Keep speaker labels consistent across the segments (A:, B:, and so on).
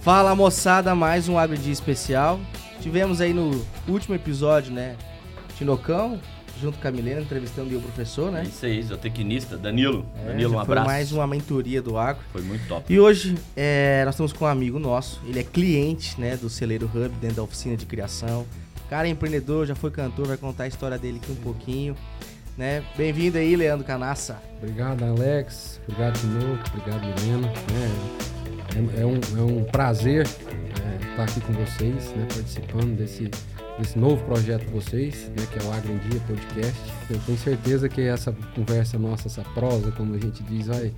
A: Fala moçada, mais um Agro Dia especial. Tivemos aí no último episódio, né? Tinocão, junto com a Milena, entrevistando o professor, né?
B: É isso aí, zootecnista, Danilo.
A: É,
B: Danilo, um
A: foi
B: abraço.
A: mais uma mentoria do Agro.
B: Foi muito top.
A: E hoje é, nós estamos com um amigo nosso, ele é cliente né, do Celeiro Hub, dentro da oficina de criação. Cara é empreendedor, já foi cantor, vai contar a história dele aqui um pouquinho. Né? Bem-vindo aí, Leandro Canassa.
C: Obrigado, Alex. Obrigado, Tinoco. Obrigado, Milena. É, é, é um, é um prazer é, estar aqui com vocês, né, participando desse, desse novo projeto de vocês, né, que é o Agro em Dia Podcast. Eu tenho certeza que essa conversa nossa, essa prosa, como a gente diz, vai,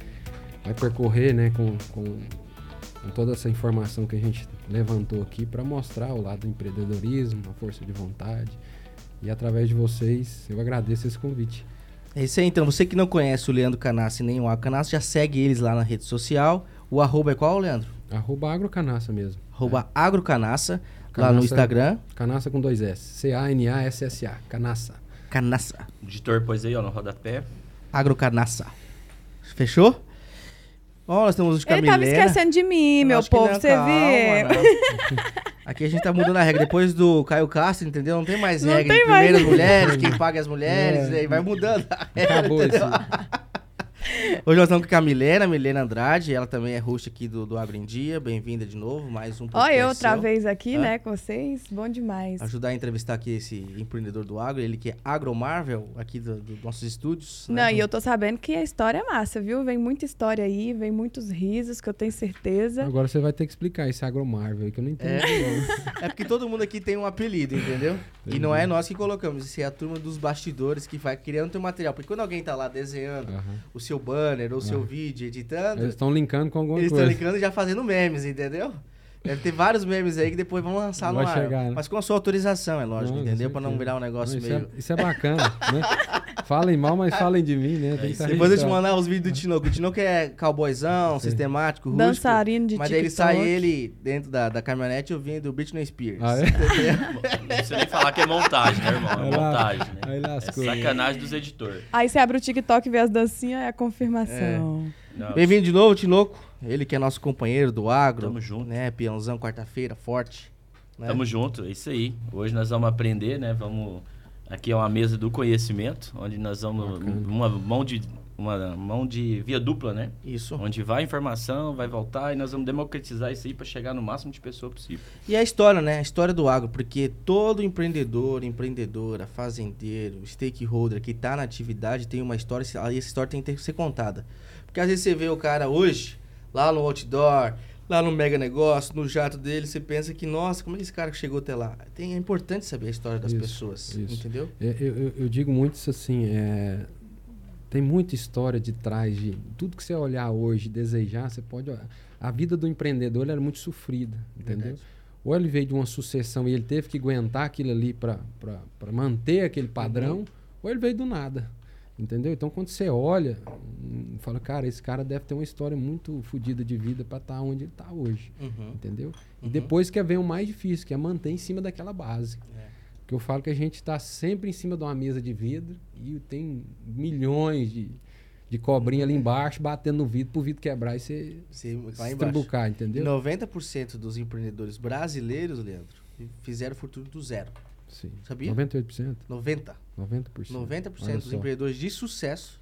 C: vai percorrer né, com, com, com toda essa informação que a gente levantou aqui para mostrar o lado do empreendedorismo, a força de vontade. E através de vocês, eu agradeço esse convite.
A: É isso aí, então. Você que não conhece o Leandro Canassa e nem o Agro Canassa, já segue eles lá na rede social. O arroba é qual, Leandro?
C: Arroba agrocanaça mesmo.
A: Arroba agrocanassa, lá no Instagram.
C: Canassa com dois S. C-A-N-A-S-S-A. Canassa.
A: Canassa.
B: O editor pôs aí, ó, no rodapé.
A: Agrocanassa. Fechou? Ó, nós temos os
D: Ele tava esquecendo de mim, meu povo,
A: não,
D: você
A: calma, não. Aqui a gente tá mudando a regra. Depois do Caio Castro, entendeu? Não tem mais
D: Não
A: regra.
D: tem
A: de
D: mais.
A: Primeiro as mulheres, quem paga as mulheres,
C: É.
A: aí vai mudando a regra,
C: Acabou
A: entendeu? Hoje nós estamos com a Milena, Milena Andrade. Ela também é host aqui do, do Agro em Dia. Bem-vinda de novo, mais um
D: Ó,
A: podcast
D: eu outra
A: seu.
D: vez aqui,
A: É.
D: né, com vocês. Bom demais.
A: Ajudar a entrevistar aqui esse empreendedor do agro, ele que é Agromarvel, aqui do- dos nossos estúdios.
D: Não,
A: né?
D: e eu tô sabendo que a história é massa, viu? Vem muita história aí, vem muitos risos, que eu tenho certeza.
C: Agora você vai ter que explicar esse agromarvel que eu não entendo.
A: É. É porque todo mundo aqui tem um apelido, entendeu? E não é nós que colocamos, isso é a turma dos bastidores que vai criando teu material. Porque quando alguém tá lá desenhando
C: Aham.
A: o seu banner ou o seu vídeo, editando,
C: Eles estão linkando com alguma
A: eles estão
C: coisa.
A: ligando e já fazendo memes, entendeu? Deve ter vários memes aí que depois vão lançar
C: Vai
A: no ar.
C: chegar, né?
A: Mas com a sua autorização, é lógico,
C: Não,
A: entendeu? Pra não virar um negócio
C: Não, isso,
A: meio.
C: é, isso é bacana, né? Falem mal, mas falem de mim, né?
B: Isso
C: tá.
A: Depois eu te mandar os vídeos do Tinoco. O Tinoco é cowboyzão,
C: Sim.
A: sistemático, rústico.
D: Dançarino de
A: Mas daí ele
D: TikTok.
A: sai ele dentro da, da caminhonete ouvindo Britney Spears.
C: Ah, é?
B: Não precisa nem falar que é montagem, né, irmão? É
C: Aí lá-
B: montagem, né?
C: aí
B: É
C: lascou.
B: sacanagem dos editores.
D: Aí você abre o TikTok e vê as dancinhas, é a confirmação.
B: Não,
A: Bem-vindo de novo, Tinoco. Ele que é nosso companheiro do agro.
B: Tamo junto.
A: Né, peãozão, quarta-feira, forte. Né?
B: Tamo junto, é isso aí. Hoje nós vamos aprender, né? Vamos. Aqui é uma mesa do conhecimento, onde nós vamos.
C: Bacana.
B: Uma mão de. Uma mão de via dupla, né?
A: Isso.
B: Onde vai a informação, vai voltar e nós vamos democratizar isso aí para chegar no máximo de pessoa possível.
A: E a história, né? A história do agro, porque todo empreendedor, empreendedora, fazendeiro, stakeholder que tá na atividade tem uma história, e essa história tem que ser contada. Porque às vezes você vê o cara hoje, lá no outdoor, lá no mega negócio, no jato dele, você pensa que, nossa, como é que esse cara chegou até lá? Tem, é importante saber a história das
C: Isso,
A: pessoas,
C: isso.
A: entendeu?
C: É, Eu, eu- digo muito isso assim, é, tem muita história de trás de tudo que você olhar hoje, desejar, você pode. A vida do empreendedor era muito sofrida, entendeu?
A: Verdade.
C: Ou ele veio de uma sucessão e ele teve que aguentar aquilo ali para manter aquele padrão,
A: Uhum.
C: ou ele veio do nada. Entendeu? Então quando você olha, hum, fala, cara, esse cara deve ter uma história muito fodida de vida para estar onde ele está hoje.
A: Uhum.
C: Entendeu? E
A: Uhum.
C: depois que vem o mais difícil, que é manter em cima daquela base.
A: É.
C: Porque eu falo que a gente está sempre em cima de uma mesa de vidro e tem milhões de, de cobrinha ali embaixo batendo no vidro pro vidro quebrar e você se
A: embaixo.
C: trambucar,
A: E
C: entendeu?
A: 90% dos empreendedores brasileiros, Leandro, fizeram fortuna do zero.
C: Sim.
A: Sabia?
C: 98%?
A: 90%.
C: 90%.
A: 90%
C: Olha
A: dos empreendedores de sucesso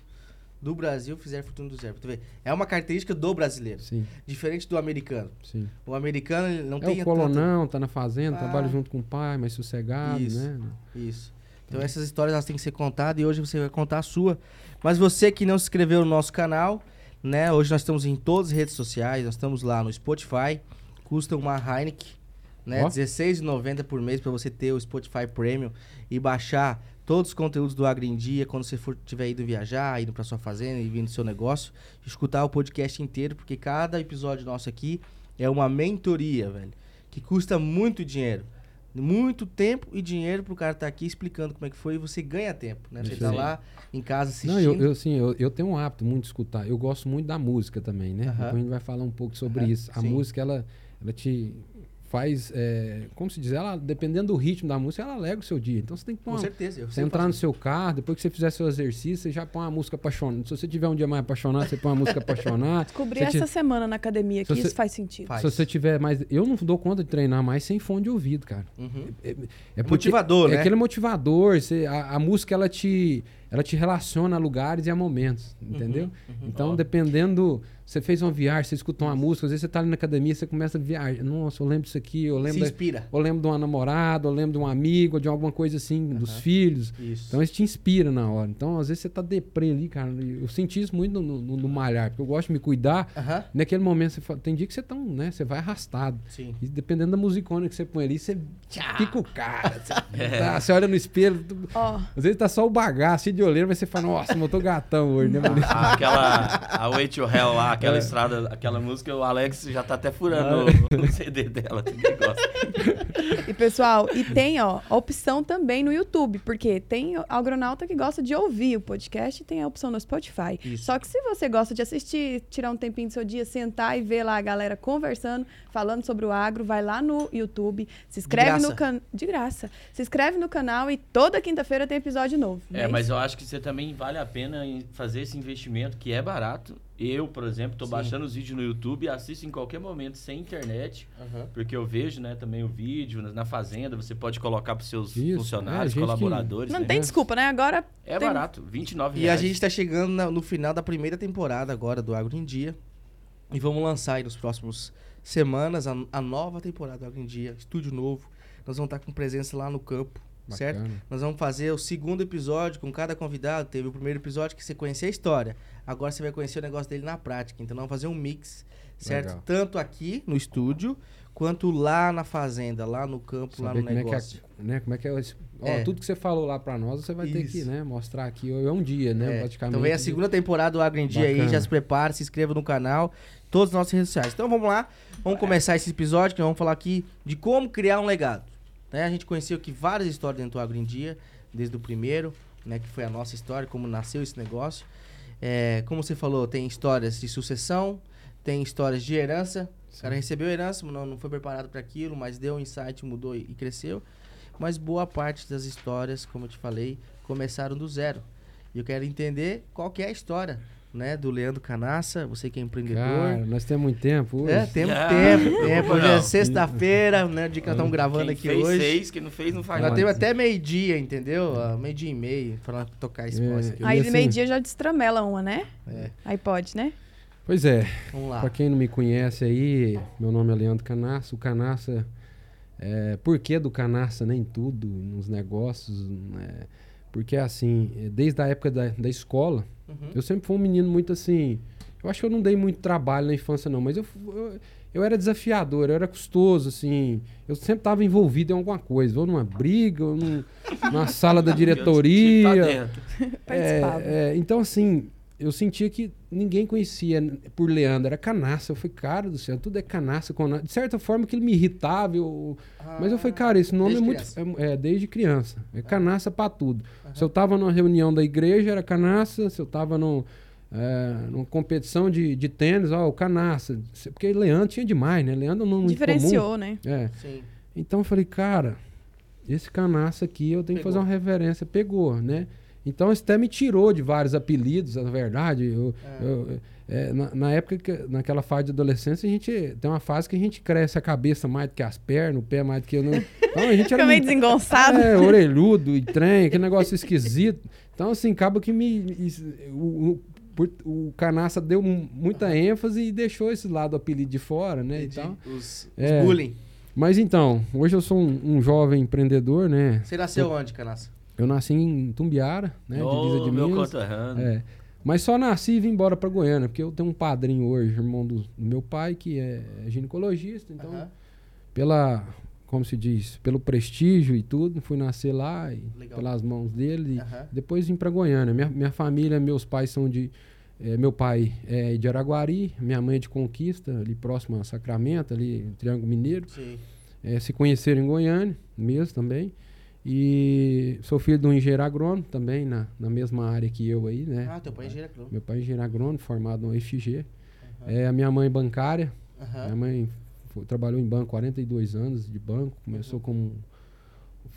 A: do Brasil fizeram fortuna do zero. É uma característica do brasileiro,
C: Sim,
A: diferente do americano.
C: sim.
A: O americano ele não
C: É
A: tem
C: o colonão, tá na fazenda,
A: Ah.
C: trabalha junto com o pai, mais sossegado,
A: Isso.
C: né?
A: Isso. Então essas histórias elas têm que ser contadas e hoje você vai contar a sua. Mas você que não se inscreveu no nosso canal, né? Hoje nós estamos em todas as redes sociais, nós estamos lá no Spotify, custa uma Heineken, né?
C: Ó.
A: R$16,90 por mês para você ter o Spotify Premium e baixar todos os conteúdos do Agro em Dia quando você for tiver ido viajar, indo para sua fazenda e vindo do seu negócio, escutar o podcast inteiro, porque cada episódio nosso aqui é uma mentoria, velho, que custa muito dinheiro. Muito tempo e dinheiro pro cara estar aqui explicando como é que foi e você ganha tempo, né? Você tá lá em casa assistindo.
C: Não, eu, eu, assim, eu, eu tenho um hábito muito de escutar. Eu gosto muito da música também, né?
A: Aham.
C: Depois a gente vai falar um pouco sobre
A: Aham,
C: isso. A
A: sim.
C: música, ela, ela te faz, é, como se diz, ela, dependendo do ritmo da música, ela alegra o seu dia. Então você tem que pôr
A: Com certeza. Eu
C: você entrar no seu carro, depois que você fizer seu exercício, você já põe uma música apaixonante. Se você tiver um dia mais apaixonado, você põe uma música apaixonante.
D: Descobri essa semana na academia que
C: Se você-
D: isso faz sentido.
A: Faz.
C: Se você tiver mais. Eu não dou conta de treinar mais sem fone de ouvido, cara.
A: Uhum.
C: É, é porque-
A: Motivador,
C: é
A: né?
C: aquele motivador. Você, a, a música ela te, ela te relaciona a lugares e a momentos, entendeu?
A: Uhum.
C: Então,
B: Ó.
C: dependendo. Você fez uma viagem, você escutou uma música, às vezes você tá ali na academia, você começa a viajar. Nossa, eu lembro disso aqui, eu
A: Se
C: lembro, da-
A: inspira.
C: eu lembro de uma namorada, eu lembro de um amigo, de alguma coisa assim, dos filhos.
A: Isso.
C: Então isso te inspira na hora. Então, às vezes você tá deprê ali, cara. Eu senti isso muito no, no, no malhar, porque eu gosto de me cuidar.
A: Aham.
C: Naquele momento, você fala- tem dia que você tá, um, né? Você vai arrastado.
A: Sim.
C: E dependendo da musicona que você põe ali, você fica o cara. Você, tá, você olha no espelho, tu-
D: Ó,
C: às vezes tá só o bagaço de olheiro, mas você fala, nossa, eu tô gatão hoje, né?
B: Ah, aquela. A Way to Hell lá, aquela
C: É.
B: estrada, aquela música, o Alex já tá até furando o, o CD dela.
D: E pessoal, e tem ó, a opção também no YouTube, porque tem o agronauta que gosta de ouvir o podcast e tem a opção no Spotify.
A: Isso.
D: Só que se você gosta de assistir, tirar um tempinho do seu dia, sentar e ver lá a galera conversando, falando sobre o agro, vai lá no YouTube, se inscreve no canal. De graça. Se inscreve no canal e toda quinta-feira tem episódio novo.
B: É,
D: né?
B: mas eu acho que você também vale a pena fazer esse investimento, que é barato. Eu, por exemplo, tô
A: Sim.
B: baixando os vídeos no YouTube e assisto em qualquer momento sem internet,
A: Aham.
B: porque eu vejo, né, também o vídeo na- fazenda, você pode colocar para seus
C: Isso, é,
B: funcionários,
C: que-
B: colaboradores.
D: Não
B: né?
D: tem desculpa, né? Agora
B: É
D: tem-
B: barato, 29
A: E a gente tá chegando no final da primeira temporada agora do Agro em Dia. E vamos lançar aí nos próximos semanas a, a nova temporada do Agro em Dia, estúdio novo. Nós vamos estar com presença lá no campo, certo?
C: Bacana.
A: Nós vamos fazer o segundo episódio com cada convidado. Teve o primeiro episódio que você conhecia a história. Agora você vai conhecer o negócio dele na prática. Então vamos fazer um mix, certo?
C: Legal.
A: Tanto aqui no estúdio, quanto lá na fazenda, lá no campo, lá
C: Saber
A: no
C: como é, que
A: negócio.
C: é, né, como é que é esse... Ó,
A: É.
C: tudo que você falou lá pra nós, você vai ter que
A: Isso.
C: né, mostrar aqui. É um dia, né?
A: É,
C: Praticamente.
A: Então vem a segunda temporada do Agro em Dia aí,
C: Bacana.
A: já se prepara, se inscreva no canal, todas as nossas redes sociais. Então vamos lá, vamos começar esse episódio que nós vamos falar aqui de como criar um legado. Né? A gente conheceu aqui várias histórias dentro do Agro em Dia, desde o primeiro, né, que foi a nossa história, como nasceu esse negócio. É, como você falou, tem histórias de sucessão, tem histórias de herança. O cara recebeu herança, não, não foi preparado para aquilo, mas deu um insight, mudou e, e cresceu. Mas boa parte das histórias, como eu te falei, começaram do zero. E eu quero entender qual que é a história, né, do Leandro Canassa, você que é empreendedor.
C: Cara, nós temos muito tempo hoje.
A: é, temos
B: Ah,
A: tempo, tempo. Hoje é sexta-feira, né, de que nós estamos gravando
B: Quem
A: aqui
B: fez
A: hoje.
B: seis, quem não fez não faz
A: Nós temos até meio-dia, entendeu? Meio-dia e meio, pra tocar esse
C: É,
A: aqui.
D: aí
C: assim-
D: meio-dia já destramela uma, né?
A: É.
D: Aí pode, né?
C: Pois é,
A: Vamos lá.
C: Pra quem não me conhece aí, meu nome é Leandro Canassa. O Canassa, é, por que do Canassa nem tudo nos negócios? Né? Porque assim, é, desde a época da, da escola,
A: Uhum.
C: eu sempre fui um menino muito assim. Eu acho que eu não dei muito trabalho na infância, não, mas eu, eu, eu era desafiador, eu era custoso, assim. Eu sempre estava envolvido em alguma coisa, ou numa briga, ou num, numa sala da diretoria.
D: Participava.
C: É, é, então, assim, eu sentia que ninguém conhecia por Leandro, era canaça. Eu falei, cara do céu, tudo é canaça. De certa forma, que ele me irritava. eu- Mas eu falei, cara, esse nome
A: desde
C: é muito.
A: criança.
C: É, é, desde criança. É canaça pra tudo. Se eu tava numa reunião da igreja, era canaça. Se eu tava num, é, numa competição de, de tênis, ó, o canaça. Porque Leandro tinha demais, né? Leandro não muito comum.
D: Diferenciou, né?
C: É.
A: Sim.
C: Então eu falei, cara, esse canaça aqui eu tenho que
A: Pegou.
C: fazer uma reverência. Pegou, né? Então isso até me tirou de vários apelidos, na verdade. Eu,
A: É.
C: eu- é, na, na época, que, naquela fase de adolescência, a gente tem uma fase que a gente cresce a cabeça mais do que as pernas, o pé mais do que eu não. Então a gente era
D: Fica meio
C: muito-
D: desengonçado.
C: é, orelhudo e trem, aquele negócio esquisito. Então, assim, acaba que me. O, o, o Canaça deu mu- muita ênfase e deixou esse lado do apelido de fora, né? E
A: Entendi.
C: tal.
A: Os, os
C: É.
A: bullying.
C: Mas então, hoje eu sou um, um jovem empreendedor, né?
A: Você nasceu onde, Canassa?
C: Eu nasci em Tumbiara, né?
B: Ô,
C: divisa de
B: meu
C: Minas.
B: conterrâneo.
C: É. Mas só nasci e vim embora pra Goiânia, porque eu tenho um padrinho hoje, irmão do, do meu pai, que é ginecologista. Então, pela, como se diz, pelo prestígio e tudo, fui nascer lá e pelas mãos dele. e. Depois vim pra Goiânia. Minha, minha família, meus pais são de. eh, meu pai é de Araguari, minha mãe é de Conquista, ali próximo a Sacramento, ali Triângulo Mineiro.
A: Sim.
C: Eh, se conheceram em Goiânia, mesmo também. E sou filho de um engenheiro agrônomo também, na, na mesma área que eu aí, né?
A: Ah, teu pai é engenheiro
C: Meu pai é engenheiro agrônomo, formado no UFG. É, a minha mãe é bancária, minha
A: Aham.
C: mãe foi- trabalhou em banco 42 anos de banco, começou como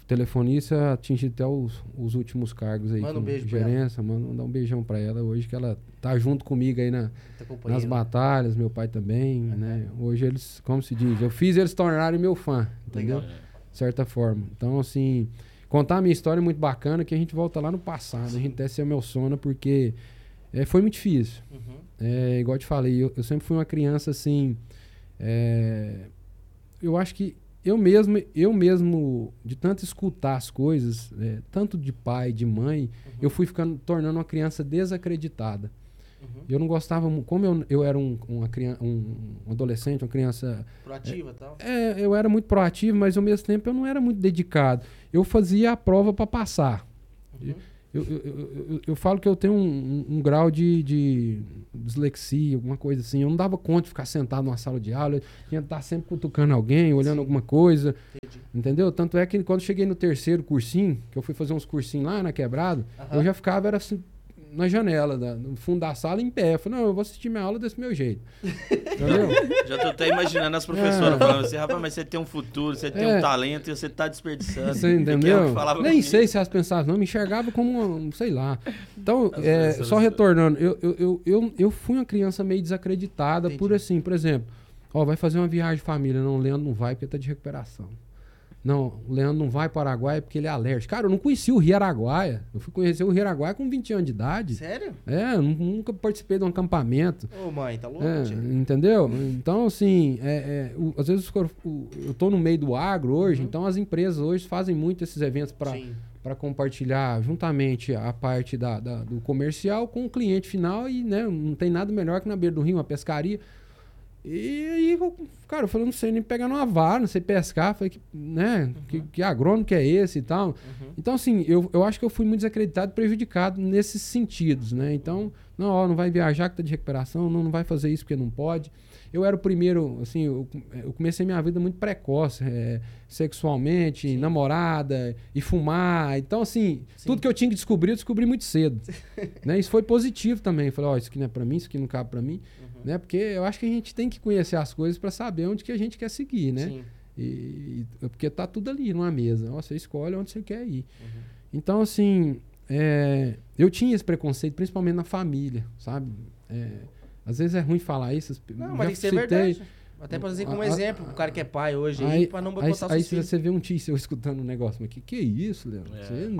C: telefonista, atingiu até os, os últimos cargos aí.
A: Manda um beijo pra ela.
C: manda um beijão pra ela hoje, que ela tá junto comigo aí na,
A: Tá
C: nas batalhas, meu pai também, né? Hoje eles, como se diz, eu fiz eles tornarem meu fã, entendeu?
A: Legal.
C: De certa forma. Então, assim, contar a minha história é muito bacana, que a gente volta lá no passado, a gente até se emociona, porque é, foi muito difícil.
A: Uhum.
C: É, igual eu te falei, eu, eu sempre fui uma criança assim. é, eu acho que eu mesmo, eu mesmo, de tanto escutar as coisas, é, tanto de pai, de mãe, eu fui ficando, tornando uma criança desacreditada.
A: Uhum.
C: Eu não gostava, como eu, eu era um, uma criança, um, um adolescente, uma criança
A: Proativa e tal.
C: é, eu era muito proativo, mas ao mesmo tempo eu não era muito dedicado. Eu fazia a prova para passar.
A: Uhum.
C: Eu, eu, eu, eu- falo que eu tenho um, um- um grau de, de dislexia, alguma coisa assim. Eu não dava conta de ficar sentado numa sala de aula. Tinha que estar sempre cutucando alguém, olhando
A: Sim.
C: alguma coisa.
A: Entendi.
C: Entendeu? Tanto é que quando cheguei no terceiro cursinho, que eu fui fazer uns cursinhos lá na quebrada, eu já ficava era assim, na janela, da- no fundo da sala, em pé. Eu falei, não, eu vou assistir minha aula desse meu jeito. Entendeu?
B: Já tô até imaginando as professoras
C: É.
B: falando assim, rapaz, mas você tem um futuro, você tem
C: É.
B: um talento e você tá desperdiçando.
C: Você
B: é
C: entendeu? Nem sei se elas pensavam, não, me enxergava como, um, sei lá. Então, é, só retornando, eu, eu, eu, eu, eu fui uma criança meio desacreditada por
A: Entendi.
C: assim, por exemplo, ó, vai fazer uma viagem de família, não, o Leandro não vai porque tá de recuperação. Não, o Leandro não vai para o Araguaia porque ele é alérgico. Cara, eu não conhecia o Rio Araguaia. Eu fui conhecer o Rio Araguaia com 20 anos de idade.
A: Sério?
C: É, nunca participei de um acampamento.
A: Ô, mãe, tá louco,
C: É, entendeu? Então, assim, é, é, o- às vezes o- eu tô no meio do agro hoje,
A: Uhum.
C: então as empresas hoje fazem muito esses eventos para para compartilhar juntamente a parte da, da- do comercial com o cliente final e né, não tem nada melhor que na beira do rio uma pescaria. E aí, eu, cara, eu falei, não sei nem pegar numa vara, não sei pescar. Falei, que, né, que, que agrônomo que é esse e tal.
A: Uhum.
C: Então, assim, eu, eu acho que eu fui muito desacreditado prejudicado nesses sentidos, né? Então, não, ó, não vai viajar que tá de recuperação, não, não vai fazer isso porque não pode. Eu era o primeiro, assim, eu, eu comecei minha vida muito precoce, é, sexualmente,
A: Sim.
C: namorada e fumar. Então, assim,
A: Sim.
C: tudo que eu tinha que descobrir, eu descobri muito cedo. né? Isso foi positivo também. Falei, ó, isso aqui não é pra mim, isso aqui não cabe pra mim. Né? Porque eu acho que a gente tem que conhecer as coisas pra saber onde que a gente quer seguir, né?
A: Sim.
C: E, e- porque tá tudo ali numa mesa. Ó, você escolhe onde você quer ir.
A: Uhum.
C: Então, assim, é, eu tinha esse preconceito, principalmente na família, sabe? É, às vezes é ruim falar isso.
A: Não, mas ser
C: citei-
A: verdade. Até pra dizer como
C: A- a-
A: exemplo, o cara que é pai hoje aí,
C: Aí,
A: pra não
C: aí,
A: boicotar
C: aí
A: seus filhos.
C: você vê um tio seu escutando um negócio, mas que que é isso, Leandro?
B: É.
C: Você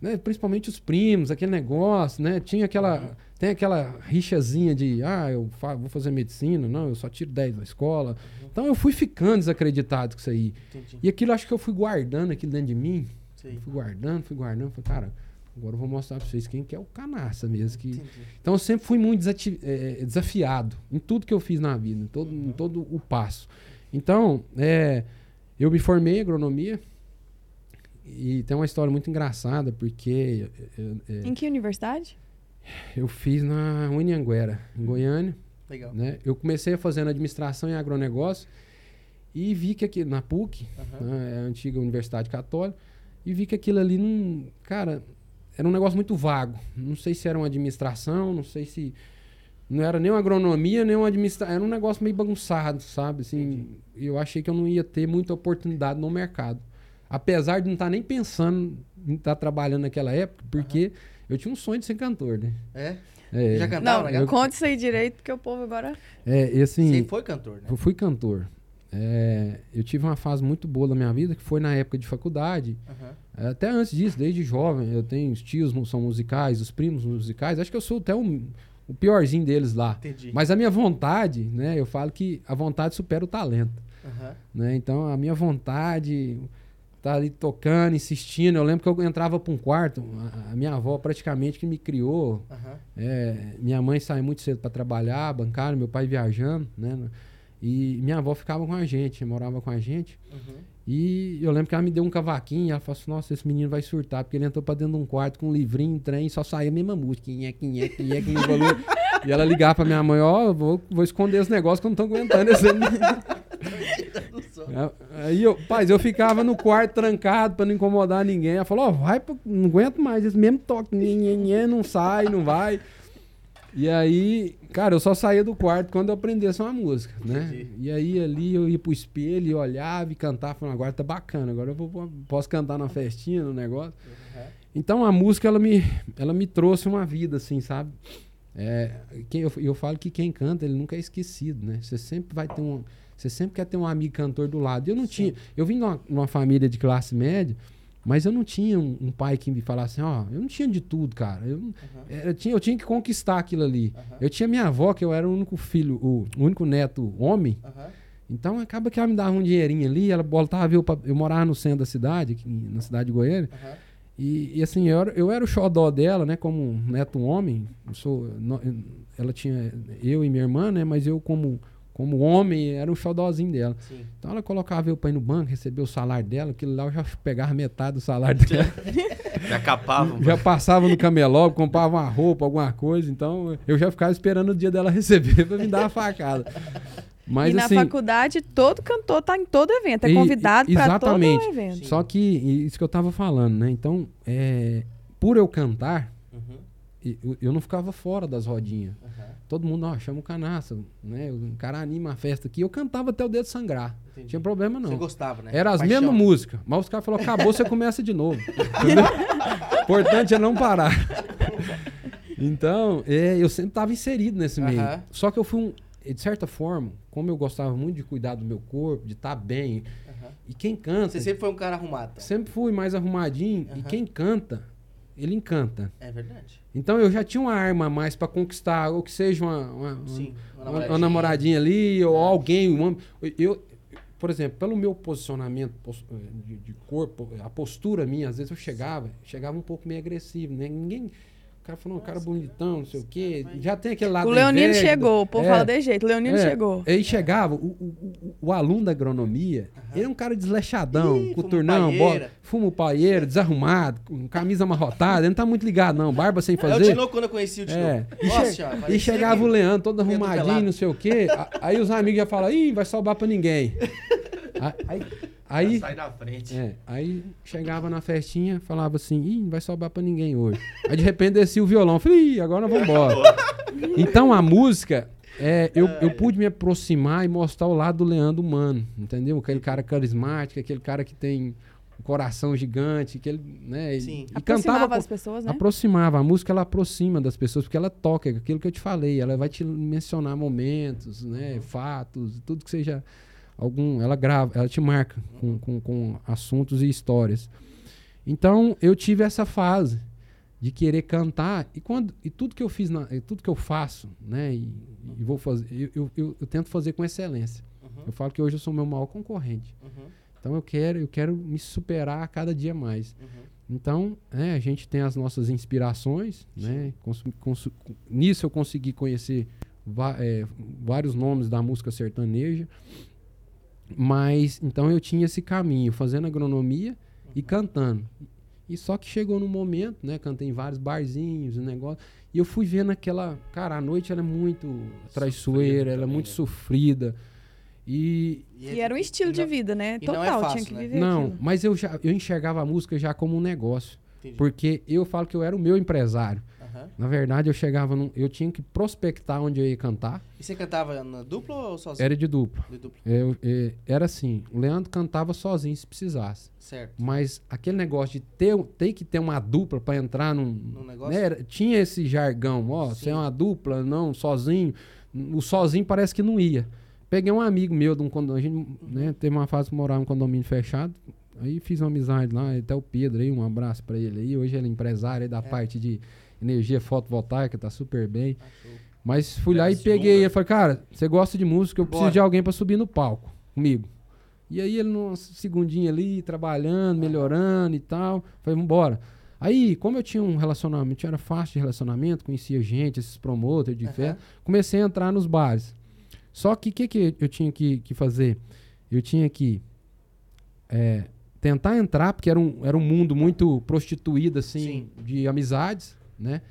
C: né, Principalmente os primos, aquele negócio, né? Tinha aquela,
A: Uhum.
C: tem aquela rixazinha de, ah, eu fa- vou fazer medicina, não, eu só tiro 10 na escola.
A: Uhum.
C: Então eu fui ficando desacreditado com isso aí.
A: Entendi.
C: E aquilo acho que eu fui guardando aquilo dentro de mim,
A: Sei.
C: fui guardando, fui guardando, falei, cara, agora eu vou mostrar pra vocês quem que é o canaça mesmo, que
A: Entendi.
C: então eu sempre fui muito desati- eh, desafiado em tudo que eu fiz na vida, em todo, em
A: Uhum.
C: todo o passo. Então, é, eu me formei em agronomia e tem uma história muito engraçada, porque eh, eh,
D: Em que universidade?
C: eu fiz na Unianguera, em Goiânia.
A: Legal.
C: Né? Eu comecei fazendo administração em agronegócio e vi que aqui na PUC,
A: Aham.
C: né, é a antiga Universidade Católica, e vi que aquilo ali não. Cara, era um negócio muito vago. Não sei se era uma administração, não sei se. Não era nem uma agronomia, nem uma administração. Era um negócio meio bagunçado, sabe? Assim, eu achei que eu não ia ter muita oportunidade no mercado. Apesar de não estar nem pensando em estar trabalhando naquela época, porque eu tinha um sonho de ser cantor, né?
A: É?
C: É,
A: Já cantava
D: Não,
A: legal?
D: conta isso aí direito, porque o povo agora.
C: é, e assim,
A: Você foi cantor, né?
C: eu fui cantor. É, eu tive uma fase muito boa da minha vida, que foi na época de faculdade.
A: Aham.
C: É, Até antes disso, desde jovem, eu tenho os tios são musicais, os primos musicais. Acho que eu sou até um, o piorzinho deles lá.
A: Entendi.
C: Mas a minha vontade, né? Eu falo que a vontade supera o talento.
A: Aham.
C: Né? Então a minha vontade tá ali tocando, insistindo. Eu lembro que eu entrava para um quarto, a, minha avó praticamente que me criou.
A: Aham.
C: É, minha mãe saía muito cedo para trabalhar, bancário, meu pai viajando, né? E minha avó ficava com a gente, morava com a gente.
A: Uhum.
C: E eu lembro que ela me deu um cavaquinho ela falou assim: Nossa, esse menino vai surtar, porque ele entrou pra dentro de um quarto com um livrinho, um trem, e só saía a mesma música. Quem é, quem é, quem é, quem é. E ela ligava pra minha mãe: Ó, eu vou, vou esconder os negócios que eu não tô aguentando esse. Aí eu, paz, eu ficava no quarto trancado pra não incomodar ninguém. Ela falou: Ó, vai, pro- não aguento mais, esse mesmo toque, nhê, nhê, não sai, não vai. E aí, Cara, eu só saía do quarto quando eu aprendesse uma música, né?
A: Entendi.
C: E aí ali eu ia pro espelho e olhava e cantava, falando, agora tá bacana, agora eu vou, posso cantar na festinha, no negócio. Então a música, ela me, ela me trouxe uma vida, assim, sabe? É, quem, eu, eu falo que quem canta, ele nunca é esquecido, né? Você sempre vai ter um... Você sempre quer ter um amigo cantor do lado. Eu não tinha... Eu vim de uma, de uma família de classe média, mas eu não tinha um, um pai que me falasse, ó, eu não tinha de tudo, cara. Eu, não- eu, tinha, eu tinha que conquistar aquilo ali. Eu tinha minha avó, que eu era o único filho, o, o único neto homem.
A: Aham.
C: Então acaba que ela me dava um dinheirinho ali, ela botava eu, eu morava no centro da cidade, aqui na cidade de Goiânia. E, e, assim, eu era, eu era o xodó dela, né? Como neto homem. Eu sou, ela tinha eu e minha irmã, né? Mas eu, como, como homem, era o xodózinho dela.
A: Sim.
C: Então ela colocava eu pra ir no banco, receber o salário dela, aquilo lá eu já pegava metade do salário dela.
B: Já capavam.
C: já passava no camelô, comprava uma roupa, alguma coisa. Então eu já ficava esperando o dia dela receber pra me dar uma facada. Mas
D: e na
C: assim.
D: faculdade, todo cantor tá em todo evento. É convidado
C: e-
D: pra todo
C: exatamente.
D: evento.
C: Só que isso que eu tava falando, né? Então, é, por eu cantar, eu, eu não ficava fora das rodinhas.
A: Aham.
C: Todo mundo, ó, chama o canaça, né? O cara anima a festa aqui. Eu cantava até o dedo sangrar.
A: Entendi.
C: tinha problema não.
A: Você gostava, né?
C: Era as
A: Paixão.
C: mesmas músicas. Mas os caras falaram, acabou, você começa de novo. Importante é não parar. Então, é, eu sempre estava inserido nesse meio.
A: Aham.
C: Só que eu fui um. De certa forma, como eu gostava muito de cuidar do meu corpo, de estar bem.
A: Aham.
C: E quem canta.
A: Você sempre foi um cara arrumado. então.
C: sempre fui mais arrumadinho. E quem canta, ele encanta.
A: É verdade.
C: Então eu já tinha uma arma a mais para conquistar, ou que seja uma, uma, uma-
A: Sim.
C: uma, uma namoradinha ali, ou alguém. um homem. eu, por exemplo, pelo meu posicionamento pos- de, de corpo, a postura minha, às vezes eu chegava, chegava um pouco meio agressivo, né? Ninguém. O cara falou, um cara bonitão, não sei o quê. Já tem aquele lado.
D: O Leonino
C: inveja,
D: chegou, o povo
C: é.
D: fala de jeito. O Leonino
C: É,
D: chegou.
C: Aí chegava, o, o, o- o aluno da agronomia, ele é um cara desleixadão,
A: Ih,
C: coturnão,
A: fumo
C: bo-
A: paieira.
C: fumo paieiro, desarrumado, com camisa amarrotada, ele não tá muito ligado, não. Barba sem
A: É o
C: fazer.
A: Tinoco quando eu conheci o Tinoco.
C: É. E,
A: Nossa
C: che-
A: senhora,
C: e
A: parecia
C: chegava
A: que-
C: o Leandro todo arrumadinho, não sei o quê. Aí os amigos já falam, ih, vai salvar pra ninguém. Aí, aí,
B: Sai da frente.
C: é, aí chegava na festinha, falava assim, ih, não vai sobrar pra ninguém hoje. Aí de repente descia o violão, falei, ih, agora nós vamos embora. então a música, é, eu, eu pude me aproximar e mostrar o lado do Leandro humano, entendeu? Aquele cara carismático, aquele cara que tem um coração gigante, que ele, né?
A: Sim.
C: E,
D: Aproximava
C: cantava
D: as pessoas, né?
C: Aproximava. A música ela aproxima das pessoas, porque ela toca, é aquilo que eu te falei, ela vai te mencionar momentos, né, fatos, tudo que seja algum, ela grava, ela te marca com, com, com assuntos e histórias. Então eu tive essa fase de querer cantar e quando e tudo que eu fiz, na, tudo que eu faço, né, e, e vou fazer, eu, eu, eu- eu tento fazer com excelência.
A: Uhum,
C: Eu falo que hoje eu sou meu maior concorrente.
A: uhum,
C: Então eu quero, eu quero me superar a cada dia mais.
A: uhum.
C: Então, é, a gente tem as nossas inspirações, né? Nisso eu consegui conhecer va- é, vários nomes da música sertaneja. Mas, então eu tinha esse caminho, fazendo agronomia e cantando. E só que chegou no momento, né? Cantei em vários barzinhos, um negócio. E eu fui vendo aquela. Cara, a noite ela é muito traiçoeira, ela é muito
B: né?
C: sofrida. E,
D: E era um estilo de vida, né?
A: e não é
D: Total,
A: fácil,
D: tinha que
A: né?
D: viver
C: não,
D: aquilo.
C: mas eu já eu enxergava a música já como um negócio.
A: Entendi.
C: Porque eu falo que eu era o meu empresário. Na verdade, eu chegava num, eu tinha que prospectar onde eu ia cantar.
A: E você cantava na dupla ou sozinho?
C: Era de dupla.
A: De dupla.
C: Eu, eh, era assim, o Leandro cantava sozinho se precisasse.
A: Certo.
C: Mas aquele negócio de ter, ter que ter uma dupla para entrar num.
A: No negócio?
C: né, era- tinha esse jargão, ó, você é uma dupla, não, sozinho. O sozinho parece que não ia. Peguei um amigo meu de um condomínio, a gente, né, teve uma fase de morar em um condomínio fechado. Aí fiz uma amizade lá, até o Pedro aí, um abraço para ele aí. Hoje ele é empresário aí da parte de energia fotovoltaica, tá super bem.
A: Show.
C: Mas fui lá e peguei ele falei, cara, você gosta de música, eu preciso
A: Bora.
C: de alguém pra subir no palco comigo. E aí ele num segundinho ali, trabalhando, melhorando e tal. Falei, vambora. Aí, como eu tinha um relacionamento, era fácil de relacionamento, conhecia gente, esses promoters de festa, comecei a entrar nos bares. Só que o que, que eu tinha que, que fazer? Eu tinha que é, tentar entrar, porque era um, era um mundo muito prostituído, assim, de amizades, né?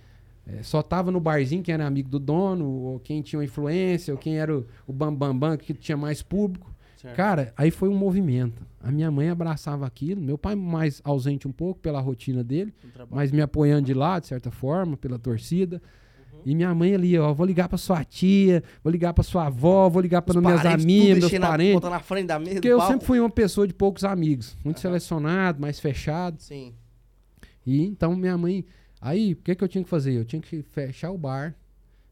C: É, só tava no barzinho quem era amigo do dono, ou quem tinha uma influência, ou quem era o, o bambambam bam, bam, que tinha mais público.
A: Certo.
C: Cara, aí foi um movimento. A minha mãe abraçava aquilo, meu pai mais ausente um pouco pela rotina dele, mas me apoiando de lá, de certa forma, pela torcida. E minha mãe ali, ó, vou ligar pra sua tia, vou ligar pra sua avó, vou ligar para minhas amigas, meus parentes.
A: botando na frente da mesa
C: Porque eu
A: palco.
C: sempre fui uma pessoa de poucos amigos, muito selecionado, mais fechado.
A: Sim.
C: E então minha mãe. Aí, o que, que eu tinha que fazer? Eu tinha que fechar o bar.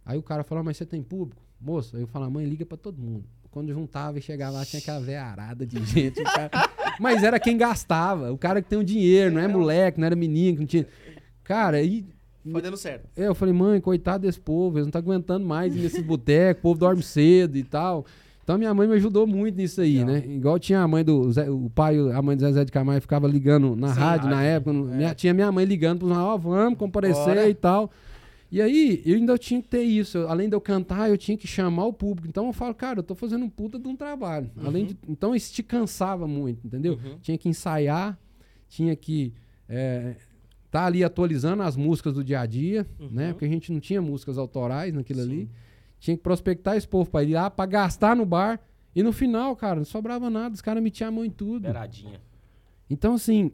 C: Aí o cara falou, mas você tem público? Moça, aí eu falava, mãe, liga pra todo mundo. Quando juntava e chegava lá, tinha aquela vearada de gente. cara- Mas era quem gastava, o cara que tem o dinheiro, não é moleque, não era menino, que não tinha. Cara, aí
A: Foi dando certo.
C: eu falei, mãe, coitado desse povo, eles não estão aguentando mais ir nesses botecos, o povo dorme cedo e tal. Então minha mãe me ajudou muito nisso aí,
A: Legal.
C: né? Igual tinha a mãe do Zé, o pai, a mãe do Zezé de Camargo ficava ligando na
A: Sim,
C: rádio na época,
A: é.
C: minha- tinha minha mãe ligando para ó, vamos comparecer
A: Bora.
C: e tal. E aí, eu ainda tinha que ter isso. Eu- Além de eu cantar, eu tinha que chamar o público. Então eu falo, cara, eu tô fazendo um puta de um trabalho. Além de, então isso te cansava muito, entendeu?
A: Uhum.
C: Tinha que ensaiar, tinha que é, tá ali atualizando as músicas do dia a dia, né?
A: Uhum.
C: Porque a gente não tinha músicas autorais naquilo
A: Sim.
C: ali. Tinha que prospectar esse povo pra ir lá, pra gastar no bar. E no final, cara, não sobrava nada. Os caras metiam a mão em tudo.
B: Beiradinha.
C: Então, assim,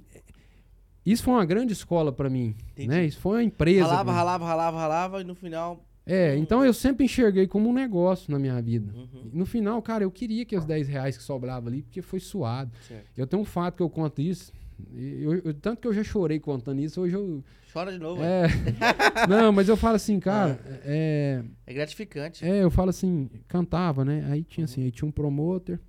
C: isso foi uma grande escola pra mim,
A: Entendi.
C: né? Isso foi uma empresa.
A: Ralava, ralava, ralava, ralava e no final.
C: É, então eu sempre enxerguei como um negócio na minha vida.
A: Uhum.
C: No final, cara, eu queria que os 10 reais que sobrava ali, porque foi suado.
A: Certo.
C: Eu tenho um fato que eu conto isso. Eu- eu- tanto que eu já chorei contando isso, hoje eu.
A: Chora de novo.
C: É,
A: É,
C: não, mas eu falo assim, cara, é,
A: é gratificante.
C: é, eu falo assim, cantava, né? Aí tinha assim, aí tinha um promoter,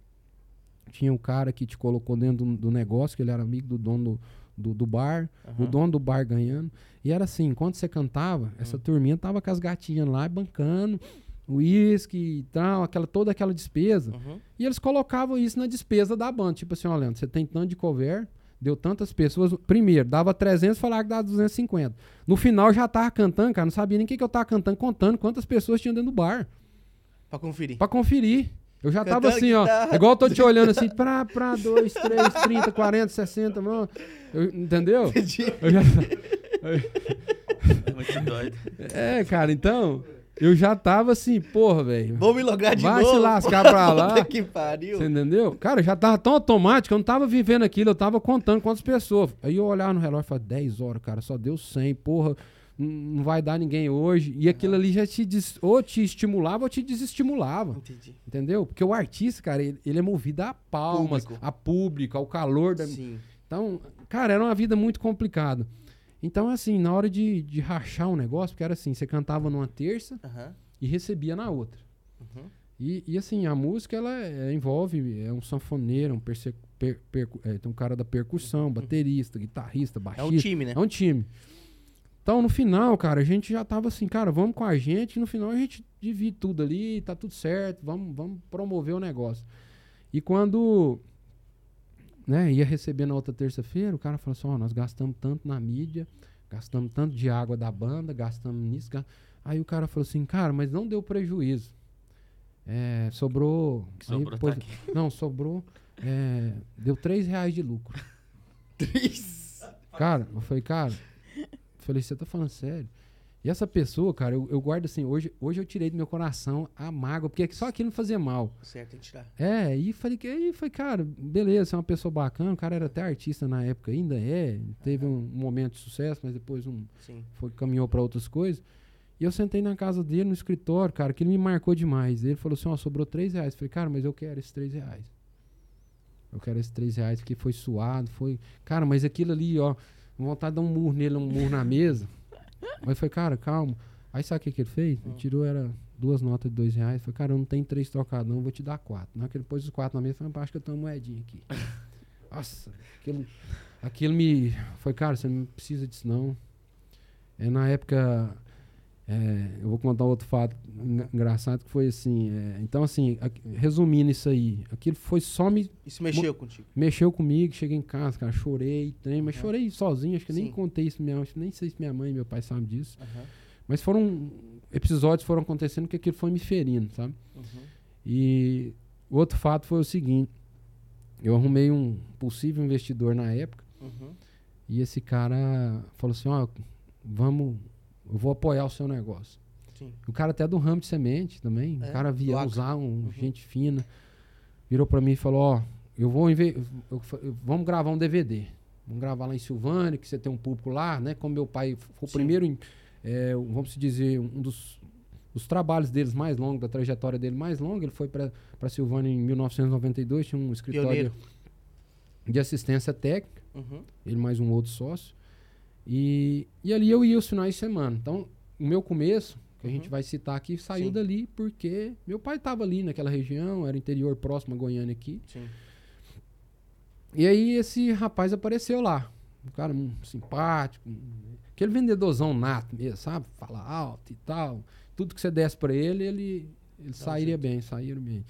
C: tinha um cara que te colocou dentro do, do negócio, que ele era amigo do dono do, do, do bar, o
A: Aham.
C: dono do bar ganhando. E era assim, enquanto você cantava, essa turminha tava com as gatinhas lá bancando, uísque e tal, aquela, toda aquela despesa.
A: Uhum.
C: E eles colocavam isso na despesa da banda. Tipo assim, ó, Leandro, você tem tanto de cover, deu tantas pessoas. Primeiro, dava 300, falava que dava 250. No final, eu já tava cantando, cara, não sabia nem o que, que eu tava cantando, contando quantas pessoas tinham dentro do bar.
A: Pra conferir.
C: Pra conferir. Eu já tava
A: Cantando
C: assim, ó. Igual eu tô te olhando assim, pra, pra 2, 3, 30, 40, 60, mano. Eu- entendeu?
A: Entendi.
C: Eu já-
B: É muito doido.
C: é, cara, então. Eu já tava assim, porra, velho.
A: Vou me logar de
C: Vai
A: novo.
C: se lascar pra lá.
A: Que pariu.
C: Você entendeu? Cara, já tava tão automático, eu não tava vivendo aquilo, eu tava contando quantas pessoas. Aí eu olhava no relógio e falava, 10 horas, cara, só deu 100, porra, não vai dar ninguém hoje. E aquilo ali já te des- ou te estimulava ou te desestimulava.
A: Entendi.
C: Entendeu? Porque o artista, cara, ele, ele é movido a palmas,
A: Público.
C: a público, ao calor da.
A: Sim.
C: Então, cara, era uma vida muito complicada. Então, assim, na hora de, de rachar um negócio, porque era assim, você cantava numa terça
A: Aham.
C: e recebia na outra.
A: Uhum.
C: E, e, assim, a música, ela é- envolve, é um sanfoneiro, um perse- per- percu- é, tem um cara da percussão, baterista, guitarrista,
A: É
C: baixista.
A: um time, né?
C: É um time. Então, no final, cara, a gente já tava assim, cara, vamos com a gente, e no final a gente divide tudo ali, tá tudo certo, vamos, vamos promover o negócio. E quando né, ia receber na outra terça-feira, o cara falou assim, ó, nós gastamos tanto na mídia, gastamos tanto de água da banda, gastamos nisso. ga-" Aí o cara falou assim, cara, mas não deu prejuízo. É, sobrou. Aí
B: sobrou
C: depois-
B: tá aqui.
C: Não, sobrou. é, deu 3 reais de lucro. Cara, eu falei, cara, eu falei, você tá falando sério? E essa pessoa, cara, eu, eu guardo assim, hoje, hoje eu tirei do meu coração a mágoa, porque só aquilo não fazia mal.
A: Certo, tem que tirar.
C: É, e falei que aí foi, cara, beleza, você é uma pessoa bacana, o cara era até artista na época, ainda é, teve um, um momento de sucesso, mas depois um,
A: Sim.
C: foi, caminhou pra outras coisas. E eu sentei na casa dele, no escritório, cara, que ele me marcou demais. Ele falou assim, ó, sobrou três reais. Eu falei, cara, mas eu quero esses três reais. Eu quero esses três reais, porque foi suado, foi... Cara, mas aquilo ali, ó, vontade de dar um murro nele, um murro na mesa. Eu falei, cara, calma. Aí sabe o que, que ele fez? Ele tirou, era duas notas de dois reais. Falei, cara, eu não tenho três trocados, não, eu vou te dar quatro. Na hora que ele pôs os quatro na mesa, falei, "Pá, acho que eu tenho uma moedinha aqui. Nossa, aquilo, aquilo me. Foi, cara, você não precisa disso, não. É, na época. É, eu vou contar outro fato engra- engraçado que foi assim. é, então, assim, aqui- resumindo isso aí, aquilo foi só me.
A: Isso mexeu contigo.
C: Mexeu comigo, cheguei em casa, cara, chorei, trem, mas
A: Aham.
C: chorei sozinho, acho que nem
A: Sim.
C: contei isso minha nem sei se minha mãe e meu pai sabem disso.
A: Aham.
C: Mas foram. Episódios foram acontecendo que aquilo foi me ferindo, sabe?
A: Uhum.
C: E o outro fato foi o seguinte: eu arrumei um possível investidor na época.
A: Uhum.
C: E esse cara falou assim: Ó, vamos, eu vou apoiar o seu negócio.
A: Sim.
C: O cara até do ramo de semente também.
A: É,
C: o cara via usar um
A: Uhum.
C: gente fina. Virou pra mim e falou: Ó, eu vou eu eu- vamos gravar um DVD. Vamos gravar lá em Silvânia, que você tem um público lá, né? Como meu pai foi o
A: Sim.
C: primeiro é, vamos dizer, um dos os trabalhos deles mais longos, da trajetória dele mais longa. Ele foi para Silvânia em 1992, tinha um escritório
A: Pioneiro.
C: de assistência técnica,
A: Uhum.
C: ele mais um outro sócio. E, e ali eu ia os finais de semana. Então, o meu começo, que a gente
A: Uhum.
C: vai citar aqui, saiu
A: Sim.
C: dali porque meu pai estava ali naquela região, era interior próximo a Goiânia aqui.
A: Sim.
C: E aí esse rapaz apareceu lá. Um cara hum, simpático, hum, aquele vendedorzão nato mesmo, sabe? Fala alto e tal. Tudo que você desse pra ele, ele, ele sairia bem, sairia bem.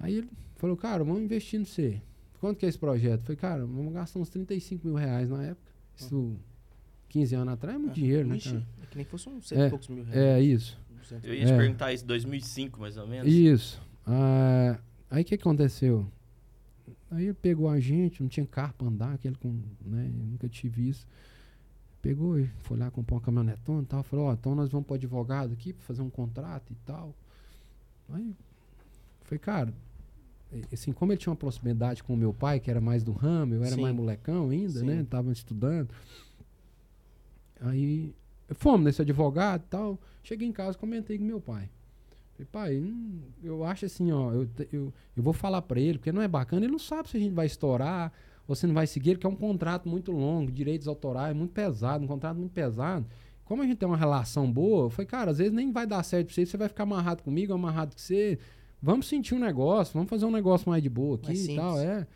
C: Aí ele falou, cara, vamos investir no você. Quanto que é esse projeto? Eu falei, cara, vamos gastar uns 35 mil reais na época. Isso 15 anos atrás é muito dinheiro, né, cara?
A: é que nem fosse uns cento
C: É,
A: e poucos mil reais.
C: É isso.
B: Eu ia te
C: É.
B: perguntar isso, 2005 mais ou menos.
C: Isso. Ah, aí o que aconteceu? Aí ele pegou a gente, não tinha carro pra andar, aquele com, né, nunca tive isso. Pegou e foi lá comprar uma caminhonetona e tal, falou, ó, então nós vamos pro advogado aqui pra fazer um contrato e tal. Aí, falei, cara, assim, como ele tinha uma proximidade com o meu pai, que era mais do ramo, eu era
A: Sim.
C: mais molecão ainda,
A: Sim.
C: né, tava estudando. Aí, fomos nesse advogado e tal, cheguei em casa, comentei com meu pai. Falei, pai, hum, eu acho assim, ó, eu, eu, eu vou falar pra ele, porque não é bacana, ele não sabe se a gente vai estourar ou se não vai seguir, porque é um contrato muito longo, direitos autorais, muito pesado, um contrato muito pesado. Como a gente tem uma relação boa, falei, cara, às vezes nem vai dar certo pra você, você vai ficar amarrado comigo, amarrado com você. Vamos sentir um negócio, vamos fazer um negócio mais de boa aqui
A: Mais
C: e tal, é.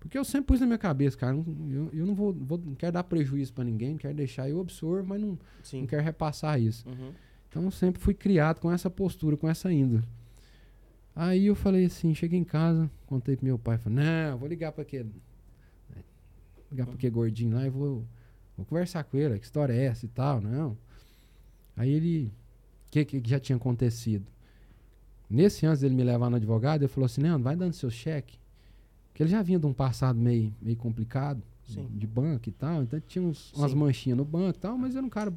C: Porque eu sempre pus na minha cabeça, cara, eu, eu não vou, vou- não quero dar prejuízo pra ninguém, não quero deixar, eu absorvo, mas não, não
A: Sim.
C: quero repassar isso.
A: Uhum.
C: Então eu sempre fui criado com essa postura, com essa índole. Aí eu falei assim, cheguei em casa, contei pro meu pai, falei, não, vou ligar pra aquele. Ligar pra aquele gordinho lá e vou, vou conversar com ele, que história é essa e tal, não. Aí ele. O que, que já tinha acontecido? Nesse antes dele me levar no advogado, ele falou assim, Leandro, vai dando seu cheque. Porque ele já vinha de um passado meio, meio complicado,
A: Sim.
C: de banco e tal. Então tinha uns, umas
A: Sim.
C: manchinhas no banco e tal, mas era um cara.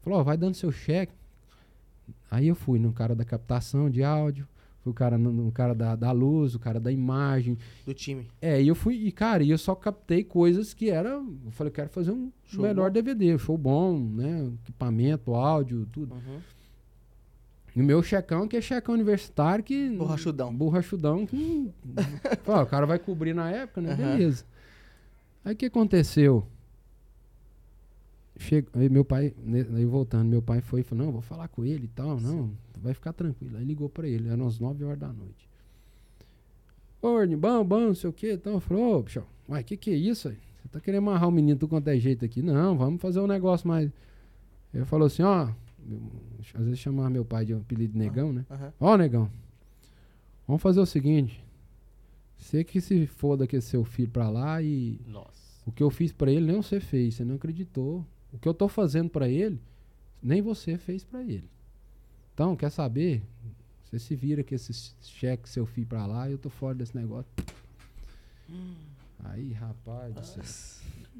C: Falou, ó, vai dando seu cheque. Aí eu fui no cara da captação de áudio, fui o cara no, no cara da, da luz, o cara da imagem.
A: Do time.
C: É, e eu fui, e cara, e eu só captei coisas que era. Eu falei, eu quero fazer um
A: Show
C: melhor
A: bom.
C: DVD, show bom, né? Equipamento, áudio, tudo.
A: Uhum.
C: E o meu checão, que é checão universitário, que.
A: Borrachudão.
C: Borrachudão, que. Pô, o cara vai cobrir na época, né?
A: Aham.
C: Beleza. Aí o que aconteceu? Chega, aí meu pai, né, aí voltando, meu pai foi e falou: Não, vou falar com ele e tal, não, vai ficar tranquilo. Aí ligou pra ele, eram as 9 horas da noite. Ô, bom, bom, não sei o que. Então falei: Ô, bicho, uai, que que é isso aí? Você tá querendo amarrar o menino do quanto é jeito aqui? Não, vamos fazer um negócio mais. Ele falou assim: Ó, às vezes chamava meu pai de um apelido de negão, né? Ó, negão, vamos fazer o seguinte. Você que se foda que seu filho pra lá e
B: Nossa.
C: o que eu fiz pra ele nem você fez, você não acreditou. O que eu tô fazendo pra ele, nem você fez pra ele. Então, quer saber? Você se vira com esse cheque seu filho pra lá e eu tô fora desse negócio. Aí, rapaz do céu.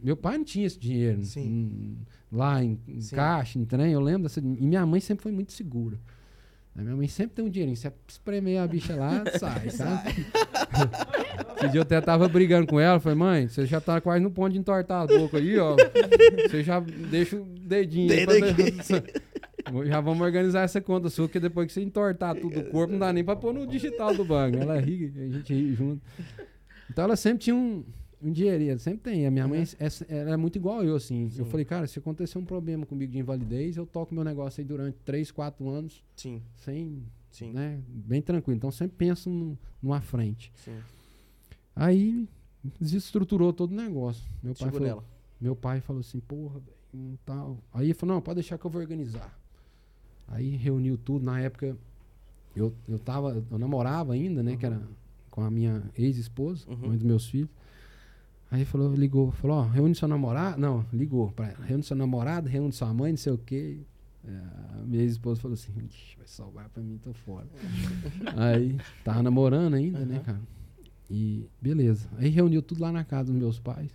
C: Meu pai não tinha esse dinheiro.
A: Sim.
C: hum, Lá em, em caixa, em trem, eu lembro dessa. E minha mãe sempre foi muito segura. A minha mãe sempre tem um dinheirinho. Você espremer a bicha lá, sai, sabe? Esse dia eu até tava brigando com ela. Falei, mãe, você já tá quase no ponto de entortar a boca aí, ó. Você já deixa o dedinho aí
A: Dedo
C: pra Já vamos organizar essa conta sua, porque depois que você entortar tudo o corpo, não dá nem pra pôr no digital do banco. Ela ri, a gente ri junto. Então ela sempre tinha um, um dinheirinho, sempre tem. A minha mãe é, ela é muito igual eu, assim. Eu
A: Sim.
C: falei, cara, se acontecer um problema comigo de invalidez, eu toco meu negócio aí durante 3, 4 anos,
A: Sim,
C: sem,
A: sim,
C: né, bem tranquilo. Então sempre penso no, numa frente.
A: sim.
C: Aí desestruturou todo o negócio. Meu pai, falou, meu pai falou assim, porra, velho, tal. Aí ele falou, não, pode deixar que eu vou organizar. Aí reuniu tudo. Na época, eu, eu tava, eu namorava ainda, né? Que era com a minha ex-esposa,
A: Uhum.
C: mãe dos meus filhos. Aí falou, ligou, falou, ó, reúne seu namorado. Não, ligou pra ela, reúne seu namorado, reúne sua mãe, não sei o quê. É, a minha ex-esposa falou assim, "Ixi, vai salvar pra mim, tô fora. Aí, tava namorando ainda, né,
A: Uhum.
C: cara? E beleza. Aí reuniu tudo lá na casa dos meus pais.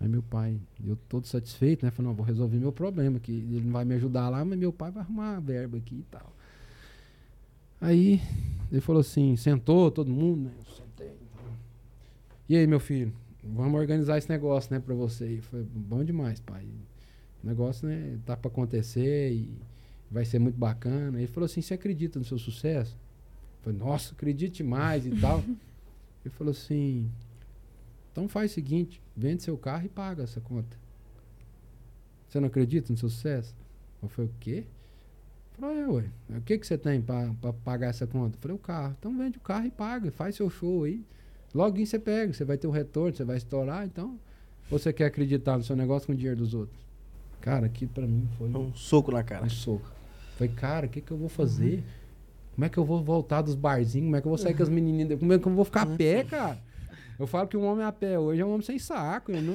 C: Aí meu pai, eu todo satisfeito, né? Falei, não, vou resolver meu problema, que ele não vai me ajudar lá, mas meu pai vai arrumar a verba aqui e tal. Aí ele falou assim, sentou todo mundo, né? Eu sentei. E aí, meu filho, vamos organizar esse negócio, né, pra você. Eu falei, bom demais, pai. O negócio, né, tá pra acontecer e vai ser muito bacana. Ele falou assim: Você acredita no seu sucesso? Eu falei: Nossa, acredite mais e tal. Ele falou assim: Então faz o seguinte: vende seu carro e paga essa conta. Você não acredita no seu sucesso? Eu falei: O quê? Falou: É, ué. O que, que você tem pra pagar essa conta? Eu falei: O carro. Então vende o carro e paga. Faz seu show aí. Logo você pega. Você vai ter o retorno, você vai estourar. Então, ou você quer acreditar no seu negócio com o dinheiro dos outros? Cara, aqui pra mim foi
A: Um soco na cara.
C: um soco. Falei, cara, o que, que eu vou fazer? Como é que eu vou voltar dos barzinhos? Como é que eu vou sair com as menininhas? Como é que eu vou ficar a pé, cara? Eu falo que um homem a pé hoje é um homem sem saco. Ele não,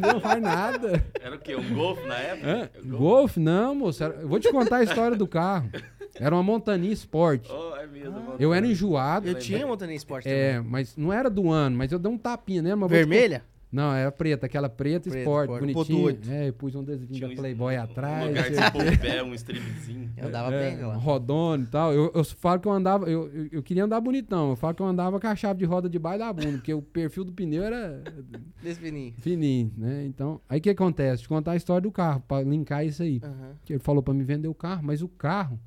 C: não faz nada.
B: Era o quê? Um golfe na época?
C: Hã?
B: Golfe?
C: Golfe? Não, moço. era- Eu vou te contar a história do carro. Era uma Montaninha Sport.
B: Oh, é mesmo. mano.
C: Eu era enjoado.
A: Eu tinha montanha esporte
C: É,
A: também.
C: mas não era do ano, mas eu dei um tapinha, né? Te
A: Vermelha?
C: Não, era preta, aquela preta,
A: Preta,
C: Sport,
A: Sport,
C: bonitinha. É, eu pus um adesivinho
B: Tinha
C: da
B: um-
C: Playboy
B: Um
C: atrás.
B: lugar de
C: sei
B: você pôr o pé, um stripzinho.
A: Eu dava
C: É,
A: bem lá.
C: Rodona e tal. Eu, eu falo que eu andava. Eu, eu, eu queria andar bonitão. Eu falo que eu andava com a chave de roda debaixo da bunda, porque o perfil do pneu era
A: Desse fininho.
C: fininho, né? Então, aí o que acontece? Te contar a história do carro, pra linkar isso aí. Que Ele falou pra me vender o carro, mas o carro,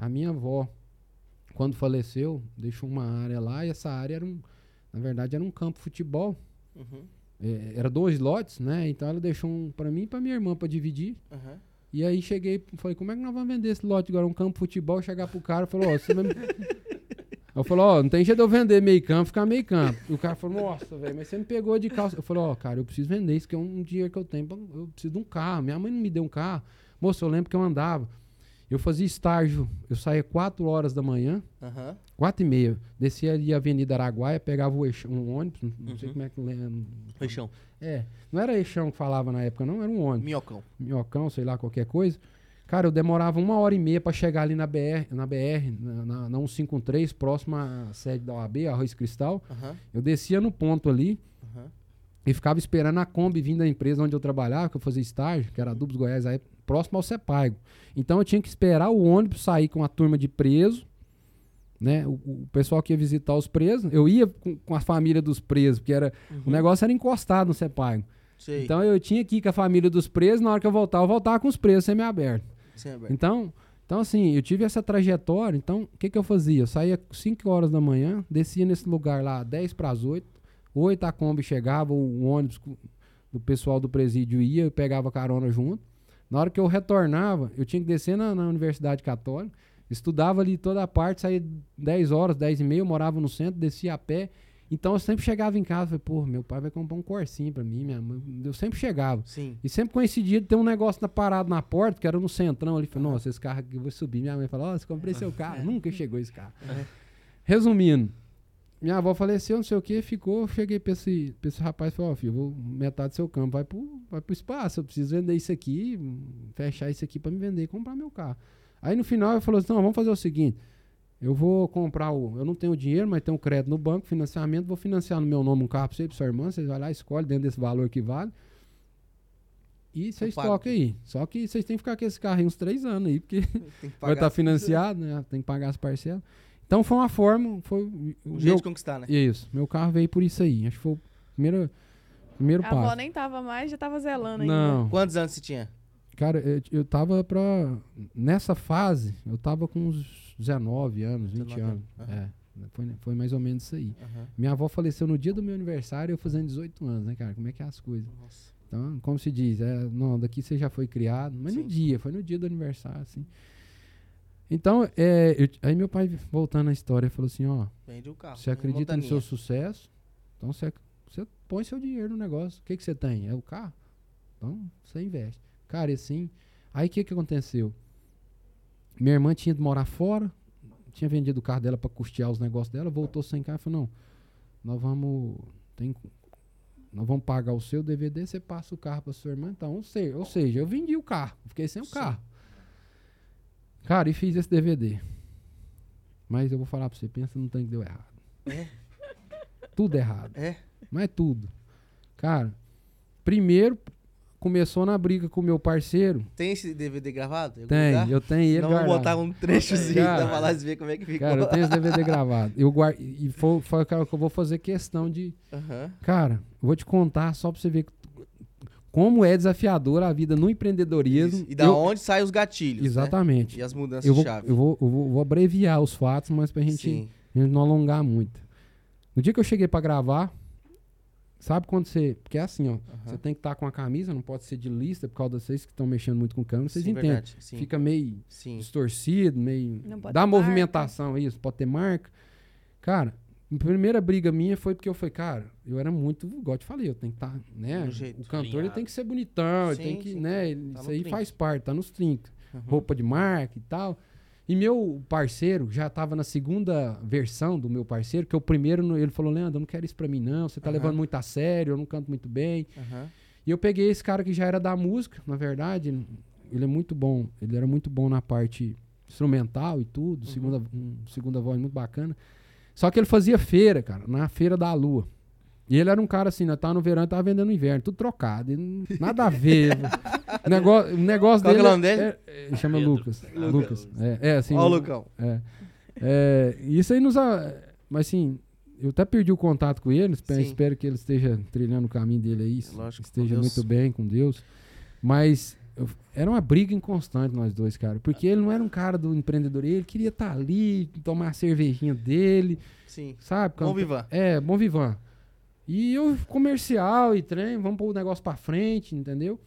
C: a minha avó, quando faleceu, deixou uma área lá e essa área era um. Na verdade, era um campo de futebol.
A: Uhum.
C: É, era dois lotes, né? Então ela deixou um pra mim e pra minha irmã pra dividir.
A: Aham.
C: E aí cheguei, falei, como é que nós vamos vender esse lote agora? Um campo de futebol, chegar pro cara e falou, ó, você vai me... Eu falei, ó, não tem jeito de eu vender meio campo, ficar meio campo. E o cara falou, nossa, velho, mas você me pegou de calça. Eu falei, ó, cara, eu preciso vender isso, que é um dinheiro que eu tenho, eu preciso de um carro. Minha mãe não me deu um carro. Moço, eu lembro que eu andava. Eu fazia estágio, eu saía 4 horas da manhã,
A: Aham.
C: quatro e meia. Descia ali a Avenida Araguaia, pegava o eixão, um ônibus, não sei
A: Uhum.
C: como é que lembra.
A: Fechão.
C: É, não era eixão que falava na época, não, era um ônibus
A: Minhocão.
C: minhocão, sei lá, qualquer coisa. Cara, eu demorava uma hora e meia pra chegar ali na BR, na BR, na, na, na 153, próximo à sede da OAB, Arroz Cristal.
A: Aham.
C: Eu descia no ponto ali
A: Aham.
C: e ficava esperando a Kombi vindo da empresa onde eu trabalhava, que eu fazia estágio, que era Adubos Goiás, aí próximo ao Sepaigo. Então eu tinha que esperar o ônibus sair com a turma de preso, né? O, o pessoal que ia visitar os presos, eu ia com, com a família dos presos, porque era, o negócio era encostado no Sepaigo.
A: Sei.
C: Então eu tinha que ir com a família dos presos, na hora que eu voltava, eu voltava com os presos semi-aberto.
A: Sem aberto.
C: Então, então, assim, eu tive essa trajetória. Então, o que, que eu fazia? Eu saía 5 horas da manhã, descia nesse lugar lá 10 para as 8. 8 a Kombi chegava, o ônibus do pessoal do presídio ia, eu pegava carona junto. Na hora que eu retornava, eu tinha que descer na, na Universidade Católica, estudava ali toda a parte, saía 10 horas, 10 e meia, morava no centro, descia a pé. Então eu sempre chegava em casa, falei, pô, meu pai vai comprar um corsinho pra mim, minha mãe. Eu sempre chegava.
A: Sim.
C: E sempre coincidia de ter um negócio na, parado na porta, que era no centrão ali. Falei, nossa, esse carro aqui eu vou subir. Minha mãe falou, ó, você comprei seu carro. Nunca chegou esse carro. Resumindo, minha avó faleceu, não sei o que, ficou. Cheguei pra esse, pra esse rapaz e falei, ó, filho, eu vou metade do seu campo, vai pro, vai pro espaço. Eu preciso vender isso aqui, fechar isso aqui pra me vender e comprar meu carro. Aí no final eu falou assim, não, vamos fazer o seguinte. Eu vou comprar o. Eu não tenho dinheiro, mas tenho crédito no banco, financiamento. Vou financiar no meu nome um carro pra você e pra sua irmã. Vocês vão lá, escolhe dentro desse valor que vale. E vocês toquem aí. Só que vocês têm que ficar com esse carro aí uns três anos aí, porque vai estar financiado, né? Tem que pagar as parcelas. Então foi uma forma. Foi o
A: Um
C: meu-
A: jeito de conquistar, né?
C: Isso. Meu carro veio por isso aí. Acho que foi o primeiro, primeiro
D: A avó
C: passo.
D: nem tava mais, já tava zelando ainda.
C: Não.
A: Quantos anos você tinha?
C: Cara, eu, eu tava pra. Nessa fase, eu tava com uns 19 anos, 20
A: 19
C: anos.
A: anos.
C: É. Foi, foi mais ou menos isso aí.
A: Aham.
C: Minha avó faleceu no dia do meu aniversário, eu fazendo 18 anos, né, cara? Como é que é as coisas?
A: Nossa.
C: Então, como se diz, é, não, daqui você já foi criado, mas
A: Sim.
C: no dia, foi no dia do aniversário, assim. Então, é, eu- aí meu pai, voltando à história, falou assim, ó,
A: Vende o carro.
C: você acredita no seu sucesso, então você, você põe seu dinheiro no negócio. O que, que você tem? É o carro? Então, você investe. Cara, e assim, aí o que, que aconteceu? Minha irmã tinha de morar fora, tinha vendido o carro dela para custear os negócios dela, voltou sem carro e falou, não, nós vamos, tem, nós vamos pagar o seu DVD, você passa o carro para sua irmã, então, ou seja, ou seja, eu vendi o carro, fiquei sem o
A: Sim.
C: carro. Cara, e fiz esse DVD. Mas eu vou falar pra você, pensa no tanque que deu errado.
A: É?
C: Tudo errado.
A: É?
C: Mas tudo. Cara, primeiro começou na briga com o meu parceiro.
A: Tem esse DVD gravado? algum
C: Tem,
A: lugar?
C: eu tenho ele
A: Não, vou
C: guardado.
A: botar um trechozinho
C: Cara.
A: pra lá ver como é que ficou.
C: Cara, eu tenho esse DVD gravado. Eu guard... E foi, foi aquela que eu vou fazer questão de. Cara, eu vou te contar só pra você ver como é desafiadora a vida no empreendedorismo.
A: Isso. E da
C: Eu-
A: onde saem os gatilhos, né?
C: Exatamente.
A: E as mudanças
C: Eu vou,
A: de chave.
C: eu, vou, eu vou, vou abreviar os fatos, mas pra gente, a gente não alongar muito. No dia que eu cheguei pra gravar, sabe quando você. Porque é assim, ó. Você tem que estar com a camisa, não pode ser de lista, por causa de vocês que estão mexendo muito com câmera, vocês
A: Sim,
C: entendem.
A: verdade. Sim.
C: Fica meio
A: Sim.
C: distorcido, meio.
D: Não pode
C: Dá
D: ter
C: movimentação isso, pode ter marca. Cara, a primeira briga minha foi porque eu falei, cara, eu era muito, igual eu te falei, eu tenho que estar, né?
A: Do jeito.
C: O cantor ele tem que ser bonitão, ele
A: Sim,
C: tem que,
A: sim.
C: né? ele-
A: Tá
C: isso aí
A: trinco.
C: faz parte, tá nos trinques.
A: Uhum.
C: Roupa de marca e tal. E meu parceiro já tava na segunda versão do meu parceiro, que é o primeiro, ele falou, Leandro, eu não quero isso pra mim não, você tá
A: Aham.
C: levando muito a sério, eu não canto muito bem.
A: Aham.
C: E eu peguei esse cara que já era da música, na verdade, ele é muito bom, ele era muito bom na parte instrumental e tudo,
A: Uhum.
C: segunda, um, segunda voz muito bacana. Só que ele fazia feira, cara, na Feira da Lua. E ele era um cara assim, né, tava no verão e tava vendendo no inverno, tudo trocado, nada a ver. o, negócio, o negócio
A: Qual que é
C: dele,
A: o nome dele?
C: é- é- ele chama
B: Pedro.
C: Lucas.
A: Lucas.
C: Lucas. É, é, assim,
A: Ó o Lucão.
C: é. É, isso aí nos. a- Mas assim, eu até perdi o contato com ele. espe-
A: Sim.
C: Espero que ele esteja trilhando o caminho dele aí.
A: Lógico, com
C: esteja
A: Deus.
C: muito bem com Deus. Mas eu- era uma briga inconstante nós dois, cara. Porque ele não era um cara do empreendedorismo, ele queria estar ali, tomar a cervejinha dele,
A: Sim.
C: sabe?
A: Bom vivan.
C: É, bom vivan. E eu, comercial e trem, vamos pôr o negócio pra frente, entendeu?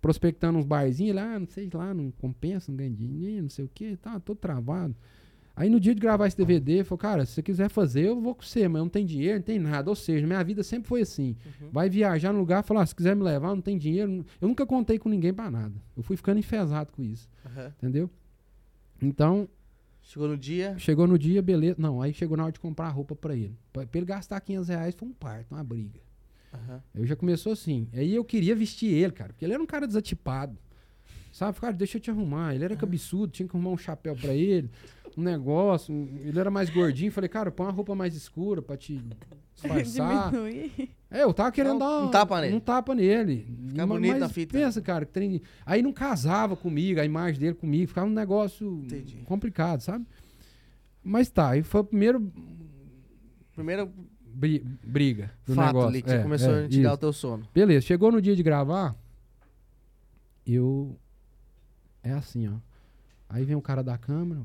C: Prospectando uns barzinhos lá, não sei lá, não compensa, não ganha dinheiro, não sei o que, tá todo travado. Aí no dia de gravar esse DVD, falei, cara, se você quiser fazer, eu vou com você, mas eu não tenho dinheiro, não tem nada. Ou seja, minha vida sempre foi assim.
A: Uhum.
C: Vai viajar no lugar, falar, se quiser me levar, não tem dinheiro. Eu nunca contei com ninguém pra nada. Eu fui ficando enfesado com isso,
A: Aham.
C: entendeu? Então,
A: Chegou no dia.
C: Chegou no dia, beleza. Não, aí chegou na hora de comprar roupa pra ele. Pra, pra ele gastar 500 reais foi um parto, uma briga.
A: Aham.
C: Aí já começou assim. Aí eu queria vestir ele, cara, porque ele era um cara desatipado. Sabe, cara, deixa eu te arrumar. Ele era cabeçudo, tinha que arrumar um chapéu pra ele, um negócio. um- Ele era mais gordinho. Falei, cara, põe uma roupa mais escura pra te disfarçar.
D: Diminuir.
C: É, eu tava querendo
A: Dá um-
C: dar
A: um tapa nele.
C: Um tapa nele.
A: Ficar bonito
C: mas
A: na fita.
C: Pensa, cara, que trem- aí não casava comigo, a imagem dele comigo, ficava um negócio
A: Entendi.
C: complicado, sabe? Mas tá, aí foi o primeiro
A: Primeiro
C: bri- briga do
A: fato
C: negócio.
A: ali que você
C: É,
A: começou
C: é,
A: a tirar
C: isso.
A: o teu sono.
C: Beleza, chegou no dia de gravar, eu. É assim, ó. Aí vem o cara da câmera.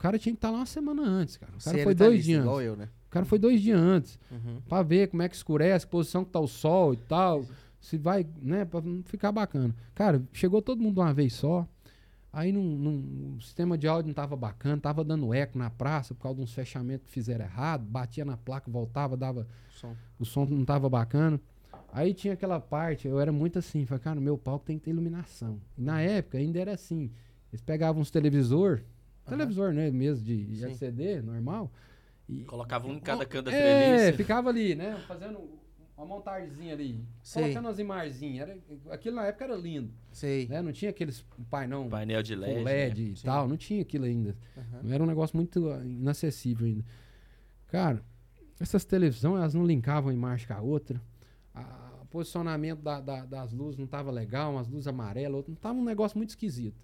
C: O cara tinha que estar lá uma semana antes, cara. O cara foi dois
A: detalhista,
C: dias antes.
A: eu, né?
C: O cara foi dois dias antes.
A: Uhum.
C: Pra ver como é que escurece, que posição que tá o sol e tal. Se vai, né, pra ficar bacana. Cara, chegou todo mundo uma vez só. Aí não, não- o sistema de áudio não tava bacana, tava dando eco na praça por causa de uns fechamentos que fizeram errado. Batia na placa, voltava, dava.
A: Som.
C: O som não tava bacana. Aí tinha aquela parte, eu era muito assim, falei, cara, meu palco tem que ter iluminação. E na época ainda era assim. Eles pegavam uns televisor, televisor, né, mesmo de
A: Sim.
C: LCD, normal. E,
B: Colocava um em cada canto da
C: é,
B: treliça.
C: ficava ali, né? Fazendo uma montagemzinha ali.
A: Sei.
C: Colocando as imagenzinhas. Era, aquilo na época era lindo.
A: Sei.
C: Né? Não tinha aqueles painel
B: Painel de LED.
C: LED,
B: né?
C: e
A: Sim.
C: tal. Não tinha aquilo ainda. Não Era um negócio muito ah, inacessível ainda. Cara, essas televisões, elas não linkavam imagem com a outra. A- O posicionamento da- da- das luzes não tava legal, umas luzes amarelas, outras. Não tava um negócio muito esquisito.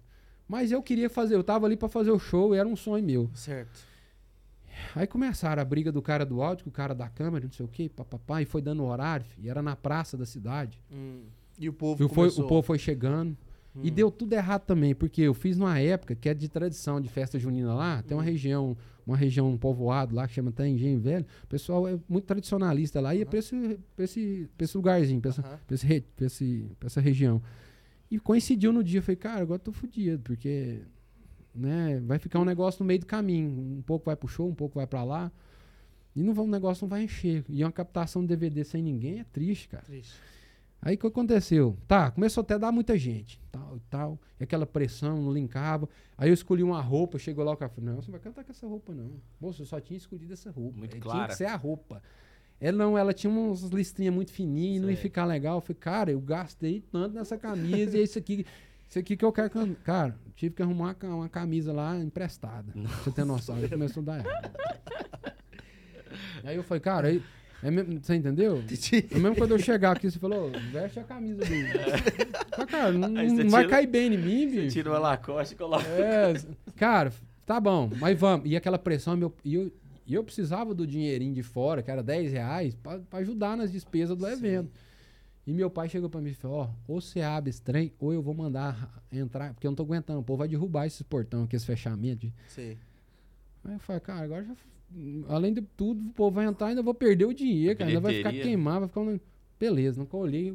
C: Mas eu queria fazer, eu tava ali pra fazer o show e era um sonho meu.
A: Certo.
C: Aí começaram a briga do cara do áudio com o cara da câmera, não sei o que, papapá, e foi dando horário, e era na praça da cidade.
A: Hum. E o povo
C: E foi, o povo foi chegando. E
A: Hum.
C: deu tudo errado também, porque eu fiz numa época que é de tradição de festa junina lá, tem uma
A: Hum.
C: região, uma região um povoado lá que chama até Engenho Velho. O pessoal é muito tradicionalista lá, ia pra esse, pra esse, pra esse lugarzinho, pra essa,
A: Aham.
C: pra, esse, pra, esse, pra essa região. E coincidiu no dia, eu falei, cara, agora eu tô fudido, porque né, vai ficar um negócio no meio do caminho. Um pouco vai pro show, um pouco vai pra lá. E não vai, o negócio não vai encher. E uma captação de DVD sem ninguém é triste, cara.
A: Triste.
C: Aí o que aconteceu? Tá, começou até a dar muita gente, tal e tal. E aquela pressão, não linkava. Aí eu escolhi uma roupa, chegou lá o cara falou, não, você não vai cantar com essa roupa, não. Moço, eu só tinha escolhido essa roupa.
B: Muito
C: Tinha
B: clara.
C: que ser a roupa. Ela não, ela tinha umas listrinhas muito fininhas, não ia
B: Sei.
C: ficar legal. Eu falei, cara, eu gastei tanto nessa camisa e é isso aqui. Isso aqui que eu quero cantar. Cara, tive que arrumar uma ca- uma camisa lá emprestada. Pra você ter noção. Aí começou a dar errado. Aí eu falei, cara, aí, é mesmo- você entendeu? É mesmo quando eu chegar aqui, você falou, veste a camisa do. Falei, cara, não, não vai
B: tira-
C: cair bem em mim,
B: Você
C: bicho.
B: tira uma Lacoste e coloca.
C: É, cara, tá bom, mas vamos. E aquela pressão, meu, e eu, e eu precisava do dinheirinho de fora, que era 10 reais, pra ajudar nas despesas do evento. E meu pai chegou pra mim e falou: Ó, ou você abre esse trem, ou eu vou mandar entrar, porque eu não tô aguentando. O povo vai derrubar esses portão aqui, esse fechamento. de-
A: Sei.
C: Aí eu falei, cara, agora já. Além de tudo, o povo vai entrar, ainda vou perder o dinheiro, cara. Ainda vai ficar
B: Bilheteria.
C: queimado, vai ficar um. Beleza, nunca olhei.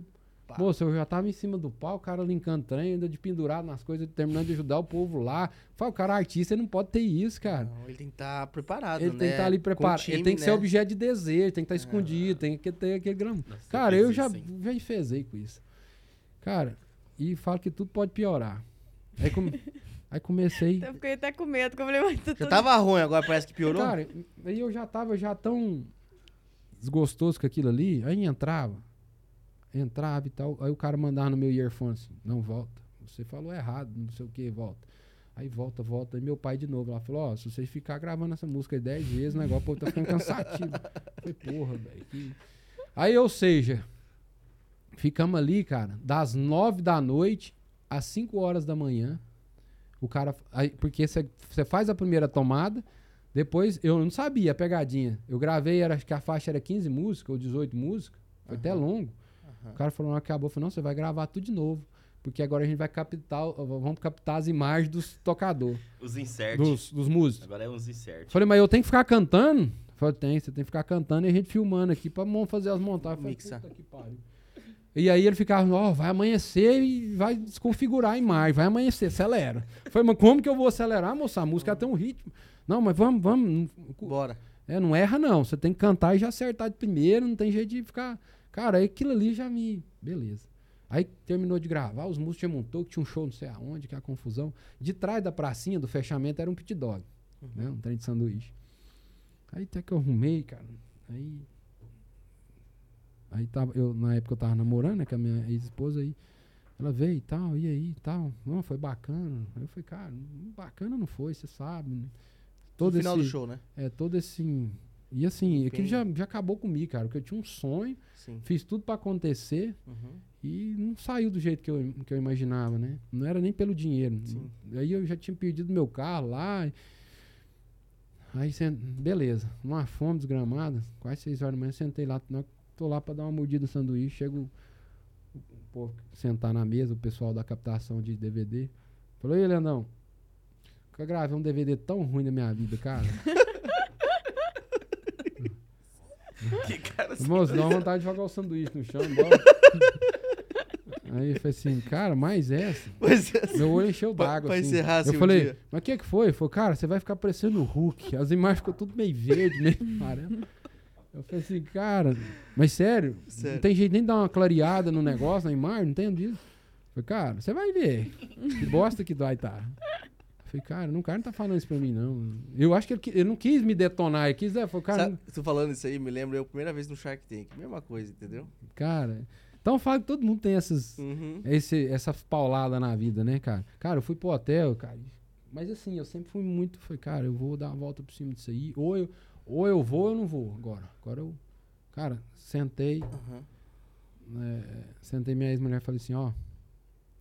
A: Pá.
C: Moça, eu já tava em cima do pau, o cara linkando trem, ainda de pendurado nas coisas, terminando de ajudar o povo lá. Falei, o cara é artista, ele não pode ter isso, cara.
A: Não, ele tem que estar preparado,
C: Ele
A: né?
C: tem que estar ali
A: Com o
C: preparado. ele
A: time,
C: tem que ser
A: né?
C: objeto de desejo, tem que estar escondido, tem que ter aquele grama.
B: Nossa,
C: Cara, eu já, já enfezei com isso. Cara, e falo que tudo pode piorar. Aí, come- aí comecei.
D: Eu fiquei até com medo, que eu falei, mas tu
A: Já
D: tudo-
A: tava ruim, agora parece que piorou.
C: Cara, aí eu já tava já tão desgostoso com aquilo ali, aí entrava, entrava e tal, aí o cara mandava no meu earphone assim, não volta, você falou errado, não sei o que, volta. Aí volta, volta, aí meu pai de novo lá falou, ó, se vocês ficar gravando essa música aí 10 vezes, o negócio pô, tá ficando cansativo. Falei, porra, velho. que- Aí, ou seja, ficamos ali, cara, das 9 da noite às 5 horas da manhã. O cara. aí- porque você faz a primeira tomada, depois eu não sabia a pegadinha. Eu gravei, era, acho que a faixa era 15 músicas ou 18 músicas. Foi até longo. O cara falou, não, acabou. Eu falei, não, você vai gravar tudo de novo. Porque agora a gente vai captar, vamos captar as imagens dos tocadores,
B: Os inserts.
C: dos, dos músicos.
B: Agora é uns inserts.
C: Falei, mas eu tenho que ficar cantando? Eu Falei, tem, você tem que ficar cantando e a gente filmando aqui pra fazer as montagens. Falei, puta que pariu. E aí ele ficava, ó, vai amanhecer e vai desconfigurar a imagem, vai amanhecer, acelera. Falei, mas como que eu vou acelerar, moça? A música tem um ritmo. Não, mas vamos, vamos.
A: Bora.
C: É, não erra não, você tem que cantar e já acertar de primeiro, não tem jeito de ficar... Cara, aí aquilo ali já me... Beleza. Aí terminou de gravar, os músicos tinham montou, que tinha um show não sei aonde, que é a confusão. De trás da pracinha, do fechamento, era um pit dog, né? Um trem de sanduíche. Aí até que eu arrumei, cara. Aí. Aí tava, eu, na época eu tava namorando, né, com a minha ex-esposa aí. Ela veio e tal, e aí e tal. Não, foi bacana. Aí eu falei, cara, bacana não foi, você sabe. Né? Todo
A: no final
C: esse,
A: do show, né?
C: É, todo esse. E assim, aquilo já, já acabou comigo, cara. Porque eu tinha um sonho,
A: Sim.
C: fiz tudo pra acontecer
A: Uhum.
C: e não saiu do jeito que eu, que eu imaginava, né? Não era nem pelo dinheiro.
A: Sim.
C: Aí eu já tinha perdido meu carro lá. Aí, beleza, uma fome desgramada, quase seis horas da manhã, sentei lá, tô lá pra dar uma mordida no sanduíche, chego o povo sentar na mesa, o pessoal da captação de DVD. Falou, ei, Leandão, que eu gravei um DVD tão ruim na minha vida, cara.
B: Que cara assim.
C: Moço, dá uma vontade de jogar o sanduíche no chão. Aí eu falei assim, cara, mais essa.
A: Pois é.
C: Meu olho encheu
A: Pra-
C: d'água.
A: pra
C: assim.
A: assim,
C: Eu
A: o
C: falei,
A: dia.
C: mas o que que foi? Ele falou, cara, você vai ficar parecendo o Hulk. As imagens ficam tudo meio verde, meio amarelo. Eu falei assim, cara, mas sério,
A: Sério.
C: não tem jeito nem de dar uma clareada no negócio, na imagem, não tem disso. Eu falei, cara, você vai ver. Que bosta que vai tá. Falei, cara, não, o cara não tá falando isso pra mim, não. Eu acho que ele, ele não quis me detonar, ele quis, é, falou, cara,
A: Sabe, tu falando isso aí, me lembra eu a primeira vez no Shark Tank. Mesma coisa, entendeu?
C: cara. Então fala que todo mundo tem essas,
A: Uhum.
C: esse, essa paulada na vida, né, cara? Cara, eu fui pro hotel, cara. Mas assim, eu sempre fui muito. Falei, cara, eu vou dar uma volta por cima disso aí. Ou eu, ou eu vou ou eu não vou agora. Agora eu. Cara, sentei.
A: Uhum.
C: é, sentei minha ex-mulher e falei assim, ó.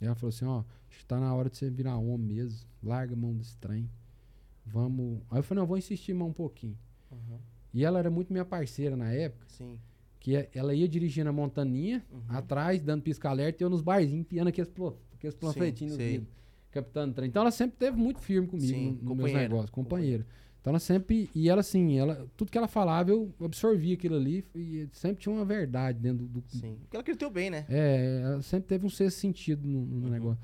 C: E ela falou assim, ó, acho que tá na hora de você virar homem mesmo. Larga a mão desse trem. Vamos. Aí eu falei, não, eu vou insistir mais um pouquinho.
A: Uhum.
C: E ela era muito minha parceira na época,
A: Sim.
C: que é- ela ia dirigindo a montaninha,
A: Uhum.
C: atrás, dando pisca-alerta, e eu nos barzinhos, piando aqueles, plo- aqueles panfletinhos nos
A: sei.
C: vidros, captando trem. Então ela sempre teve muito firme comigo
A: Sim,
C: no, no meus
A: companheira.
C: negócios, companheira. Então ela sempre, e ela assim, ela, tudo que ela falava eu absorvia aquilo ali e sempre tinha uma verdade dentro do...
A: Sim. Porque ela acreditou bem, né?
C: É, ela sempre teve um sexto sentido no, no
A: Uhum.
C: negócio.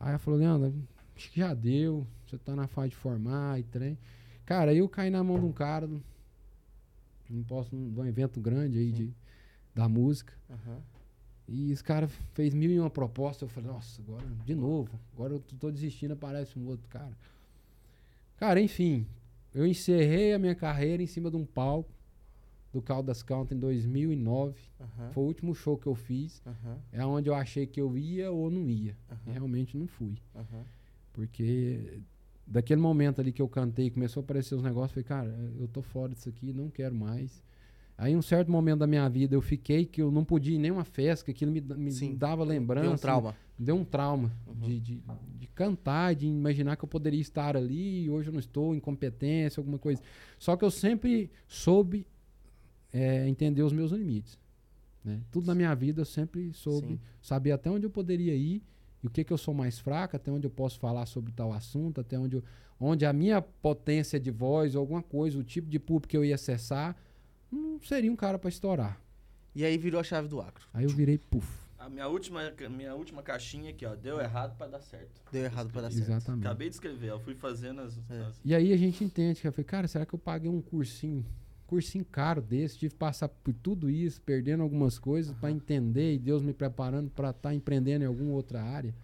C: Aí ela falou, Leandro, acho que já deu, você tá na fase de formar e trem. Cara, aí eu caí na mão de um cara, não posso, de um evento grande aí de, da música.
A: Uhum.
C: E esse cara fez mil e uma proposta. Eu falei, nossa, agora, de novo. Agora eu tô desistindo, aparece um outro cara. Cara, enfim. Eu encerrei a minha carreira em cima de um palco do Caldas Country em 2009.
A: Uhum.
C: Foi o último show que eu fiz.
A: Uhum.
C: É onde eu achei que eu ia ou não ia.
A: Uhum.
C: realmente não fui. Porque daquele momento ali que eu cantei começou a aparecer os negócios, eu falei, cara, eu tô fora disso aqui, não quero mais. Aí, um certo momento da minha vida, eu fiquei que eu não podia ir em nenhuma festa, que aquilo me, me
A: Sim.
C: dava lembrança.
A: Deu um trauma.
C: Deu um trauma
A: Uhum.
C: de, de, de cantar, de imaginar que eu poderia estar ali e hoje eu não estou, incompetência, alguma coisa. Só que eu sempre soube é, entender os meus limites. Né? Tudo na minha vida eu sempre soube
A: Sim.
C: saber até onde eu poderia ir e o que, que eu sou mais fraco, até onde eu posso falar sobre tal assunto, até onde, eu- onde a minha potência de voz, alguma coisa, o tipo de público que eu ia acessar, não seria um cara para estourar.
A: E aí virou a chave do agro.
C: Aí eu virei puf.
B: A minha última, minha última caixinha aqui, ó, deu errado pra dar certo.
A: Deu errado pra dar certo.
C: Exatamente.
B: Acabei de escrever, eu fui fazendo as.
A: É.
B: as-
C: E aí a gente entende que eu falei, cara, será que eu paguei um cursinho, cursinho caro desse, tive que passar por tudo isso, perdendo algumas coisas para entender e Deus me preparando para estar empreendendo em alguma outra área,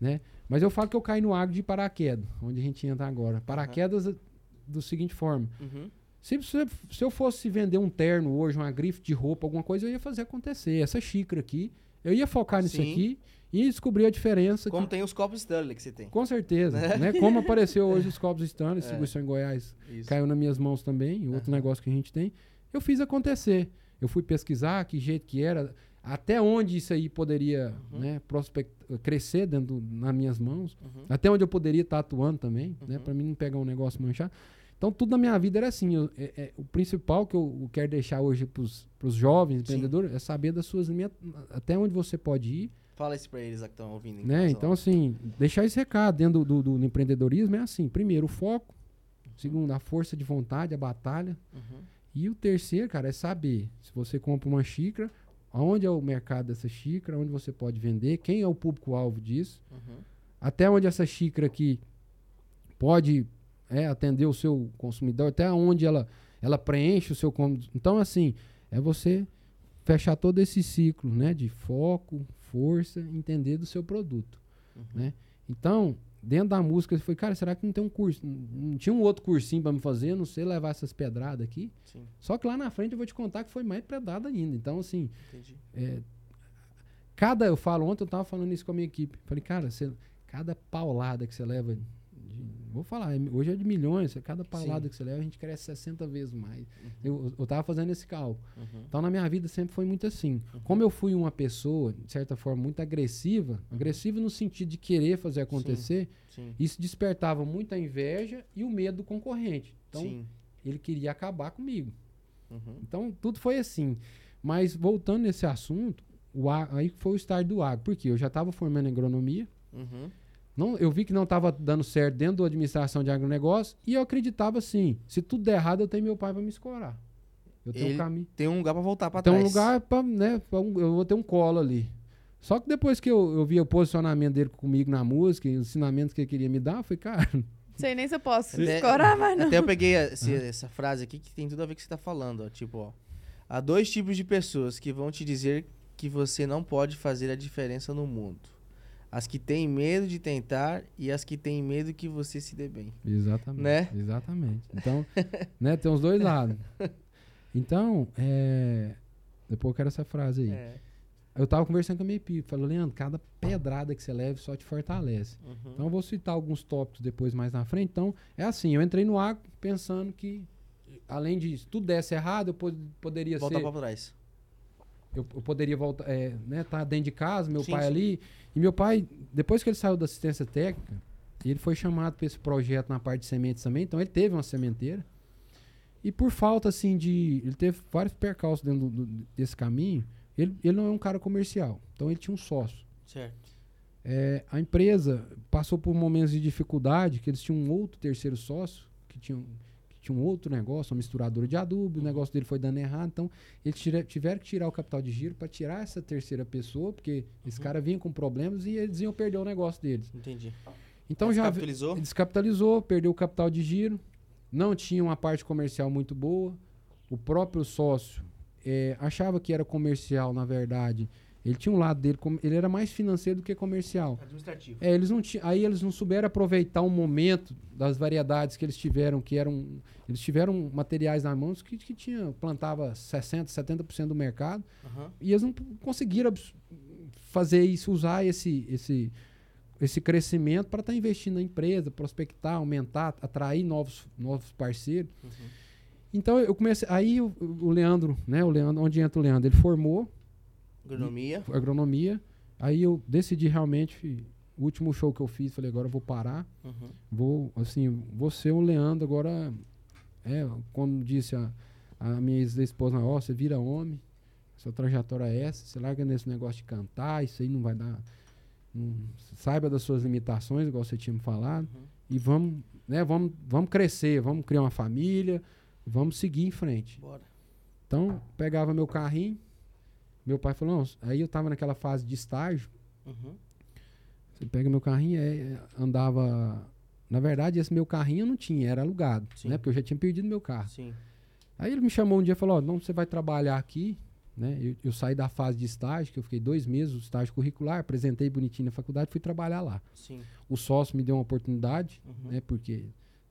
C: né? Mas eu falo que eu caí no agro de paraquedas, onde a gente entra agora. Paraquedas eh, do seguinte forma,
A: Uhum.
C: Se, se, eu fosse vender um terno hoje, uma grife de roupa, alguma coisa, eu ia fazer acontecer. Essa xícara aqui, eu ia focar nisso
A: Sim.
C: aqui e descobrir a diferença
A: Como
C: que
A: tem os copos Stanley que você tem.
C: com certeza, né? Como apareceu hoje os copos Stanley,
A: É.
C: distribuição em Goiás,
A: Isso.
C: caiu nas minhas mãos também, outro
A: Aham.
C: negócio que a gente tem, eu fiz acontecer. Eu fui pesquisar que jeito que era, até onde isso aí poderia
A: Uhum.
C: né, prospect- crescer dentro nas minhas mãos,
A: Uhum.
C: até onde eu poderia estar atuando também, né,
A: Uhum.
C: para mim não pegar um negócio manchado. Então tudo na minha vida era assim. eu- é- é- o principal que eu, eu quero deixar hoje para os jovens
A: Sim.
C: empreendedores é saber das suas linhas, até onde você pode ir
A: Fala isso pra eles que estão ouvindo.
C: né? Então, assim, deixar esse recado dentro do, do- do empreendedorismo é assim: primeiro, o foco. Segundo, a força de vontade, a batalha.
A: Uhum.
C: E o terceiro, cara, é saber se você compra uma xícara, aonde é o mercado dessa xícara, onde você pode vender, quem é o público-alvo disso,
A: Uhum.
C: até onde essa xícara aqui pode é, atender o seu consumidor, até onde ela, ela preenche o seu. con- Então, assim, é você fechar todo esse ciclo né, de foco, força, entender do seu produto.
A: Uhum.
C: Né? Então, dentro da música, eu falei, cara, será que não tem um curso? Não tinha um outro cursinho pra me fazer? Eu não sei levar essas pedradas aqui.
A: Sim,
C: Só que lá na frente eu vou te contar que foi mais pedrada ainda. Então, assim, é, cada, eu falo, ontem eu tava falando isso com a minha equipe. Falei, cara, você, cada paulada que você leva, vou falar, é- hoje é de milhões, cada paulada
A: Sim.
C: que você leva, a gente cresce 60 vezes mais. Eu, eu tava fazendo esse cálculo.
A: Uhum.
C: Então, na minha vida sempre foi muito assim. Como eu fui uma pessoa, de certa forma, muito agressiva, agressiva no sentido de querer fazer acontecer,
A: Sim.
C: isso despertava muita inveja e o medo do concorrente. Então,
A: Sim.
C: ele queria acabar comigo.
A: Uhum.
C: Então, tudo foi assim. Mas, voltando nesse assunto, o aí foi o start do agro. Porque eu já estava formando agronomia,
A: Uhum.
C: Não, eu vi que não estava dando certo dentro da administração de agronegócio, e eu acreditava assim, se tudo der errado, eu tenho meu pai para me escorar. Eu tenho
A: Ele
C: um caminho.
A: Tem um lugar pra voltar pra
C: Tem
A: trás.
C: um lugar pra, né, pra um- eu vou ter um colo ali. Só que depois que eu, eu vi o posicionamento dele comigo na música e os ensinamentos que ele queria me dar, eu falei, cara,
D: Sei nem se eu posso
A: Até-
D: escorar, mas não.
A: Até eu peguei esse- essa frase aqui que tem tudo a ver com o que você tá falando, ó. Tipo, ó. Há dois tipos de pessoas que vão te dizer que você não pode fazer a diferença no mundo. As que têm medo de tentar e as que têm medo que você se dê bem.
C: Exatamente.
A: Né?
C: Exatamente. Então, né, tem os dois lados. Então, é, depois eu quero essa frase aí.
A: É.
C: Eu tava conversando com a minha equipe, falou, Leandro, cada pedrada que você leva só te fortalece.
A: Uhum.
C: Então eu vou citar alguns tópicos depois mais na frente. Então, é assim, eu entrei no agro pensando que, além de se tudo desse errado, eu pod- poderia
A: Voltar
C: ser
A: pra trás.
C: Eu, eu poderia voltar, é, né, tá dentro de casa, meu
A: Sim,
C: pai
A: sim.
C: ali. E meu pai, depois que ele saiu da assistência técnica, ele foi chamado para esse projeto na parte de sementes também, então ele teve uma sementeira. E por falta, assim, de. Ele teve vários percalços dentro do- do- desse caminho. Ele, ele não é um cara comercial, então ele tinha um sócio.
A: Certo.
C: É, a empresa passou por momentos de dificuldade, que eles tinham um outro terceiro sócio, que tinha, tinha um outro negócio, uma misturadora de adubo, o negócio dele foi dando errado, então eles tira- tiveram que tirar o capital de giro para tirar essa terceira pessoa, porque esse cara vinha com problemas e eles iam perder o negócio deles.
A: Entendi.
C: Então já
A: Descapitalizou?
C: descapitalizou, perdeu o capital de giro, não tinha uma parte comercial muito boa. O próprio sócio eh, achava que era comercial, na verdade. Ele tinha um lado dele, ele era mais financeiro do que comercial.
A: Administrativo.
C: É, eles não tinham, aí eles não souberam aproveitar o momento das variedades que eles tiveram, que eram, eles tiveram materiais na mão que, que tinha, plantava 60, 70% do mercado,
A: Aham.
C: e eles não conseguiram fazer isso, usar esse, esse, esse crescimento para estar investindo na empresa, prospectar, aumentar, atrair novos, novos parceiros.
A: Uhum.
C: Então eu comecei. Aí o, o Leandro, né? O Leandro, onde entra o Leandro? Ele formou
A: Agronomia.
C: agronomia. Aí eu decidi realmente. O último show que eu fiz, falei, agora eu vou parar.
A: Uhum.
C: Vou, assim, vou ser o Leandro agora. É, como disse a, a minha ex-esposa, ó, você vira homem. sua trajetória é essa, você larga nesse negócio de cantar, isso aí não vai dar. não- saiba das suas limitações, igual você tinha me falado,
A: Uhum.
C: e vamos, né, vamos, vamos crescer, vamos criar uma família, vamos seguir em frente.
A: Bora.
C: Então, pegava meu carrinho, meu pai falou, não, aí eu tava naquela fase de estágio,
A: Uhum.
C: você pega meu carrinho, é, é, andava. Na verdade, esse meu carrinho eu não tinha, era alugado,
A: Sim.
C: né? Porque eu já tinha perdido meu carro.
A: Sim.
C: Aí ele me chamou um dia e falou: Ó, não, você vai trabalhar aqui, né? Eu, eu saí da fase de estágio, que eu fiquei dois meses, estágio curricular, apresentei bonitinho na faculdade, fui trabalhar lá.
A: Sim.
C: O sócio me deu uma oportunidade,
A: Uhum.
C: né? Porque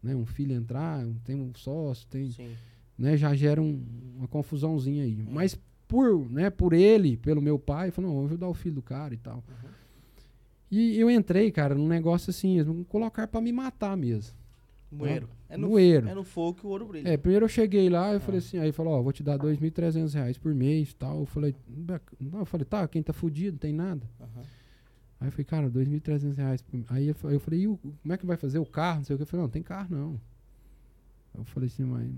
C: né, um filho entrar, tem um sócio, tem,
A: Sim.
C: né? Já gera um- uma confusãozinha aí. Mas por, né? Por ele, pelo meu pai, falou: não, vou ajudar o filho do cara e tal.
A: Uhum.
C: E eu entrei, cara, num negócio assim, eles vão colocar pra me matar mesmo.
A: Moeiro. É no,
C: Moeiro.
A: é no fogo que o ouro brilha.
C: É, primeiro eu cheguei lá, eu
A: Ah.
C: falei assim, aí falou, ó, vou te dar 2.300 reais por mês tal. Eu falei, "Bac- não, eu falei, tá, quem tá fudido, não tem nada.
A: Aham.
C: Aí eu falei, cara, 2.300 reais. por- Aí eu, fa- eu falei, e o- como é que vai fazer o carro? Não sei o que. Eu falei, não, tem carro não. Eu falei assim, mas,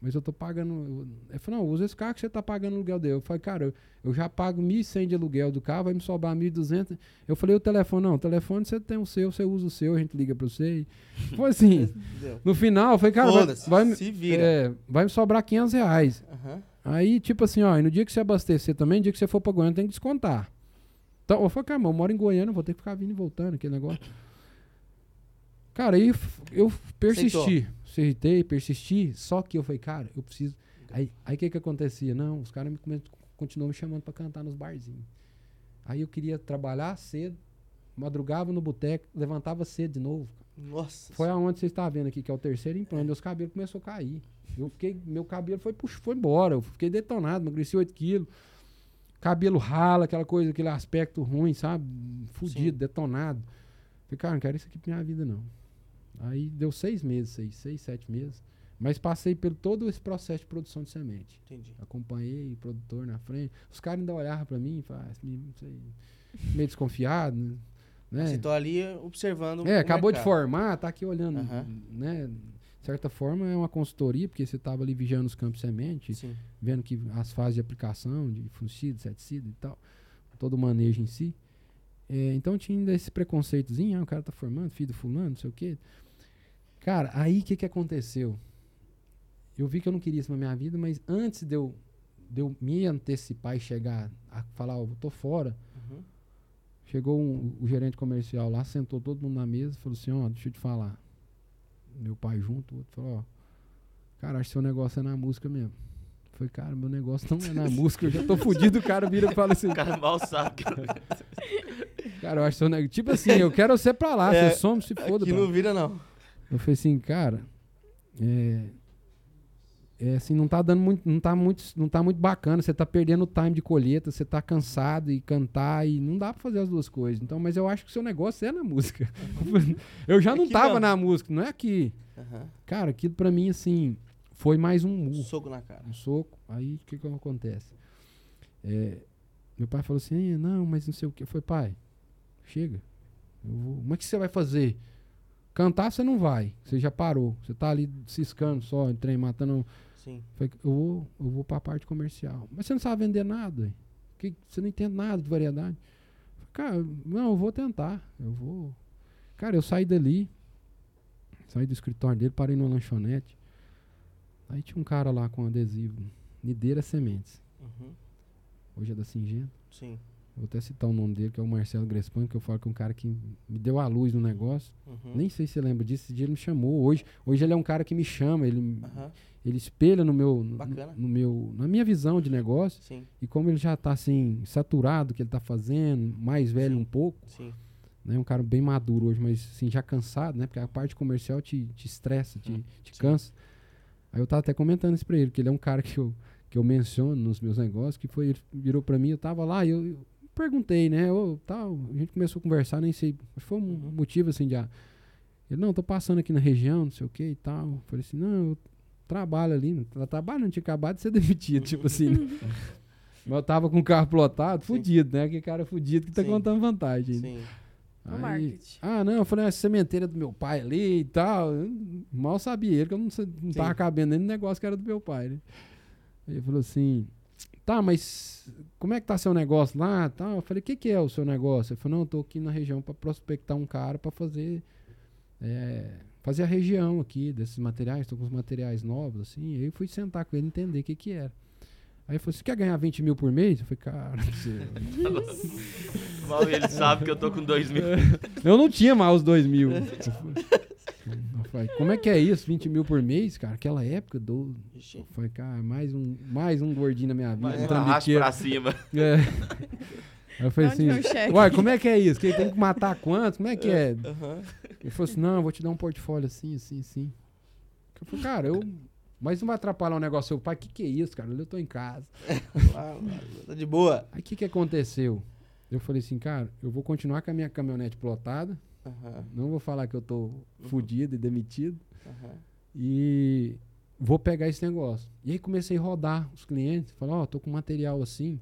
C: mas eu tô pagando. Ele falou, não, usa esse carro que você tá pagando o aluguel dele. Eu falei, cara, eu, eu já pago 1.100 de aluguel do carro, vai me sobrar 1.200. Eu falei, o telefone, não, o telefone você tem o seu, você usa o seu, a gente liga pra você. E foi assim. No final, eu falei, cara, vai, vai,
A: se vira.
C: é, vai me sobrar 500 reais.
A: Aham.
C: Aí, tipo assim, ó, e no dia que você abastecer também, no dia que você for pra Goiânia, tem que descontar. Então, eu falei, cara, mas eu moro em Goiânia, vou ter que ficar vindo e voltando, aquele negócio. Cara, aí eu persisti. Aceitei, persisti, só que eu falei, cara, eu preciso. Aí o que que acontecia? Não, os caras me continuam me chamando pra cantar nos barzinhos. Aí eu queria trabalhar cedo, madrugava no boteco, levantava cedo de novo.
A: Nossa.
C: Foi aonde você está vendo aqui, que é o terceiro implante. Meus cabelos começaram a cair. Eu fiquei, meu cabelo foi, pux- foi embora. Eu fiquei detonado, emagreci 8 quilos. Cabelo rala, aquela coisa, aquele aspecto ruim, sabe? Fudido,
A: Sim.
C: detonado. Falei, cara, não quero isso aqui pra minha vida, não. Aí deu seis meses, seis, seis, sete meses. Mas passei por todo esse processo de produção de semente.
A: Entendi.
C: Acompanhei o produtor na frente. Os caras ainda olhavam pra mim e falavam, "Esse menino, não sei, meio desconfiado, né? né?
A: Você tá ali observando.
C: É, acabou de
A: mercado.
C: formar, tá aqui olhando,
A: Aham.
C: né? De certa forma é uma consultoria, porque você tava ali vigiando os campos de semente,
A: Sim.
C: vendo que as fases de aplicação de fungicida, inseticida e tal, todo o manejo em si. É, então tinha ainda esse preconceitozinho, ah, o cara tá formando, filho do fulano, não sei o quê. Cara, aí o que que aconteceu? Eu vi que eu não queria isso na minha vida, mas antes de eu, de eu me antecipar e chegar a falar, ó, eu tô fora,
A: Uhum.
C: Chegou um- o gerente comercial lá, sentou todo mundo na mesa e falou assim, ó, deixa eu te falar. Meu pai junto, o outro falou, ó, cara, acho que seu negócio é na música mesmo. Falei, cara, meu negócio não é na música, eu já tô fudido, o cara vira e fala assim,
B: O cara mal sabe.
C: cara, eu acho que seu negócio. Tipo assim, eu quero você pra lá,
A: É,
C: você some, se foda. Lá."
A: não vira, não.
C: Eu falei assim, cara, é, é assim, não tá dando muito, não tá muito, não tá muito bacana, você tá perdendo o time de colheita, você tá cansado e cantar e não dá pra fazer as duas coisas. Então, mas eu acho que o seu negócio é na música. eu já não
A: Aqui
C: tava
A: mesmo.
C: na música, não é aqui.
A: Aham.
C: Cara, aquilo pra mim assim, foi mais um murro
A: Soco na cara.
C: um soco. Aí o que que acontece? É, meu pai falou assim: "Eh, não, mas não sei o que. Eu falei, pai, chega. Eu vou. Como é que você vai fazer? Cantar você não vai, você já parou. Você tá ali ciscando só, em trem, matando.
A: Sim.
C: Eu falei, eu vou, eu vou pra parte comercial. Mas você não sabe vender nada, que você não entende nada de variedade. Falei, Cara, não, eu vou tentar. Eu vou. Cara, eu saí dali, saí do escritório dele, parei numa lanchonete. Aí tinha um cara lá com adesivo, Nideira Sementes.
A: Uhum.
C: Hoje é da Singenta.
A: Sim.
C: Vou até citar o nome dele, que é o Marcelo Grespan, que eu falo que é um cara que me deu a luz no negócio.
A: Uhum.
C: Nem sei se você lembra disso, esse dia ele me chamou. Hoje, hoje ele é um cara que me chama, ele,
A: Aham.
C: ele espelha no meu, no, no meu, na minha visão de negócio.
A: Sim.
C: E como ele já tá assim, saturado do que ele tá fazendo, mais velho
A: Sim.
C: um pouco,
A: Sim.
C: né? Um cara bem maduro hoje, mas assim, já cansado, né? Porque a parte comercial te, te estressa, te,
A: Hum,
C: te cansa. Aí eu tava até comentando isso pra ele, que ele é um cara que eu, que eu menciono nos meus negócios, que foi, ele virou pra mim, eu tava lá eu, eu perguntei, né? Ô, tal, a gente começou a conversar, nem sei, foi um
A: Uhum.
C: motivo assim de. ah, ele, não, tô passando aqui na região, não sei o que e tal. Eu falei assim, não, eu trabalho ali. Ela trabalha, não tinha acabado de ser demitido, tipo assim. né? Mas eu tava com o carro plotado,
A: Sim.
C: fudido, né? Que cara fudido que tá
A: Sim.
C: contando vantagem.
A: Sim.
D: O
C: Aí,
D: marketing.
C: ah, não, eu falei, a sementeira do meu pai ali e tal. Eu mal sabia ele que eu não, não tava
A: Sim.
C: cabendo nem no negócio que era do meu pai, né? Aí ele falou assim: tá, mas como é que tá seu negócio lá? Tá? Eu falei, o que, que é o seu negócio? Ele falou, não, eu tô aqui na região para prospectar um cara para fazer é, fazer a região aqui desses materiais, estou com os materiais novos, assim. Aí eu fui sentar com ele entender o que, que era. Aí ele falou, você quer ganhar 20 mil por mês? Eu falei, cara, você...
B: Mal ele sabe que eu tô com 2 mil.
C: eu não tinha mais os 2 mil. Eu falei, como é que é isso? 20 mil por mês, cara? Aquela época, do. Eu falei, cara, mais um, mais um gordinho na minha vida.
B: Mais
C: um
B: um
C: trambiqueiro.
B: pra cima.
C: É. Aí eu falei assim, uai, como é que é isso? Que tem que matar quantos? Como é que é?
A: Aham.
C: Ele falou assim, não, eu vou te dar um portfólio assim, assim, assim. Eu falei, cara, eu... Mas não vai atrapalhar o negócio. Seu pai, o que que é isso, cara? Eu tô em casa.
A: Ah, Tá de boa.
C: Aí o que que aconteceu? Eu falei assim, cara, eu vou continuar com a minha caminhonete plotada.
A: Aham,
C: Não vou falar que eu tô fudido e demitido.
A: aham.
C: E vou pegar esse negócio. E aí comecei a rodar os clientes. Falei, ó, tô com material assim.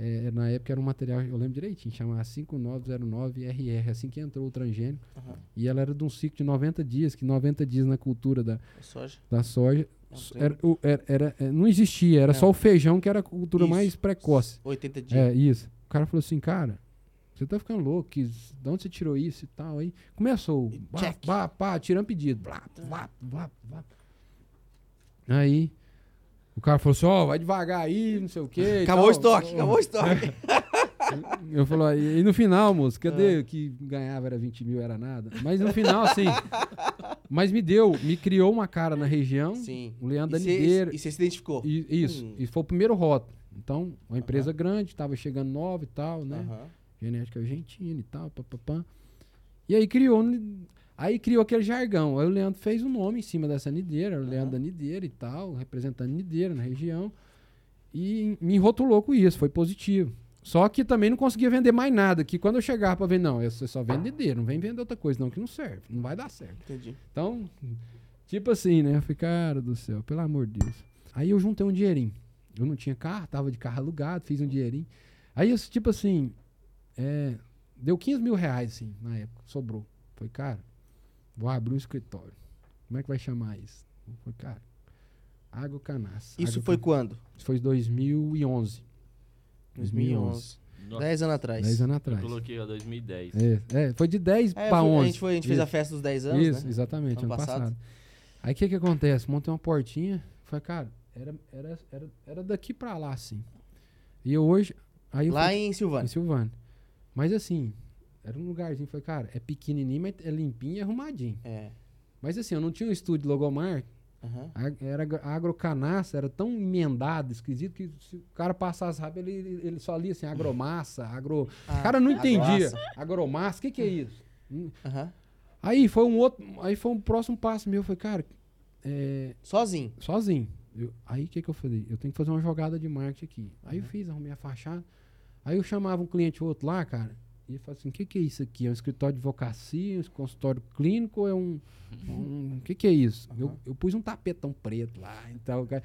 C: É, na época era um material, eu lembro direitinho, chamava 5909RR, assim que entrou o transgênico.
A: Aham.
C: E ela era de um ciclo de 90 dias, que 90 dias na cultura da,
A: Soja.
C: da soja
A: Não,
C: era, o- era- era- é, não existia, era
A: Não.
C: só o feijão que era a cultura
A: Isso.
C: mais precoce.
A: 80 dias.
C: É, isso. O cara falou assim, cara, você tá ficando louco, que, de onde você tirou isso e tal? Aí começou, pá, pá, tirando pedido. Blá, blá, blá, blá. Aí o cara falou assim, ó, vai devagar aí, não sei o quê.
A: Acabou o estoque, acabou o estoque.
C: Eu falou, e, no final, moço, cadê que ganhava era 20 mil, era nada? Mas no final, assim, mas me deu, me criou uma cara na região,
A: Sim.
C: o Leandro Danideira.
A: E você se identificou?
C: E, isso,
A: Hum.
C: e foi o primeiro rótulo. Então, uma empresa grande, tava chegando nova e tal, né?
A: Aham.
C: Genética argentina e tal, papapá. E aí criou, aí criou aquele jargão. Aí o Leandro fez o nome em cima dessa nideira, o
A: Aham.
C: Leandro da Nideira e tal, representando nideira na região. E me rotulou com isso, foi positivo. Só que também não conseguia vender mais nada, que quando eu chegava pra ver, não, você só vende nideira, não vem vender outra coisa não, que não serve, não vai dar certo.
A: Entendi.
C: Então, tipo assim, né? Eu falei, cara do céu, pelo amor de Deus. Aí eu juntei um dinheirinho. Eu não tinha carro, tava de carro alugado, fiz um dinheirinho. Aí, eu, tipo assim, é, deu 15 mil reais, assim, na época, sobrou. Falei, cara, vou abrir um escritório. Como é que vai chamar isso? Eu falei, cara, Agrocanaça.
A: Isso foi quando?
C: Isso foi em 2011.
A: 2011.
B: Nossa,
A: 10 anos atrás.
C: 10 anos
B: eu
C: atrás.
B: coloquei, ó, 2010.
C: É, é, foi de 10
A: É,
C: pra
A: foi-
C: 11.
A: A gente, foi, a gente fez a festa dos 10 anos,
C: Isso,
A: né?
C: exatamente,
A: Ano
C: ano,
A: passado.
C: passado. Aí o que que acontece? Montei uma portinha, falei, cara, era, era, era, era daqui pra lá, assim. E eu hoje. Aí eu
A: Lá
C: fui,
A: em
C: em
A: Silvânia.
C: Mas assim, era um lugarzinho, falei, cara, é pequenininho, mas é limpinho e arrumadinho.
A: É.
C: Mas assim, eu não tinha um estúdio logomar,
A: Aham.
C: a- era a agrocanaça, era tão emendado, esquisito, que se o cara passasse rápido, ele, ele- só lia assim, agromassa, agro... o
A: Ah,
C: cara não entendia. Agromassa, o que que é isso? Hum.
A: Aham.
C: Aí foi um outro, aí foi um próximo passo meu, eu falei, cara, é,
A: Sozinho.
C: sozinho. Eu- aí o que, que eu falei? Eu tenho que fazer uma jogada de marketing aqui. Aí eu
A: Uhum.
C: fiz, arrumei a fachada. Aí eu chamava um cliente ou outro lá, cara, e ele falava assim: o que, que é isso aqui? É um escritório de advocacia, um consultório clínico é um. um- O que, que é isso? Eu,
A: Uhum.
C: eu pus um tapetão preto lá. Então, cara,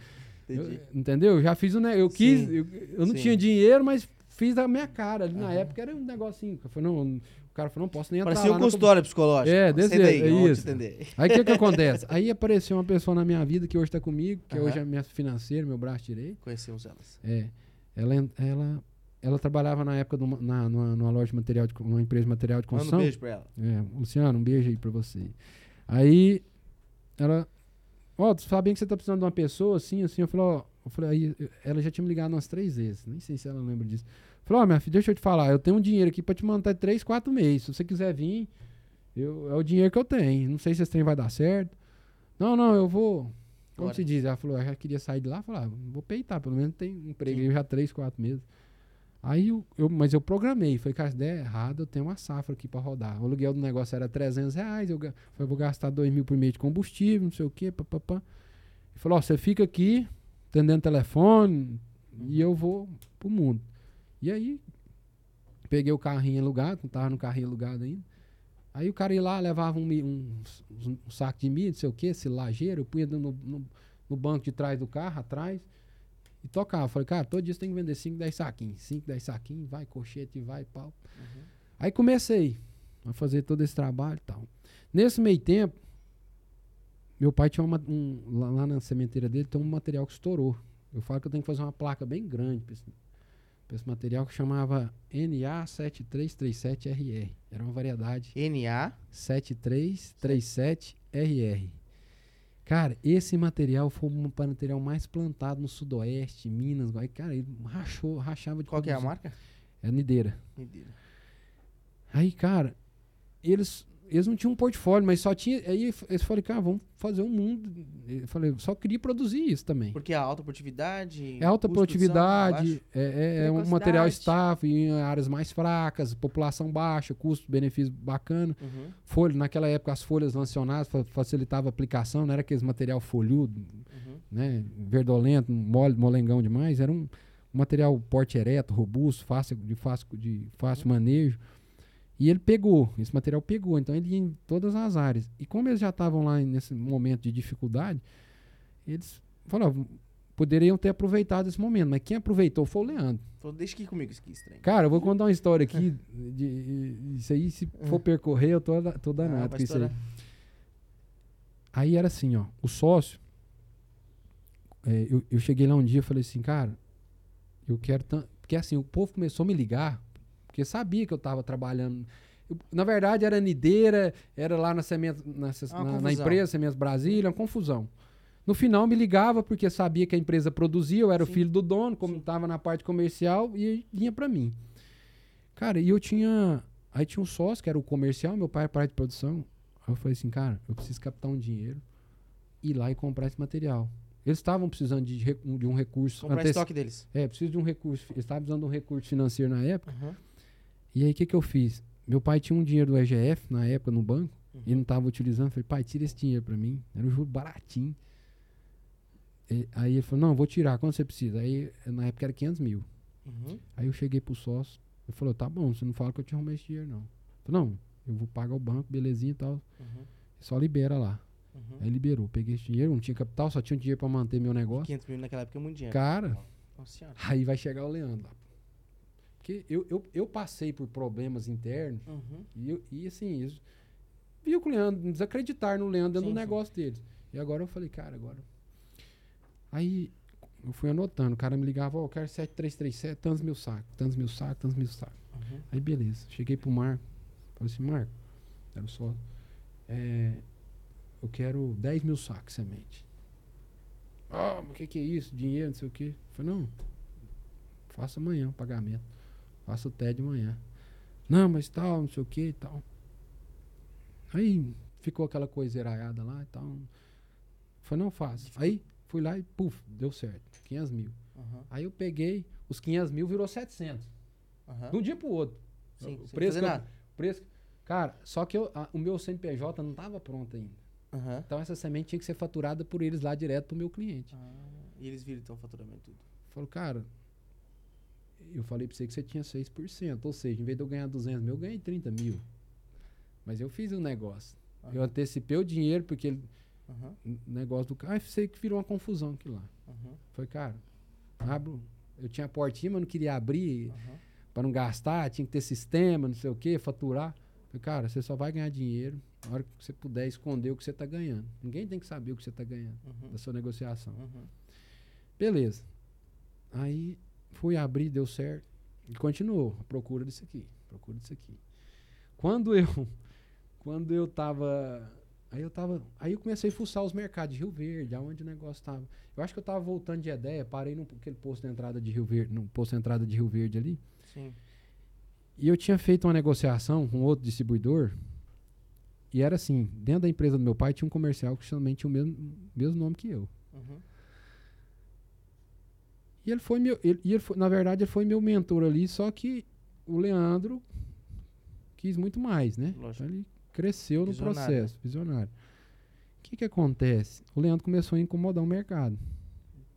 C: eu- entendeu? Eu já fiz o né, Eu quis,
A: Sim.
C: eu, eu não
A: Sim.
C: tinha dinheiro, mas fiz a minha cara. Ali na
A: Aham.
C: época era um negocinho. Eu falei, não, o cara falou: não posso nem entrar
A: Parecia um consultório psicológico.
C: É, desse jeito, é
A: eu
C: isso. Aí o que, que acontece? Aí apareceu uma pessoa na minha vida que hoje está comigo, que
A: Aham.
C: hoje é minha financeira, meu braço direito.
A: Conhecemos elas.
C: É. Ela, ela, ela trabalhava na época numa, na, numa, numa loja de material de, numa empresa de material de
A: Manda um
C: construção.
A: beijo pra ela.
C: É, Luciano, um beijo aí pra você. Aí ela. Ó, tu sabe bem que você tá precisando de uma pessoa assim, assim. Eu falei, ó. Eu falei, aí, eu- ela já tinha me ligado umas três vezes. Nem sei se ela lembra disso. Falei, ó, minha filha, deixa eu te falar. Eu tenho um dinheiro aqui pra te mandar três, quatro meses. Se você quiser vir, eu, é o dinheiro que eu tenho. Não sei se esse trem vai dar certo. Não, não, eu vou. Como
A: Bora.
C: se diz? Ela falou, eu já queria sair de lá. Eu falei, ah, vou peitar, pelo menos tem um emprego já três, quatro meses. Aí eu, eu- mas eu programei, falei, cara, se der errado, eu tenho uma safra aqui pra rodar. O aluguel do negócio era 300 reais, eu, vou gastar 2 mil por mês de combustível, não sei o quê, papapá. Ele falou, ó, você fica aqui, atendendo telefone, e eu vou pro mundo. E aí, peguei o carrinho alugado, não tava no carrinho alugado ainda. Aí o cara ia lá, levava um, um, um- saco de milho, não sei o quê, silageiro, eu punha no, no, no banco de trás do carro, atrás, e tocava. Falei, cara, todo dia você tem que vender 5, 10 saquinhos. 5, 10 saquinhos, vai, colchete, vai, pau. Aí comecei a fazer todo esse trabalho e tal. Nesse meio tempo, meu pai tinha uma, um, lá, lá na sementeira dele, tem um material que estourou. Eu falo que eu tenho que fazer uma placa bem grande para esse, pra esse material que chamava NA7337RR. Era uma variedade
A: NA.
C: 7337RR. Cara, esse material foi o material mais plantado no sudoeste, Minas. Cara, ele rachou, rachava de
A: Qual que é a marca?
C: É a Nideira.
A: Mentira.
C: Aí, cara, eles, eles não tinham um portfólio, mas só tinha. Aí eles falaram, cara, vamos fazer um mundo. Eu falei, só queria produzir isso também.
A: Porque é alta produtividade.
C: É alta produtividade, é, é- é um material estável em áreas mais fracas, população baixa, custo-benefício bacana.
A: Uhum.
C: Folha, naquela época as folhas lancionadas fa- facilitava a aplicação, não era aqueles material folhudo,
A: Uhum.
C: né, verdolento, mole, molengão demais, era um, material porte ereto, robusto, fácil, de fácil, de fácil manejo. E ele pegou, esse material pegou, então ele ia em todas as áreas. E como eles já estavam lá nesse momento de dificuldade, eles falaram, poderiam ter aproveitado esse momento, mas quem aproveitou foi o Leandro.
A: Falou, deixa aqui comigo aqui estranho.
C: Cara, eu vou contar uma história aqui. De, isso aí, se for percorrer, eu tô, tô
A: Ah,
C: danado
A: vai
C: com isso aí. Aí era assim, ó, o sócio. é, eu, eu cheguei lá um dia e falei assim, cara, eu quero tanto. Porque assim, o povo começou a me ligar, porque sabia que eu tava trabalhando. Eu- na verdade, era nideira, era lá na, Sementes, na,
A: Uma
C: na- na
A: confusão.
C: empresa Sementes Brasília, uma confusão. No final me ligava porque sabia que a empresa produzia, eu era
A: Sim.
C: o filho do dono, como estava na parte comercial, e vinha pra mim. Cara, e eu tinha. Aí tinha um sócio, que era o comercial, meu pai é parte de produção. Aí eu falei assim, cara, eu preciso captar um dinheiro, ir lá e comprar esse material. Eles estavam precisando de, de um recurso.
A: Comprar
C: anteci-
A: estoque deles.
C: É, preciso de um recurso. Eles estavam precisando de um recurso financeiro na época.
A: Uhum.
C: E aí o que, que eu fiz? Meu pai tinha um dinheiro do EGF na época no banco
A: Uhum.
C: e não estava utilizando. Eu Falei, pai, tira esse dinheiro pra mim. Era um juro baratinho. E- aí ele falou, não, vou tirar. Quanto você precisa? Aí na época era 500 mil.
A: Uhum.
C: Aí eu cheguei pro sócio. Ele falou, tá bom, você não fala que eu te arrumei esse dinheiro, não. Eu falei, não, eu vou pagar o banco, belezinha e tal.
A: Uhum.
C: Só libera lá.
A: Uhum.
C: Aí liberou. Peguei esse dinheiro, não tinha capital, só tinha um dinheiro pra manter meu negócio.
A: 500 mil naquela época é muito dinheiro.
C: Cara,
A: Nossa
C: aí vai chegar o Leandro lá. Porque eu, eu, eu passei por problemas internos
A: Uhum.
C: e, eu- e assim, isso, viu que o Leandro, desacreditar no Leandro
A: Sim, sim.
C: negócio deles. E agora eu falei, cara, agora. Aí eu fui anotando, o cara me ligava, ó, eu quero 7337, tantos mil sacos, tantos mil sacos, tantos mil sacos.
A: Uhum.
C: Aí beleza, cheguei pro Marco, falei assim, Marco, era só. É, eu quero 10 mil sacos semente. Ah, mas o que, que é isso? Dinheiro, não sei o quê. Eu falei, não, faça amanhã o pagamento. Faça o TED amanhã. Não, mas tal, não sei o que e tal. Aí ficou aquela coisa eraiada lá e tal. Falei, não faço. Aí fui lá e, puf, deu certo. 500 mil.
A: Uhum.
C: Aí eu peguei, os 500 mil virou 700.
A: Uhum.
C: De um dia pro outro.
A: Sim,
C: o
A: sem
C: preço eu- preço. Cara, só que eu- a- o meu CNPJ não estava pronto ainda.
A: Uhum.
C: Então essa semente tinha que ser faturada por eles lá direto pro meu cliente.
A: Ah, e eles viram então o faturamento tudo.
C: Falou, cara, eu falei pra você que você tinha 6%. Ou seja, em vez de eu ganhar 200 mil, eu ganhei 30 mil. Mas eu fiz um negócio. Eu
A: Aham.
C: antecipei o dinheiro, porque ele,
A: Uhum.
C: o negócio do cara, ah, sei que virou uma confusão aquilo lá.
A: Uhum.
C: Falei, cara, abro. Eu tinha a portinha, mas não queria abrir
A: Uhum.
C: para não gastar, tinha que ter sistema, não sei o que, faturar. Falei, cara, você só vai ganhar dinheiro na hora que você puder esconder o que você está ganhando. Ninguém tem que saber o que você está ganhando
A: Uhum.
C: da sua negociação.
A: Uhum.
C: Beleza. Aí fui abrir, deu certo. E continuou procura disso aqui. Procura disso aqui. Quando eu. Quando eu tava. Aí eu tava. Aí eu comecei a fuçar os mercados de Rio Verde, aonde o negócio tava. Eu acho que eu tava voltando de ideia, parei num aquele posto de entrada de Rio Verde, no posto de entrada de Rio Verde ali.
A: Sim.
C: E eu tinha feito uma negociação com outro distribuidor. E era assim, dentro da empresa do meu pai tinha um comercial que também tinha o mesmo, mesmo nome que eu.
A: Uhum.
C: E ele foi meu. Ele, ele foi- na verdade, ele foi meu mentor ali, só que o Leandro quis muito mais, né?
A: Lógico.
C: Então ele cresceu
A: Visionário,
C: no processo, visionário. O que que acontece? O Leandro começou a incomodar o mercado.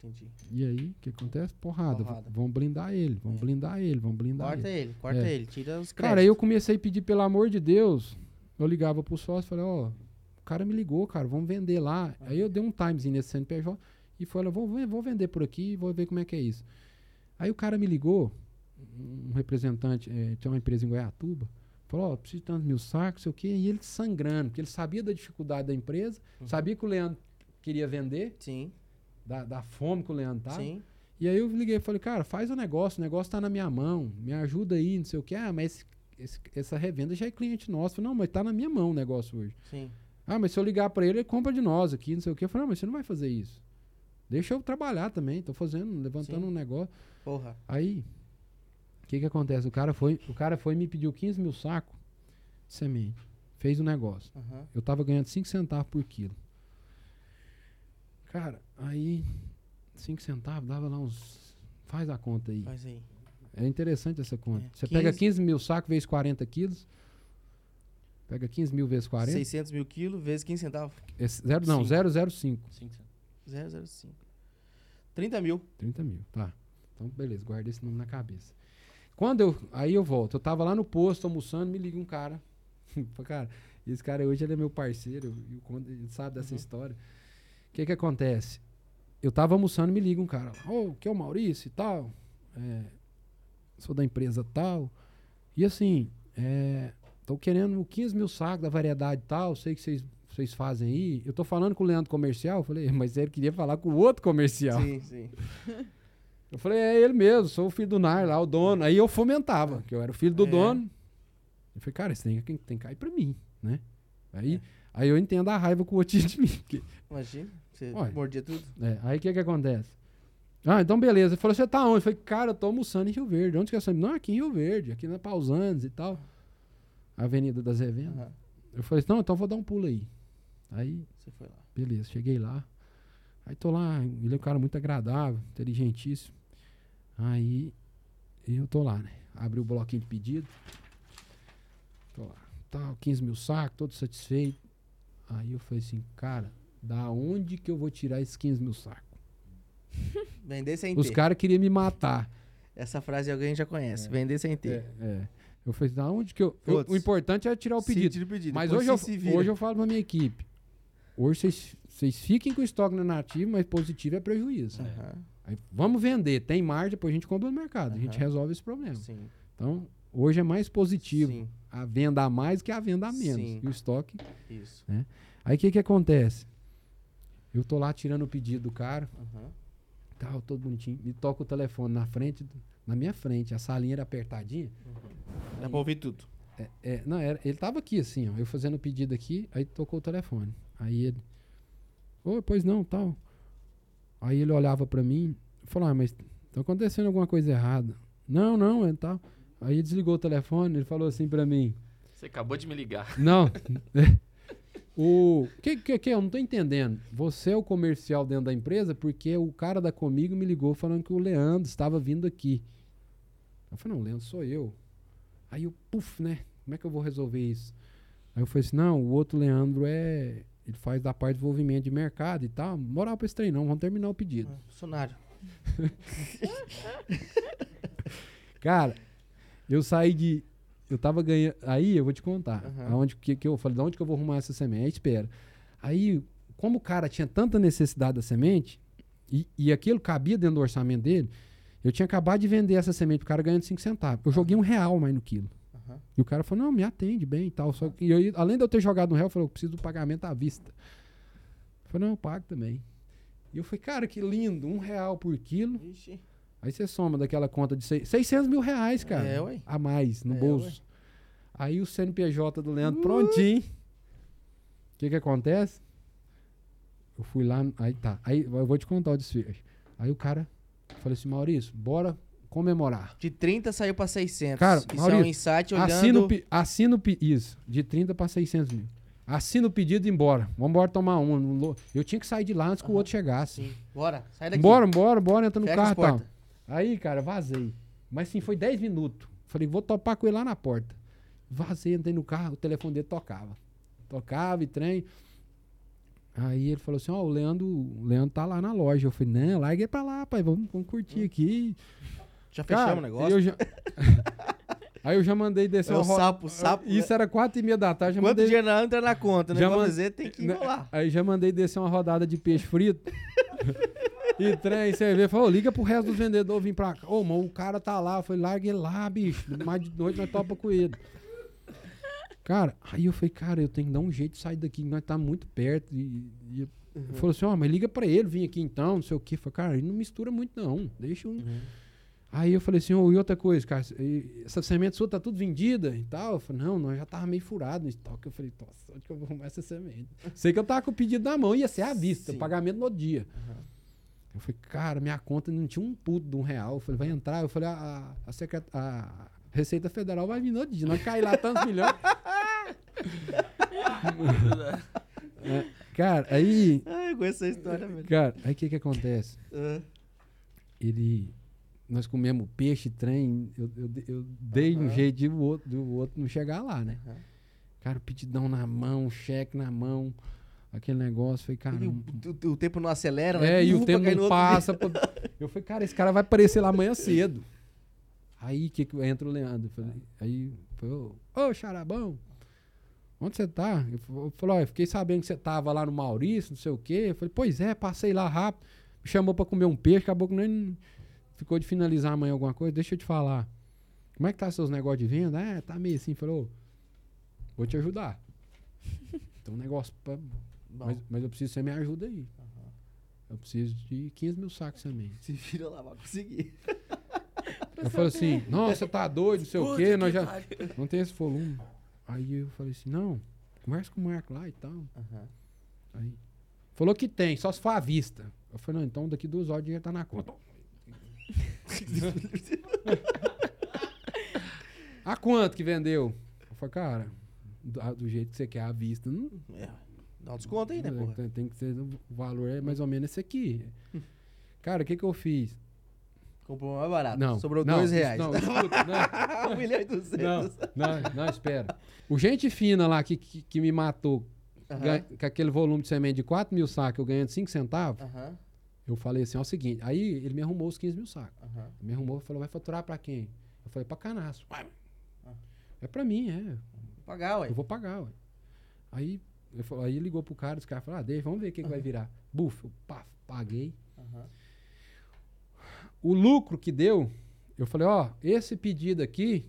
A: Entendi.
C: E aí, o que acontece? Porrada.
A: Porrada.
C: Vão blindar ele, vão
A: É.
C: blindar ele, vão blindar
A: Corta
C: ele.
A: ele, corta
C: É.
A: ele, tira os créditos.
C: Cara, aí eu comecei a pedir, pelo amor de Deus. Eu ligava pro sócio e falei, ó, o cara me ligou, cara, vamos vender lá. Aí eu dei um timezinho nesse CNPJ e falei, vou, vou vender por aqui e vou ver como é que é isso. Aí o cara me ligou, um representante, eh, tinha uma empresa em Goiatuba, falou, ó, preciso de tantos mil sacos, sei o quê, e ele sangrando, porque ele sabia da dificuldade da empresa,
A: Uhum.
C: sabia que o Leandro queria vender,
A: Sim.
C: da, da fome que o Leandro tá.
A: Sim.
C: E aí eu liguei e falei, cara, faz o negócio, o negócio tá na minha mão, me ajuda aí, não sei o que. Ah, mas esse- essa revenda já é cliente nosso. Falei, não, mas tá na minha mão o negócio hoje.
A: Sim.
C: Ah, mas se eu ligar pra ele, ele compra de nós aqui, não sei o que. Eu falei, não, mas você não vai fazer isso. Deixa eu trabalhar também, tô fazendo, levantando
A: Sim.
C: um negócio.
A: Porra.
C: Aí, o que que acontece? O cara foi, o cara foi e me pediu 15 mil sacos de semente. Fez o negócio.
A: Aham.
C: Eu tava ganhando 5 centavos por quilo. Cara, aí 5 centavos dava lá uns. Faz a conta aí.
A: Faz aí.
C: É interessante essa conta.
A: É,
C: Você pega
A: 15
C: 15 mil sacos vezes 40 quilos. Pega 15 mil vezes 40.
A: 600 mil quilos vezes 15 centavos.
C: Esse zero, não,
B: Cinco.
C: 005.
B: Sim, sim.
A: 005. 30 mil.
C: 30 mil, tá. Então, beleza, guarda esse número na cabeça. Quando eu. Aí eu volto. Eu tava lá no posto almoçando, me liga um cara. Cara, esse cara hoje ele é meu parceiro, ele sabe dessa
A: Uhum.
C: história. O que que acontece? Eu tava almoçando, me liga um cara. Ô, que é o Maurício e tal. É, sou da empresa tal. E assim, é, tô querendo 15 mil sacos da variedade tal. Sei que vocês. Vocês fazem aí. Eu tô falando com o Leandro comercial. Eu falei, mas ele queria falar com o outro comercial.
A: Sim, sim.
C: Eu falei, é ele mesmo, sou o filho do Nar lá, o dono. Aí eu fomentava, que eu era o filho do
A: É.
C: dono. Eu falei, cara, isso tem, que- tem que cair pra mim, né? Aí,
A: É.
C: aí eu entendo a raiva que o outro tinha de mim. porque-
A: Imagina. Você
C: Olha.
A: mordia tudo.
C: é, aí o que que acontece? Ah, então beleza. Ele falou, você tá onde? Eu falei, cara, eu tô almoçando em Rio Verde. Onde que é essa? Não, aqui em Rio Verde, aqui na Pausanes e tal. Avenida das Revendas.
A: Aham.
C: Eu falei, não, então vou dar um pulo aí. Aí
A: Você foi lá.
C: Beleza, cheguei lá. Aí tô lá, ele é um cara muito agradável, inteligentíssimo. Aí eu tô lá, né? Abri o bloquinho de pedido. Tô lá. Tal, 15 mil sacos, todo satisfeito. Aí eu falei assim, cara, da onde que eu vou tirar esses 15 mil sacos?
A: Vender sem
C: Os
A: ter.
C: caras queriam me matar.
A: Essa frase alguém já conhece. Vender sem ter.
C: É, é. Eu falei, da onde que eu. eu- o importante é tirar o pedido.
A: pedido.
C: Mas hoje eu, hoje eu falo pra minha equipe. Hoje vocês, fiquem com o estoque na nativa, mas positivo é prejuízo.
A: Aham.
C: Aí, vamos vender, tem margem, depois a gente compra no mercado. A gente resolve esse problema.
A: Sim.
C: Então, hoje é mais positivo
A: Sim.
C: a venda a mais que a venda a menos.
A: Sim.
C: E o estoque.
A: Isso.
C: Aí o que que acontece? Eu tô lá tirando o pedido do cara,
A: Aham.
C: tal, todo bonitinho, e toca o telefone na frente, do- na minha frente, a salinha era apertadinha.
A: Dá pra ouvir tudo.
C: É, é, não, era, ele tava aqui assim, ó, eu fazendo o pedido aqui, aí tocou o telefone. Aí ele, ô, pois não, tal. Aí ele olhava pra mim e falou, ah, mas tá acontecendo alguma coisa errada. Não, não, é tal. Aí desligou o telefone, ele falou assim pra mim,
B: Você acabou de me ligar.
C: não. o que, que que eu não tô entendendo? Você é o comercial dentro da empresa porque o cara da comigo me ligou falando que o Leandro estava vindo aqui. Eu falei, não, Leandro sou eu. Aí eu, puf, né? Como é que eu vou resolver isso? Aí eu falei assim, não, o outro Leandro é. Ele faz da parte de desenvolvimento de mercado e tal. Moral pra esse trem, não, vamos terminar o pedido.
A: Ah, Funcionário.
C: Cara, eu saí de. Eu tava ganhando. Aí eu vou te contar.
A: Aham.
C: Aonde que, que eu falei, de onde que eu vou arrumar essa semente? Aí espera. Aí, como o cara tinha tanta necessidade da semente, e, e aquilo cabia dentro do orçamento dele, eu tinha acabado de vender essa semente pro cara ganhando 5 centavos. Eu joguei um real mais no quilo.
A: Aham.
C: E o cara falou, não, me atende bem e tal. Só, que- e eu, além de eu ter jogado no real, eu falei, eu preciso do pagamento à vista. Eu falei, não, eu pago também. E eu falei, cara, que lindo, um real por quilo.
A: Ixi.
C: Aí você soma daquela conta de seis- 600 mil reais, cara.
A: É, ué.
C: A mais no
A: É,
C: bolso. Aí o CNPJ do Leandro prontinho. O que que acontece? Eu fui lá, aí tá. Aí eu vou te contar o desfecho. Aí o cara falou assim, Maurício, bora comemorar.
A: De 30 saiu pra 600.
C: Cara,
A: Isso é
C: Maurício,
A: um insight olhando...
C: Assina o, assina isso, de 30 para 600 mil. Assina o pedido e embora. Vamos embora tomar um. Eu tinha que sair de lá antes que o outro chegasse.
A: Sim. Bora, sai daqui.
C: Bora, bora, bora, entra no
A: Fecha
C: carro tal. Aí, cara, vazei. Mas sim, foi 10 minutos. Falei, vou topar com ele lá na porta. Vazei, entrei no carro, o telefone dele tocava. Tocava e trem. Aí ele falou assim: Ó, o Leandro, o Leandro tá lá na loja. Eu falei: Não, larga ele pra lá, pai, vamos, vamos curtir aqui.
A: Já
C: Cara,
A: fechamos o negócio.
C: eu já- Aí eu já mandei descer
A: É o
C: ro-
A: sapo, sapo,
C: Isso era quatro e meia da tarde. Já
A: Quanto
C: mandei...
A: dinheiro não entra na conta, né?
C: Já man-
A: dizer, tem que
C: Né,
A: enrolar.
C: Aí já mandei descer uma rodada de peixe frito. e trem, cerveja. Falou, liga pro resto dos vendedores vir pra cá. Ô, mano, o cara tá lá. Eu falei, larga ele lá, bicho. Mais de noite nós topa com ele. Cara, aí eu falei, cara, eu tenho que dar um jeito de sair daqui. Nós tá muito perto. E, e Ele falou assim, ó, mas liga pra ele, vim aqui então, não sei o quê. Eu falei, cara, ele não mistura muito não, deixa um...
A: Uhum.
C: Aí eu falei assim, ô, e outra coisa, cara, essa semente sua tá tudo vendida e tal? Eu falei, não, nós já tava meio furado no estoque. Eu falei, nossa, onde que eu vou arrumar essa semente? Sei que eu tava com o pedido na mão, ia ser à vista,
A: Sim.
C: pagamento no dia.
A: Uhum.
C: Eu falei, cara, minha conta não tinha um puto de um real. Eu falei, vai entrar. Eu falei, a, a, secret- a Receita Federal vai vir no dia. Nós cair lá tantos milhões. É, cara, aí.
A: Ai, eu conheço essa história, velho.
C: Cara, aí o que que acontece?
A: Ah,
C: Ele. Nós comemos peixe, trem. Eu, eu, eu dei um
A: Aham.
C: jeito de o outro, do outro não chegar lá, né?
A: Aham.
C: Cara, o petidão na mão, cheque na mão. Aquele negócio. Falei, cara.
A: O, o- o tempo não acelera,
C: É, e o tempo não passa. pô. Eu falei, cara, esse cara vai aparecer lá amanhã cedo. Aí que, que entra o Leandro. Falei, aí, falou, ô, Charabão, onde você tá? Eu fa- eu falei, ó, eu fiquei sabendo que você tava lá no Maurício, não sei o quê. Eu falei, pois é, passei lá rápido. Me chamou pra comer um peixe, acabou que nem ficou de finalizar amanhã alguma coisa. Deixa eu te falar. Como é que tá seus negócios de venda? É, tá meio assim. Falou, vou te ajudar. Tem um negócio pra mas, mas eu preciso que você me ajuda aí. Eu preciso de 15 mil sacos também.
A: se vira lá, vai conseguir.
C: Eu falei assim, nossa, você tá doido, não sei o quê, nós já. Não tem esse volume. Aí eu falei assim, não, conversa com o Marco lá e tal.
A: Aham.
C: Aí. Falou que tem, só se for à vista. Eu falei, não, então daqui duas horas o dinheiro tá na conta. a quanto que vendeu? Eu falei, cara, do, do jeito que você quer à vista, não,
A: É, dá um desconto aí, né, porra?
C: tem, tem que ser, o valor é mais ou menos esse aqui. Cara, o que que eu fiz?
A: Comprou mais barato.
C: Não.
A: Sobrou
C: não,
A: dois reais.
C: Não, escuta, não.
A: um milhão e duzentos.
C: Não, não, não, espera. O gente fina lá que, que, que me matou
A: Aham.
C: ganha- com aquele volume de semente de 4 mil sacos, eu ganhando 5 centavos,
A: Aham,
C: eu falei assim, ó, é o seguinte, aí ele me arrumou os 15 mil sacos. Ele me arrumou e falou, vai faturar pra quem? Eu falei, pra canaço. Ué,
A: Ah.
C: É pra mim, é.
A: Vou Pagar, ué.
C: Eu vou pagar, ué. Aí, eu aí ligou pro cara, os caras falaram, ah, deixa, vamos ver o que, que vai virar. Buf, eu pá, paguei. O lucro que deu, eu falei, ó, esse pedido aqui,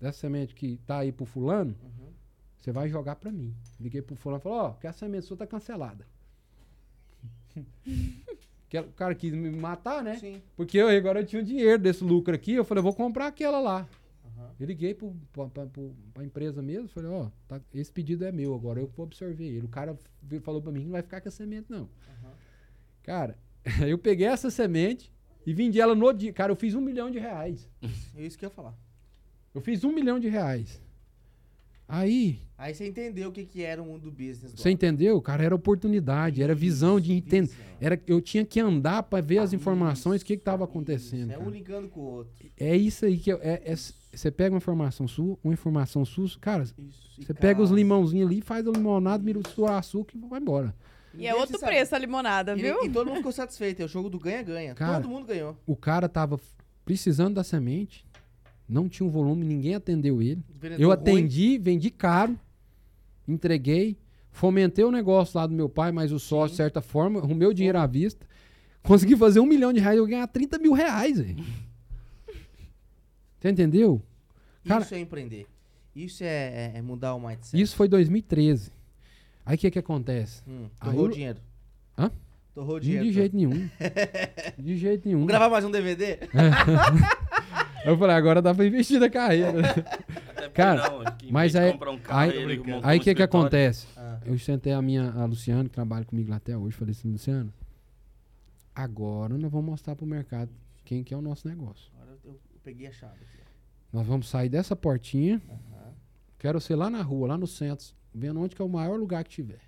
C: dessa semente que tá aí pro fulano,
A: Uhum.
C: você vai jogar pra mim. Liguei pro fulano e falei, ó, que a semente sua tá cancelada. que o cara quis me matar, né?
A: Sim.
C: Porque eu agora eu tinha o dinheiro desse lucro aqui, eu falei, eu vou comprar aquela lá.
A: Aham.
C: Eu liguei pro, pra, pra, pra empresa mesmo, falei, ó, tá- esse pedido é meu, agora eu vou absorver ele. O cara falou pra mim que não vai ficar com a semente, não.
A: Aham.
C: Cara, eu peguei essa semente e vendi ela no dia. Cara, eu fiz um milhão de reais.
A: É isso que eu ia falar.
C: Eu fiz um milhão de reais. Aí,
A: Aí você entendeu o que, que era o mundo do business.
C: você entendeu? Cara, era oportunidade, era visão de entender. Era, eu tinha que andar pra ver as informações, o que estava acontecendo.
A: Isso, É um ligando com o outro.
C: É isso aí que eu- é, é- você pega uma informação sua, uma informação sua, cara,
A: Isso. e
C: você pega os limãozinhos ali, faz a limonada, mistura açúcar e vai embora.
D: E é outro
A: sabe.
D: preço a limonada,
A: E,
D: viu?
A: e todo mundo ficou satisfeito. É o jogo do ganha-ganha. Todo mundo ganhou.
C: O cara tava precisando da semente, não tinha um volume, ninguém atendeu ele. Eu
A: ruim.
C: atendi, vendi caro, entreguei, fomentei o negócio lá do meu pai, mas o sócio, de certa forma, o dinheiro à vista. Consegui fazer um milhão de reais, eu ganhar 30 mil reais. Você entendeu? Cara-
A: Isso é empreender. Isso é, é- é mudar o mindset.
C: Isso foi 2013. Aí o que que acontece?
A: Hum, torrou
C: eu-
A: dinheiro.
C: Hã?
A: Torrou o
C: De,
A: dinheiro.
C: jeito nenhum. De jeito nenhum.
A: Vamos gravar mais um DVD?
C: Eu falei, agora dá pra investir na carreira.
B: Até porque
C: Cara,
B: não, que
C: mas aí-
B: comprar um carro,
C: aí- Aí
B: um
C: o que que
B: escritório.
C: acontece?
A: Ah,
C: Eu sentei a minha, a Luciana, que trabalha comigo lá até hoje, falei assim, Luciana, agora nós vamos mostrar pro mercado quem que é o nosso negócio.
A: agora eu, eu peguei a chave aqui.
C: Nós vamos sair dessa portinha, quero ser lá na rua, lá no centro, vendo onde que é o maior lugar que tiver.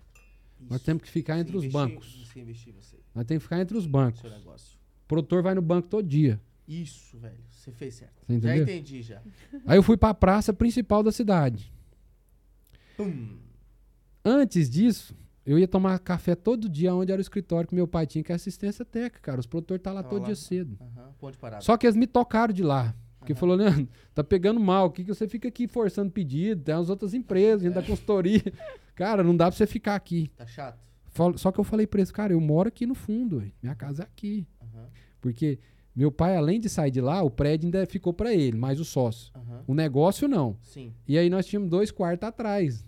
C: Nós
A: Isso.
C: temos que ficar
A: Você
C: entre os
A: investir-
C: bancos.
A: Você investir
C: Nós temos que ficar entre os bancos. O produtor vai no banco todo dia.
A: Isso, velho. Você fez certo.
C: Você
A: Já entendi, já.
C: Aí eu fui pra praça principal da cidade.
A: Pum.
C: Antes disso, eu ia tomar café todo dia onde era o escritório que meu pai tinha, que é assistência técnica, cara. Os produtores tá lá
A: Tava
C: todo
A: lá.
C: dia cedo.
A: Parada.
C: Só que eles me tocaram de lá. Porque
A: Aham.
C: falou, Leandro, tá pegando mal. O que, que você fica aqui forçando pedido? Tem as outras empresas, gente da consultoria. Cara, não dá pra você ficar aqui.
A: Tá chato?
C: Só que eu falei pra eles, cara, eu moro aqui no fundo, minha casa é aqui.
A: Aham.
C: Porque meu pai, além de sair de lá, o prédio ainda ficou pra ele, mais o sócio.
A: Aham.
C: O negócio não.
A: Sim.
C: E aí nós tínhamos dois quartos atrás.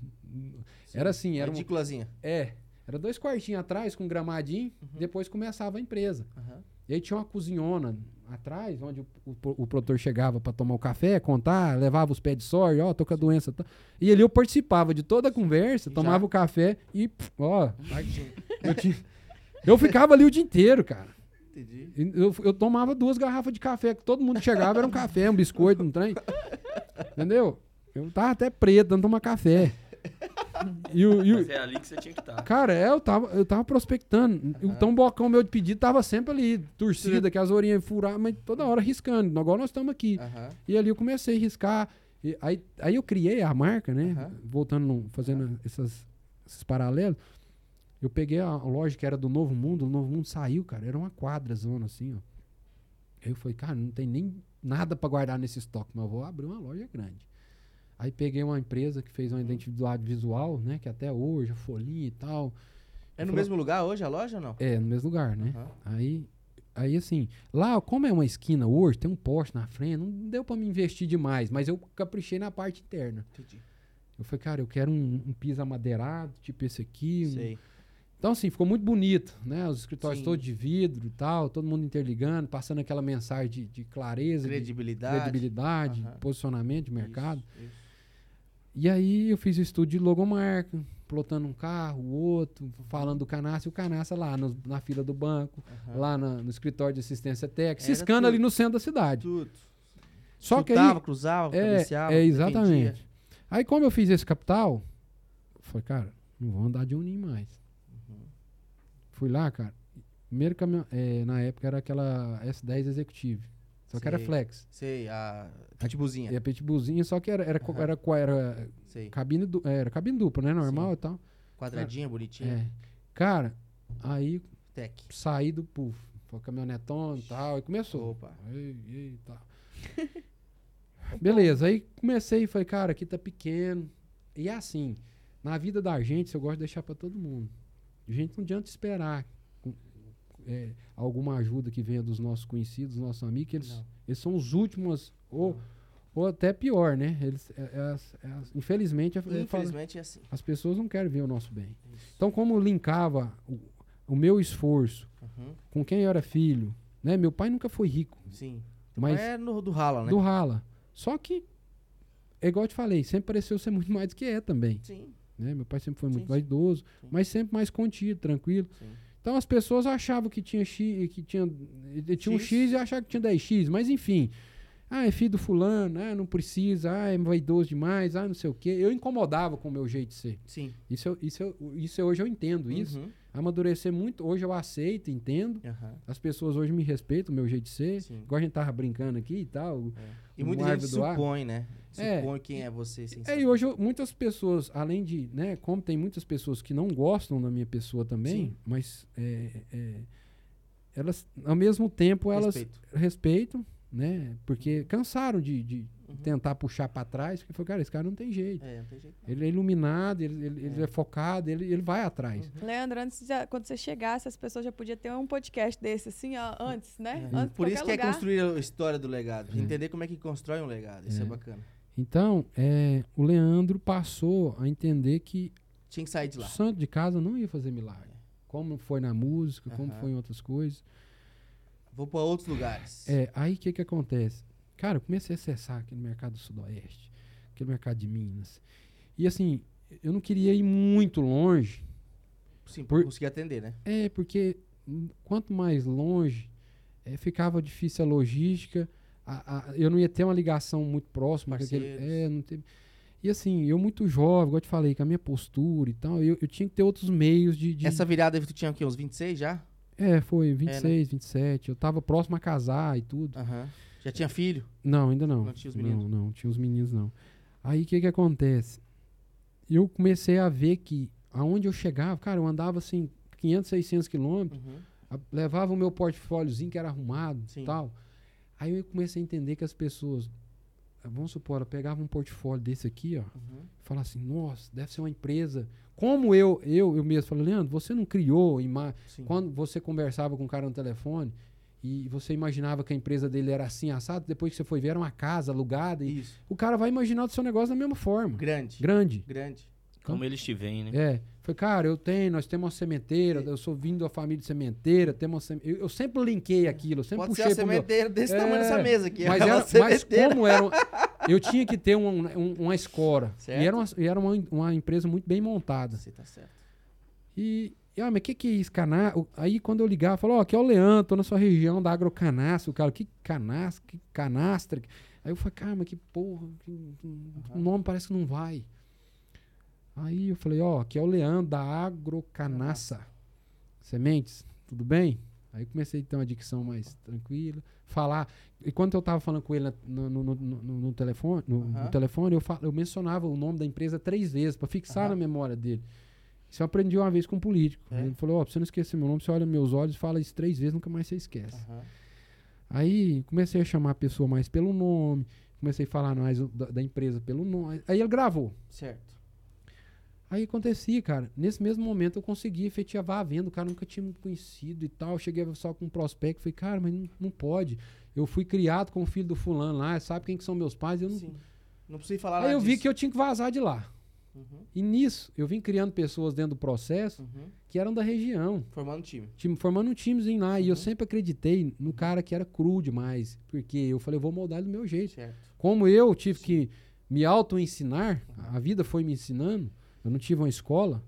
A: sim.
C: Era assim, era
A: Uma
C: um, é, Era dois quartinhos atrás, com um gramadinho, depois começava a empresa.
A: Aham.
C: E aí tinha uma cozinhona atrás, onde o, o, o produtor chegava para tomar o café, contar, levava os pés de soja, ó, tô com a doença. tá. E ali eu participava de toda a conversa,
A: Já.
C: tomava o café e, ó, eu, tinha- eu ficava ali o dia inteiro, cara.
A: Entendi.
C: Eu, eu tomava duas garrafas de café, que todo mundo chegava, era um café, um biscoito, um trem. Entendeu? Eu tava até preto, dando tomar café. E o, e o-
B: Mas é ali que você tinha que estar.
C: Cara, é, eu tava, eu tava prospectando. Então o bocão meu de pedido tava sempre ali, torcida, que as orelhas furadas, mas toda hora riscando. Agora nós estamos aqui.
A: Aham.
C: E ali eu comecei a riscar. E aí, aí eu criei a marca, né?
A: Aham.
C: Voltando, fazendo essas, esses paralelos. Eu peguei a loja que era do Novo Mundo, o Novo Mundo saiu, cara. Era uma quadra zona assim, ó. Aí eu falei, cara, não tem nem nada pra guardar nesse estoque, mas eu vou abrir uma loja grande. Aí peguei uma empresa que fez uma identidade visual, né? Que até hoje, a folhinha e tal.
A: É no
C: Falou-
A: mesmo lugar hoje a loja ou não?
C: É, no mesmo lugar, né?
A: Aham.
C: Aí, aí assim, lá, como é uma esquina hoje, tem um poste na frente, não deu pra me investir demais, mas eu caprichei na parte interna.
A: Entendi.
C: Eu falei, cara, eu quero um, um piso amadeirado, tipo esse aqui. um-
A: Sei.
C: Então, assim, ficou muito bonito, né? Os escritórios
A: Sim.
C: todos de vidro e tal, todo mundo interligando, passando aquela mensagem de, de clareza, de
A: Credibilidade.
C: credibilidade,
A: Aham.
C: posicionamento de mercado.
A: Isso, isso.
C: E aí eu fiz o estudo de logomarca, plotando um carro, o outro, falando do Canaça, e o Canaça lá no- na fila do banco,
A: Aham.
C: lá na- no escritório de assistência técnica, ciscando ali no centro da cidade.
A: Tudo.
C: Só que
A: Chutava,
C: aí.
A: cruzava,
C: É,
A: cabeceava.
C: é,
A: defendia.
C: exatamente. Aí, como eu fiz esse capital, falei, cara, não vou andar de uninho mais.
A: Uhum.
C: Fui lá, cara. Primeiro caminhão, é, na época era aquela S10 Executive. Só que era
A: Sei.
C: flex.
A: Sei, a pitbullzinha.
C: E a pitbullzinha, só que era, era,
A: Aham.
C: era, era,
A: Sei.
C: cabine, du- era cabine dupla, né? Normal
A: Sim.
C: e tal.
A: Quadradinha, bonitinha.
C: É. Cara, aí
A: Tech.
C: saí do puff. Foi caminhonetão e tal. E começou.
A: Opa.
C: Ei, ei, tal. Beleza, aí comecei e falei, cara, aqui tá pequeno. E é assim, na vida da gente, eu gosto de deixar pra todo mundo. Gente não adianta esperar é, alguma ajuda que venha dos nossos conhecidos, dos nossos amigos, que eles,
A: Não.
C: eles são os últimos, ou, ou até pior, né? Eles, é- é é infelizmente, eu falo-
A: Infelizmente é assim.
C: as pessoas não querem ver o nosso bem.
A: Isso.
C: Então, como linkava o, o meu esforço
A: Uhum.
C: com quem eu era filho, né? Meu pai nunca foi rico,
A: Sim.
C: Mas
A: é no, do rala, né?
C: do rala. Só que, é igual eu te falei, sempre pareceu ser muito mais do que é também.
A: Sim,
C: Né? Meu pai sempre foi muito
A: Sim,
C: mais
A: sim.
C: mas sempre mais contido, tranquilo.
A: sim.
C: Então as pessoas achavam que tinha X, que tinha, tinha um
A: X.
C: E achavam que tinha 10X, mas enfim. Ah, é filho do fulano, ah, não precisa, ah, é vaidoso demais, ah, não sei o quê. Eu incomodava com o meu jeito de ser.
A: Sim.
C: Isso, eu- isso, eu- isso eu- hoje eu entendo isso.
A: Uhum.
C: Amadurecer muito, hoje eu aceito, entendo.
A: Aham.
C: As pessoas hoje me respeitam, o meu jeito de ser.
A: Sim.
C: Igual a gente tava brincando aqui e tal.
A: E
C: Um
A: muita gente
C: do ar.
A: Supõe?
C: É.
A: Quem é você sem
C: É,
A: saber.
C: e hoje eu- muitas pessoas, além de, né, como tem muitas pessoas que não gostam da minha pessoa também,
A: Sim.
C: mas é, é, elas, ao mesmo tempo, elas
A: Respeito.
C: respeitam, né? Porque cansaram de, de
A: Uhum.
C: tentar puxar pra trás, porque foi, cara, esse cara não tem jeito.
A: É, não tem jeito.
C: Ele é iluminado, ele, ele, ele é. focado, ele, ele vai atrás.
D: Leandro, antes já- quando você chegasse, as pessoas já podiam ter um podcast desse, assim, ó, antes, né?
A: É.
D: Antes,
A: Por isso que é
D: lugar.
A: construir a história do legado. Entender como é que constrói um legado. Isso é,
C: É.
A: bacana.
C: Então, é, o Leandro passou a entender que
A: Tinha que sair de
C: o
A: lá.
C: santo de casa não ia fazer milagre. Como foi na música, como
A: Aham.
C: foi em outras coisas.
A: Vou pra outros lugares.
C: É, aí o que que acontece? Cara, eu comecei a acessar aquele mercado do sudoeste, aquele mercado de Minas. E assim, eu não queria ir muito longe.
A: Sim,
C: por-
A: conseguir atender, né?
C: É, porque quanto mais longe, é, ficava difícil a logística. A- a- eu não ia ter uma ligação muito próxima. com aquele- é, não teve. E assim, eu muito jovem, igual eu te falei, com a minha postura e tal, eu, eu tinha que ter outros meios de. de-
A: Essa virada tu tinha o quê? Uns 26 já?
C: É, foi
A: né?
C: 26, 27. Eu tava próximo a casar e tudo.
A: Aham. Já tinha filho?
C: Não, ainda não.
A: Não tinha os meninos?
C: Não, não, tinha os meninos não. Aí o que que acontece? Eu comecei a ver que aonde eu chegava, cara, eu andava assim 500, 600 quilômetros,
A: Uhum.
C: levava o meu portfóliozinho que era arrumado e tal. Aí eu comecei a entender que as pessoas, vamos supor, ela pegava um portfólio desse aqui, ó,
A: Uhum.
C: e falava assim, nossa, deve ser uma empresa. Como eu, eu, eu mesmo falei, Leandro, você não criou ima
A: Sim.
C: quando você conversava com o cara no telefone e você imaginava que a empresa dele era assim, assado, depois que você foi ver, era uma casa alugada. E
A: Isso.
C: o cara vai imaginar o seu negócio da mesma forma.
A: Grande.
C: Grande.
A: Grande.
B: Como eles te veem, né?
C: É. Falei, cara, eu tenho, nós temos uma sementeira, eu sou vindo da família de sementeira, temos uma seme- eu, eu sempre linkei aquilo, eu sempre
A: Pode ser
C: puxei
A: a
C: pro meu...
A: sementeira desse
C: É,
A: tamanho dessa mesa aqui.
C: Mas, era, mas como era. um- Eu tinha que ter um- um- uma escora.
A: Certo.
C: E era, uma, e era uma, uma empresa muito bem montada.
A: Você tá certo.
C: E, e ah, mas o que, que é isso? Cana... o- Aí quando eu ligava, falou, ó, aqui é o Leandro, tô na sua região da agrocanastra. O cara, que canastra, que canastra. Aí eu falei, cara, mas que porra, que- que- o nome parece que não vai. Aí eu falei, ó, aqui é o Leandro da Agrocanassa. Sementes, tudo bem? Aí comecei a ter uma dicção mais tranquila, falar. E quando eu tava falando com ele no, no- no- no- telefone, no, telefone eu, fa- eu mencionava o nome da empresa três vezes para fixar na memória dele. Isso eu aprendi uma vez com um político.
A: É?
C: Ele falou: Ó, pra você não esquecer meu nome, você olha meus olhos e fala isso três vezes, nunca mais você esquece. Aí comecei a chamar a pessoa mais pelo nome, comecei a falar mais da, da empresa pelo nome. Aí ele gravou.
A: Certo.
C: Aí acontecia, cara. Nesse mesmo momento eu consegui efetivar a venda. O cara nunca tinha me conhecido e tal. Eu cheguei só com um prospecto. Falei, cara, mas não, não pode. Eu fui criado com o filho do fulano lá. Sabe quem que são meus pais? Eu não...
A: Sim. Não precisa falar
C: Aí eu vi
A: disso.
C: que eu tinha que vazar de lá.
A: Uhum.
C: E nisso, eu vim criando pessoas dentro do processo
A: Uhum.
C: que eram da região.
A: Formando um time.
C: time, formando um timezinho lá. E eu
A: Uhum.
C: sempre acreditei no cara que era cru demais. Porque eu falei, eu vou moldar do meu jeito.
A: Certo.
C: Como eu tive que me auto-ensinar, a vida foi me ensinando, eu não tive uma escola.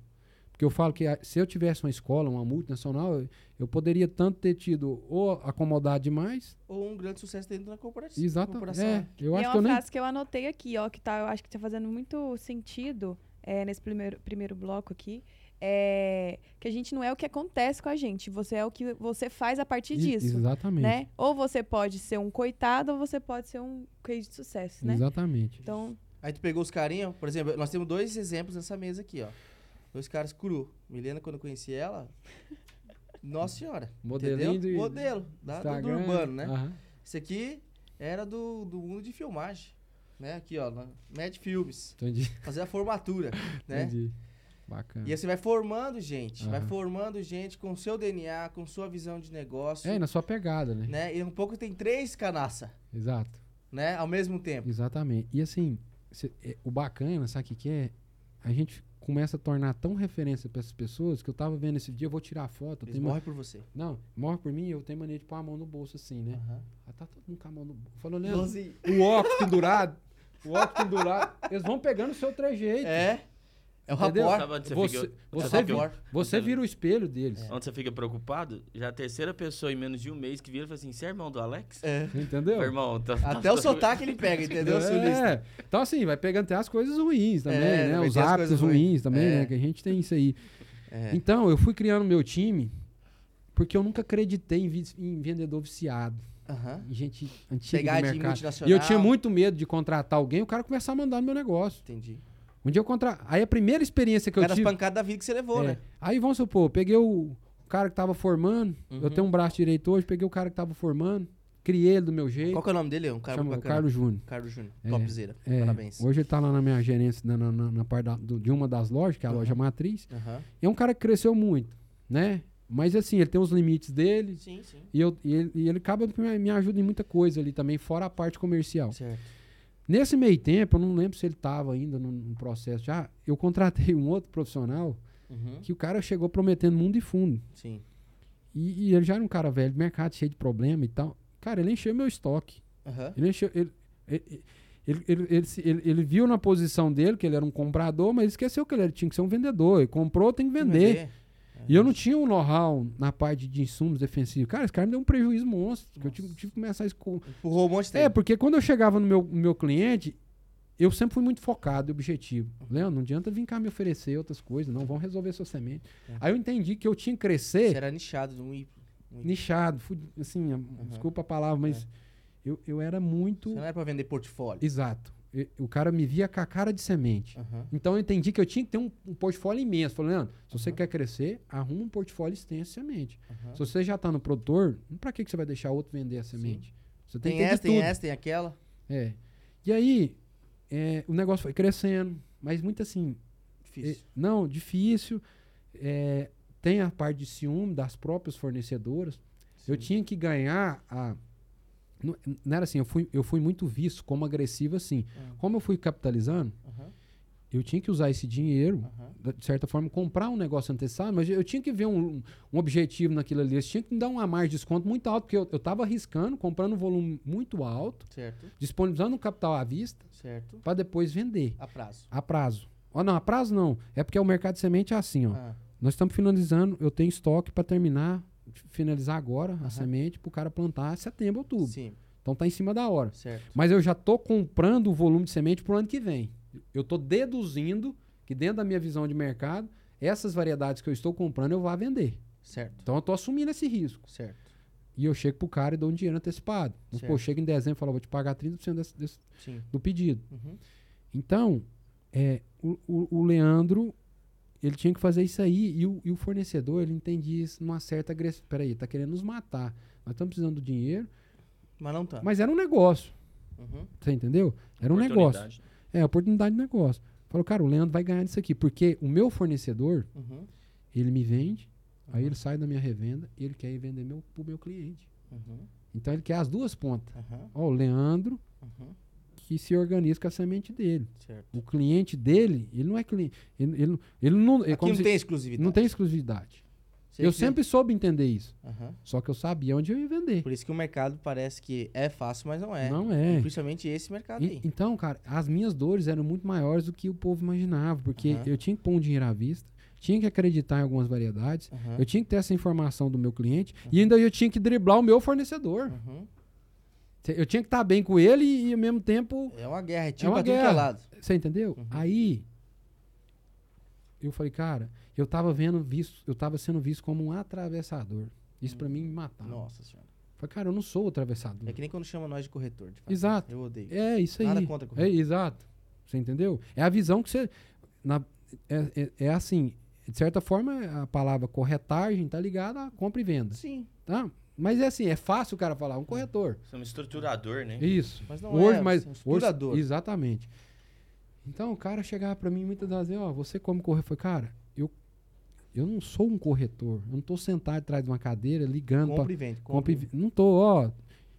C: Porque eu falo que a- se eu tivesse uma escola, uma multinacional, eu, eu poderia tanto ter tido ou acomodado demais.
A: Ou um grande sucesso dentro da corporação.
C: Exato. É, eu
D: e
C: acho
D: é
C: que eu
D: uma
C: nem.
D: frase que eu anotei aqui, ó, que tá, eu acho que tá fazendo muito sentido é, nesse primeiro, primeiro bloco aqui. É, que a gente não é o que acontece com a gente, você é o que você faz a partir
C: I-
D: disso.
C: Exatamente.
D: Né? Ou você pode ser um coitado, ou você pode ser um case de sucesso, né?
C: Exatamente.
D: Então,
A: Aí tu pegou os carinhos, por exemplo, nós temos dois exemplos nessa mesa aqui, ó. Dois caras cru. Milena, quando eu conheci ela, nossa senhora.
C: Modelinho
A: entendeu?
C: de-
A: Modelo, da, do, urbano, né?
C: aham.
A: Esse aqui era do, do mundo de filmagem, né? Aqui, ó, na Mad Filmes.
C: Entendi.
A: Fazer a formatura, né?
C: Entendi. Bacana.
A: E aí você vai formando gente, vai
C: Aham.
A: formando gente com seu DNA, com sua visão de negócio,
C: É, na sua pegada, né?
A: né? E um pouco tem três canaça,
C: Exato.
A: né? Ao mesmo tempo.
C: Exatamente. E assim, cê- é, o bacana, sabe o que, que é? A gente começa a tornar tão referência para essas pessoas que eu tava vendo esse dia, eu vou tirar foto.
A: Eles
C: tenho ma-
A: morrem por você.
C: Não, morre por mim, eu tenho mania de pôr a mão no bolso assim, né?
A: Aham.
C: Ah, tá todo mundo com a mão no bolso. Falou, Leandro, o óculos pendurado, o óculos pendurado, eles vão pegando o seu trejeito.
A: É. É o
C: Entendeu?
A: rapor.
B: Sabe onde você,
C: Você,
B: fica,
C: você,
A: Você
C: vi-
A: fica-
C: você vira o espelho deles.
B: onde você fica preocupado? Já a terceira pessoa em menos de um mês que vira e fala assim: você é irmão do Alex?
A: É.
C: Entendeu?
B: Meu irmão, tá,
A: Até o sotaque ele pega, entendeu?
C: É. Então, assim, vai pegando até as coisas ruins também,
A: É,
C: né? Os hábitos ruins
A: ruins.
C: também,
A: É.
C: né? Que a gente tem isso aí.
A: É.
C: Então, eu fui criando meu time porque eu nunca acreditei em, em vendedor viciado.
A: Aham.
C: Em gente antiga
A: Pegar
C: do mercado.
A: multinacional.
C: E eu tinha muito medo de contratar alguém e o cara começar a mandar no meu negócio.
A: Entendi.
C: Um dia eu contra... Aí a primeira experiência que eu
A: Era as
C: tive...
A: pancadas da vida que você levou,
C: É.
A: né?
C: Aí vamos supor, peguei o cara que tava formando,
A: Uhum.
C: eu tenho um braço direito hoje, peguei o cara que tava formando, criei ele do meu jeito.
A: Qual que é o nome dele? É Um cara
C: chama
A: bacana.
C: Carlos Júnior.
A: Carlos Júnior.
C: É,
A: Topzera.
C: É,
A: Parabéns.
C: Hoje ele tá lá na minha gerência, na, na, na- na parte da- do- de uma das lojas, que é a
A: Uhum.
C: loja matriz. E é um cara que cresceu muito, né? Mas assim, ele tem os limites dele
A: Sim, sim.
C: e, eu, e, ele, e ele acaba me, me ajuda em muita coisa ali também, fora a parte comercial.
A: Certo.
C: Nesse meio tempo, eu não lembro se ele tava ainda no, processo já, eu contratei um outro profissional
A: Uhum.
C: que o cara chegou prometendo mundo e fundo.
A: Sim.
C: E, e ele já era um cara velho, mercado cheio de problema e tal. Cara, ele encheu meu estoque.
A: Aham.
C: Ele encheu. Ele, ele, ele, ele, ele viu na posição dele que ele era um comprador, mas esqueceu que ele tinha que ser um vendedor. Ele comprou, tem que vender. E eu não tinha um know-how na parte de insumos defensivos. Cara, esse cara me deu um prejuízo monstro. Que eu tive, tive que começar a esco...
A: Empurrou um monte de
C: É,
A: tempo.
C: porque quando eu chegava no meu, no meu cliente, eu sempre fui muito focado e objetivo. Leandro, não adianta vir cá me oferecer outras coisas, não. Vão resolver sua semente.
A: É.
C: Aí eu entendi que eu tinha que
A: Você
C: crescer
A: era nichado um I-
C: nichado. Fui, assim, desculpa a palavra, mas eu, eu era muito.
A: Você não era pra vender portfólio.
C: Exato. O cara me via com a cara de semente.
A: Aham.
C: Então eu entendi que eu tinha que ter um, um portfólio imenso. Falei, Leandro, se você quer crescer, arruma um portfólio extenso de semente.
A: Aham.
C: Se você já está no produtor, pra que, que você vai deixar outro vender a semente? Você tem,
A: Tem essa, tem
C: tudo.
A: essa, tem aquela.
C: É. E aí, é, o negócio foi crescendo, mas muito assim.
A: Difícil.
C: é, não, difícil. É, tem a parte de ciúme das próprias fornecedoras. Eu
A: Sim.
C: tinha que ganhar a. Não, não era assim, eu fui, eu fui muito visto como agressivo assim.
A: Ah.
C: Como eu fui capitalizando,
A: Aham.
C: eu tinha que usar esse dinheiro, da- de certa forma, comprar um negócio antecipado, mas eu tinha que ver um, um objetivo naquilo ali. Eles tinham que me dar uma margem de desconto muito alto, porque eu, eu tava arriscando, comprando um volume muito alto,
A: Certo,
C: disponibilizando um capital à vista,
A: certo.
C: para depois vender
A: A prazo.
C: a prazo. Ó, não, a prazo não. É porque o mercado de semente é assim, ó.
A: Ah,
C: Nós estamos finalizando, eu tenho estoque para terminar, finalizar agora
A: Aham.
C: a semente para o cara plantar em setembro, outubro.
A: sim,
C: Então tá em cima da hora.
A: certo.
C: Mas eu já tô comprando o volume de semente pro ano que vem. Eu tô deduzindo que dentro da minha visão de mercado, essas variedades que eu estou comprando eu vou vender.
A: Certo,
C: Então eu tô assumindo esse risco.
A: certo.
C: E eu chego pro cara e dou um dinheiro antecipado. Eu
A: Certo.
C: chego em dezembro e falo, vou te pagar 30% desse, desse- do pedido.
A: Uhum.
C: Então, é, o, o- o Leandro, ele tinha que fazer isso aí. E o, e o fornecedor, ele entendia isso numa certa agressividade. Peraí, tá querendo nos matar. Nós estamos precisando do dinheiro.
A: Mas não tá.
C: Mas era um negócio.
A: Uhum.
C: Você entendeu? Era um negócio. É, oportunidade de negócio. Falou, cara, o Leandro vai ganhar disso aqui. Porque o meu fornecedor,
A: Uhum.
C: ele me vende, aí
A: Uhum.
C: ele sai da minha revenda e ele quer ir vender meu, pro meu cliente.
A: Uhum.
C: Então ele quer as duas pontas. Ó, o Leandro
A: Uhum.
C: Que se organiza com a semente dele.
A: Certo.
C: O cliente dele, ele não é cliente. Ele, ele, ele não, é
A: Aqui
C: como
A: não
C: se-
A: tem exclusividade.
C: não tem exclusividade.
A: Você
C: eu
A: que-
C: sempre soube entender isso.
A: Aham.
C: Só que eu sabia onde eu ia vender.
A: Por isso que o mercado parece que é fácil, mas não é.
C: Não é.
A: Principalmente esse mercado
C: E-
A: aí.
C: então, cara, as minhas dores eram muito maiores do que o povo imaginava. Porque
A: Aham.
C: eu tinha que pôr um dinheiro à vista, tinha que acreditar em algumas variedades,
A: Aham.
C: eu tinha que ter essa informação do meu cliente e ainda eu tinha que driblar o meu fornecedor.
A: Uhum.
C: Eu tinha que estar bem com ele e, ao mesmo tempo.
A: É uma guerra, é
C: É
A: tiro
C: uma
A: é
C: guerra.
A: lado.
C: Você entendeu?
A: Uhum.
C: Aí eu falei, cara, eu tava vendo visto, eu tava sendo visto como um atravessador. Isso pra mim me matava.
A: Nossa senhora.
C: Falei, cara, eu não sou atravessador.
A: É que nem quando chama nós de corretor. de fato.
C: Exato.
A: Eu odeio.
C: É isso aí.
A: Nada contra
C: é,
A: corretor.
C: exato. Você entendeu? É a visão que você. na- é, é- é assim, de certa forma, a palavra corretagem tá ligada a compra e venda.
A: Sim.
C: Tá? Mas é assim, é fácil o cara falar, um corretor.
B: Você é um estruturador, né?
C: Isso.
A: Mas não
C: hoje,
A: é,
C: mas
A: é um
C: hoje,
A: estruturador.
C: exatamente. Então o cara chegava pra mim muitas das vezes, ó, você como corretor, foi, cara, eu eu não sou um corretor, eu não tô sentado atrás de uma cadeira ligando para
A: e vende.
C: compra
A: Compra
C: e
A: e
C: ve- não tô, ó,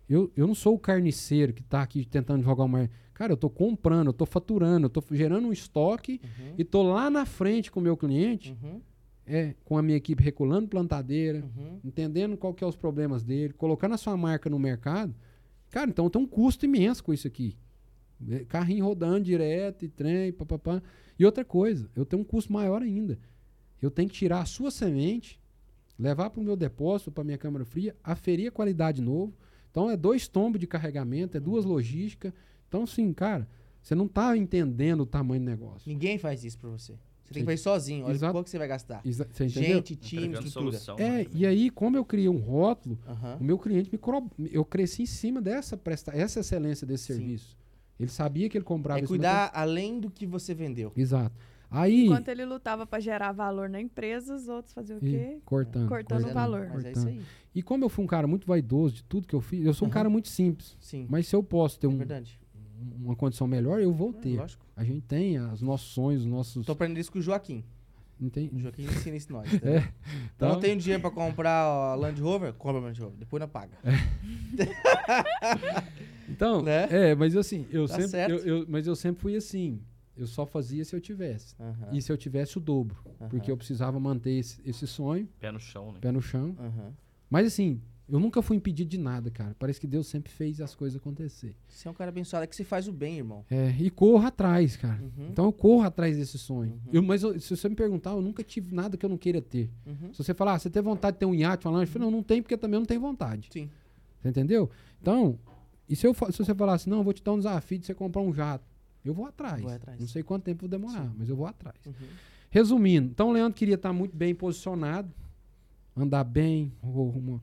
C: eu, eu não sou o carniceiro que tá aqui tentando jogar uma Cara, eu tô comprando, eu tô faturando, eu tô gerando um estoque
A: Uhum.
C: e tô lá na frente com o meu cliente,
A: Uhum.
C: É, com a minha equipe reculando plantadeira,
A: Uhum.
C: entendendo qual que é os problemas dele, colocando a sua marca no mercado. Cara, então tem um custo imenso com isso aqui. É, Carrinho rodando direto e trem, papapá. E outra coisa, eu tenho um custo maior ainda. Eu tenho que tirar a sua semente, levar para o meu depósito, para minha câmara fria, aferir a qualidade de novo. Então é dois tombos de carregamento, é duas logísticas. Então, assim, cara, você não tá entendendo o tamanho do negócio.
A: Ninguém faz isso pra você. Você tem que fazer sozinho. Olha
C: Exato.
A: quanto que você vai gastar.
C: Exa- Você entendeu?
A: Gente, time,
B: Entregando
A: estrutura.
B: solução.
C: É,
B: né,
C: e aí, como eu criei um rótulo. O meu cliente me eu cresci em cima dessa presta... essa excelência desse
A: Sim.
C: serviço. Ele sabia que ele comprava
A: É cuidar além do que você vendeu.
C: Exato. Aí
D: Enquanto ele lutava pra gerar valor na empresa, os outros faziam o quê?
C: cortando,
D: Cortando o valor.
A: Mas é isso aí.
C: E como eu fui um cara muito vaidoso de tudo que eu fiz, eu sou um cara muito simples.
A: Sim.
C: Mas se eu posso ter
A: é
C: um-
A: verdade.
C: Uma condição melhor, eu vou
A: É,
C: ter.
A: lógico.
C: A gente tem os nossos sonhos, os nossos.
A: Tô aprendendo isso com o Joaquim. O
C: Entende?
A: Joaquim ensina isso nós.
C: É.
A: entendeu? Então,
C: Então-
A: não tenho dinheiro pra comprar a Land Rover? Compra a Land Rover. Depois não paga.
C: Então,
A: Né?
C: é, mas assim, eu
A: Tá
C: sempre. eu- eu- mas eu sempre fui assim. Eu só fazia se eu tivesse.
A: Aham.
C: E se eu tivesse o dobro. Porque
A: Aham.
C: eu precisava manter esse, esse sonho,
B: Pé no chão, né?
C: pé no chão.
A: Aham.
C: Mas assim, eu nunca fui impedido de nada, cara. Parece que Deus sempre fez as coisas acontecer.
A: Você é um cara abençoado. É que você faz o bem, irmão.
C: É, e corro atrás, cara.
A: Uhum.
C: Então eu corro atrás desse sonho.
A: Uhum.
C: Eu- mas eu- se você me perguntar, eu nunca tive nada que eu não queira ter.
A: Uhum.
C: Se você falar, ah, você tem vontade de ter um iate, uma lancha? Eu falei, não, não tem porque também eu não tenho vontade.
A: Sim.
C: Você entendeu? Então, e se, eu, se você falar assim, não, eu vou te dar um desafio de você comprar um jato? Eu vou atrás.
A: Vai atrás.
C: Não sei quanto tempo vou demorar,
A: Sim.
C: mas eu vou atrás.
A: Uhum.
C: Resumindo, então o Leandro queria estar muito bem posicionado, andar bem, ou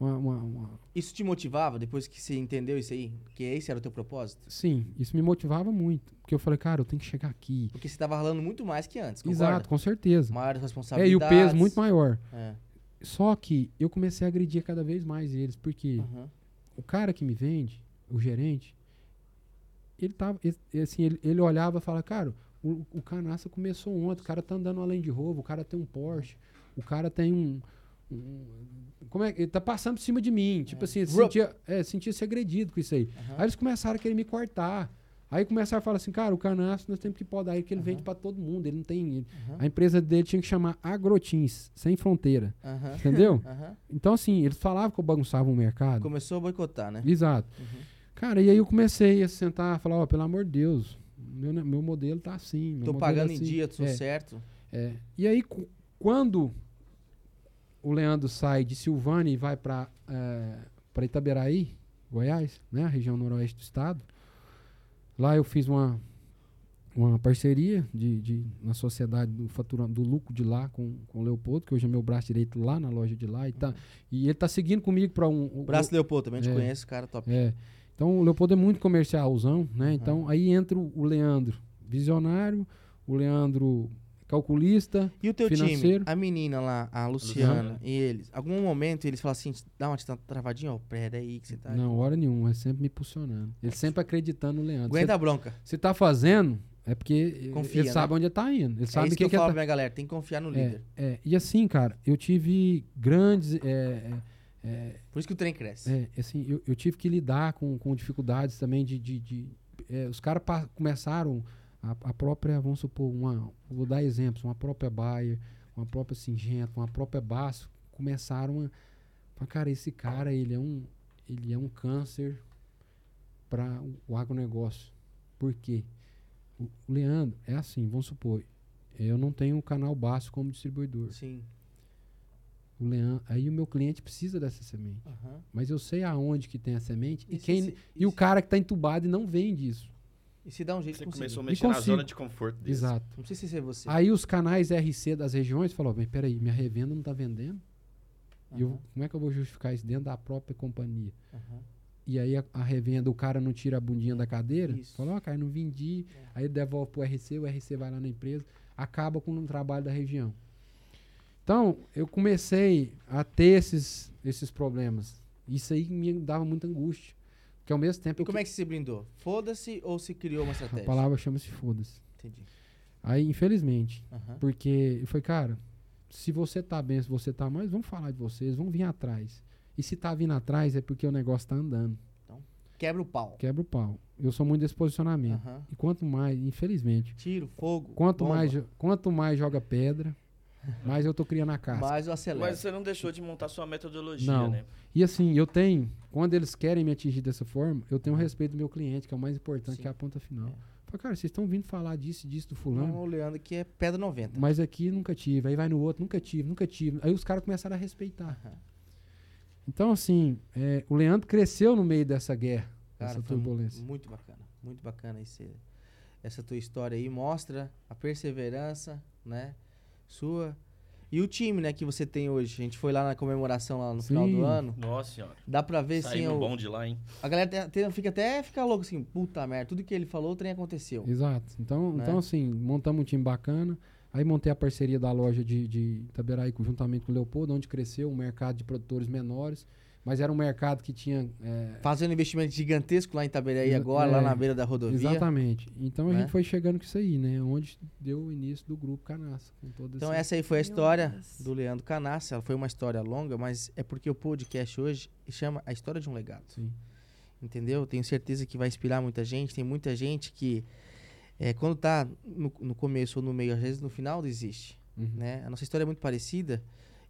C: uma- uma- uma-
A: Isso te motivava depois que você entendeu isso aí? Que esse era o teu propósito?
C: Sim, isso me motivava muito. Porque eu falei, cara, eu tenho que chegar aqui.
A: Porque você tava ralando muito mais que antes, concorda?
C: Exato, com certeza.
A: Maiores
C: É,
A: responsabilidades.
C: e o peso muito maior.
A: É.
C: Só que eu comecei a agredir cada vez mais eles, porque
A: Uhum.
C: o cara que me vende, o gerente, ele tava. ele- Assim, ele, ele olhava e falava, cara, o, o canaça começou ontem, o cara tá andando além de roubo, o cara tem um Porsche, o cara tem um. Como é que. Ele tá passando por cima de mim. Tipo
A: É.
C: assim, ele sentia, é, sentia se agredido com isso aí.
A: Aham.
C: Aí eles começaram a querer me cortar. Aí começaram a falar assim, cara, o canaço nós temos que podar ele, que ele
A: Aham.
C: vende pra todo mundo. Ele não tem. ele-
A: Aham.
C: A empresa dele tinha que chamar Agrotins, sem fronteira.
A: Aham.
C: Entendeu? Então, assim, eles falavam que eu bagunçava o mercado.
A: Começou a boicotar, né?
C: Exato.
A: Uhum.
C: Cara, e aí eu comecei a sentar e falar, ó, pelo amor de Deus, meu, meu modelo tá assim.
A: Tô
C: modelo
A: pagando
C: é
A: em
C: assim.
A: dia, tô
C: É.
A: certo.
C: É. E aí, quando o Leandro sai de Silvânia e vai para para Itaberaí, Goiás, né, a região noroeste do estado, lá eu fiz uma uma parceria de, de na sociedade do faturando do lucro de lá com, com o Leopoldo, que hoje é meu braço direito lá na loja de lá e tá e ele tá seguindo comigo para um o-
A: Braço Leopoldo também, a gente
C: É.
A: conhece, cara top.
C: é. Então o Leopoldo é muito comercialzão, né? Então aí entra o o Leandro visionário, o Leandro calculista,
A: E o teu
C: Financeiro.
A: time, a menina lá, a Luciana, e eles, algum momento eles falam assim, dá uma tra- travadinha, ó, pera aí que você tá...
C: Não, hora nenhuma, é sempre me impulsionando. Ele sempre acreditando no Leandro.
A: Aguenta a bronca.
C: Você tá fazendo, é porque
A: Confia,
C: ele
A: né?
C: sabe onde tá indo. Ele
A: é
C: sabe
A: isso
C: o
A: que,
C: que,
A: eu falo
C: ele
A: pra minha galera, tem que confiar no
C: tá...
A: líder.
C: é, é. E assim, cara, eu tive grandes. é, é, é,
A: Por isso que o trem cresce.
C: é, assim, eu, eu tive que lidar com, com dificuldades também de. de, de- é, os caras pa- começaram a, a própria, vamos supor, uma, vou dar exemplos, uma própria Bayer, uma própria Singenta, uma própria Baço, começaram a. falar, Cara, esse cara, ele é um, ele é um câncer para o agronegócio. Por quê? O, o Leandro é assim, vamos supor, eu não tenho um canal Baço como distribuidor.
A: Sim.
C: O Leandro, aí o meu cliente precisa dessa semente.
A: Aham.
C: Mas eu sei aonde que tem a semente e,
A: se-
C: quem,
A: se-
C: e o
A: se-
C: cara que está entubado e não vende isso.
A: E se dá um jeito
B: Você
A: de conseguir.
B: começou a
C: E
B: mexer na
C: consigo.
B: zona de conforto dele.
C: Exato.
A: Não precisa ser você.
C: Aí os canais RC das regiões falaram, mas peraí, minha revenda não está vendendo? E eu, como é que eu vou justificar isso dentro da própria companhia?
A: aham.
C: E aí a, a revenda, o cara não tira a bundinha da cadeira,
A: Isso.
C: fala, ó, cara, não vendi.
A: É.
C: Aí ele devolve pro RC, o RC vai lá na empresa, acaba com um trabalho da região. Então, eu comecei a ter esses, esses problemas. Isso aí me dava muita angústia. Porque ao mesmo tempo
A: E como é que se blindou? Foda-se ou se criou uma
C: A
A: estratégia?
C: palavra chama-se foda-se.
A: Entendi.
C: Aí, infelizmente,
A: Aham.
C: porque eu falei, cara, se você tá bem, se você tá mais, vamos falar de vocês, vamos vir atrás. E se tá vindo atrás é porque o negócio tá andando.
A: Quebra o pau.
C: Quebra o pau. Eu sou muito desse posicionamento. E quanto mais, infelizmente,
A: Tiro, fogo.
C: quanto
A: bomba,
C: mais, quanto mais joga pedra, mais eu tô criando a casca.
A: mais eu acelero.
B: Mas você não deixou de montar sua metodologia,
C: Não.
B: né?
C: E assim, eu tenho, quando eles querem me atingir dessa forma, eu tenho o respeito do meu cliente, que é o mais importante,
A: Sim.
C: que é a ponta final.
A: É.
C: Falei, cara, vocês estão vindo falar disso, disso, do fulano.
A: Não, o Leandro que é pedra 90.
C: Mas aqui nunca tive. Aí vai no outro, nunca tive, nunca tive. Aí os caras começaram a respeitar.
A: Aham.
C: Então, assim, é, o Leandro cresceu no meio dessa guerra,
A: Cara,
C: dessa turbulência.
A: muito bacana. Muito bacana esse, essa tua história aí. Mostra a perseverança, né? Sua. E o time, né, que você tem hoje. A gente foi lá na comemoração lá no final
C: Sim.
A: do ano.
B: Nossa senhora.
A: Dá pra ver, sim,
B: Saímos
A: o,
B: bom de lá, hein?
A: a galera tem- tem- fica até fica louco assim, puta merda, tudo que ele falou, o trem aconteceu.
C: Exato. Então,
A: Né?
C: então, assim, montamos um time bacana. Aí montei a parceria da loja de, de Itaberaí juntamente com o Leopoldo, onde cresceu um mercado de produtores menores. Mas era um mercado que tinha. é,
A: Fazendo investimento gigantesco lá em Itaberaí
C: Exa-
A: agora,
C: é,
A: lá na beira da rodovia.
C: Exatamente. Então a
A: né?
C: gente foi chegando com isso aí, né? Onde deu o início do grupo todo
A: Então
C: esse-
A: essa aí foi a história
D: Deus.
A: do Leandro Canassa. Ela foi uma história longa, mas é porque o podcast hoje chama A História de um Legado.
C: Sim.
A: Entendeu? Tenho certeza que vai inspirar muita gente. Tem muita gente que, é, quando tá no, no começo ou no meio, às vezes no final, desiste.
C: Uhum.
A: Né? A nossa história é muito parecida.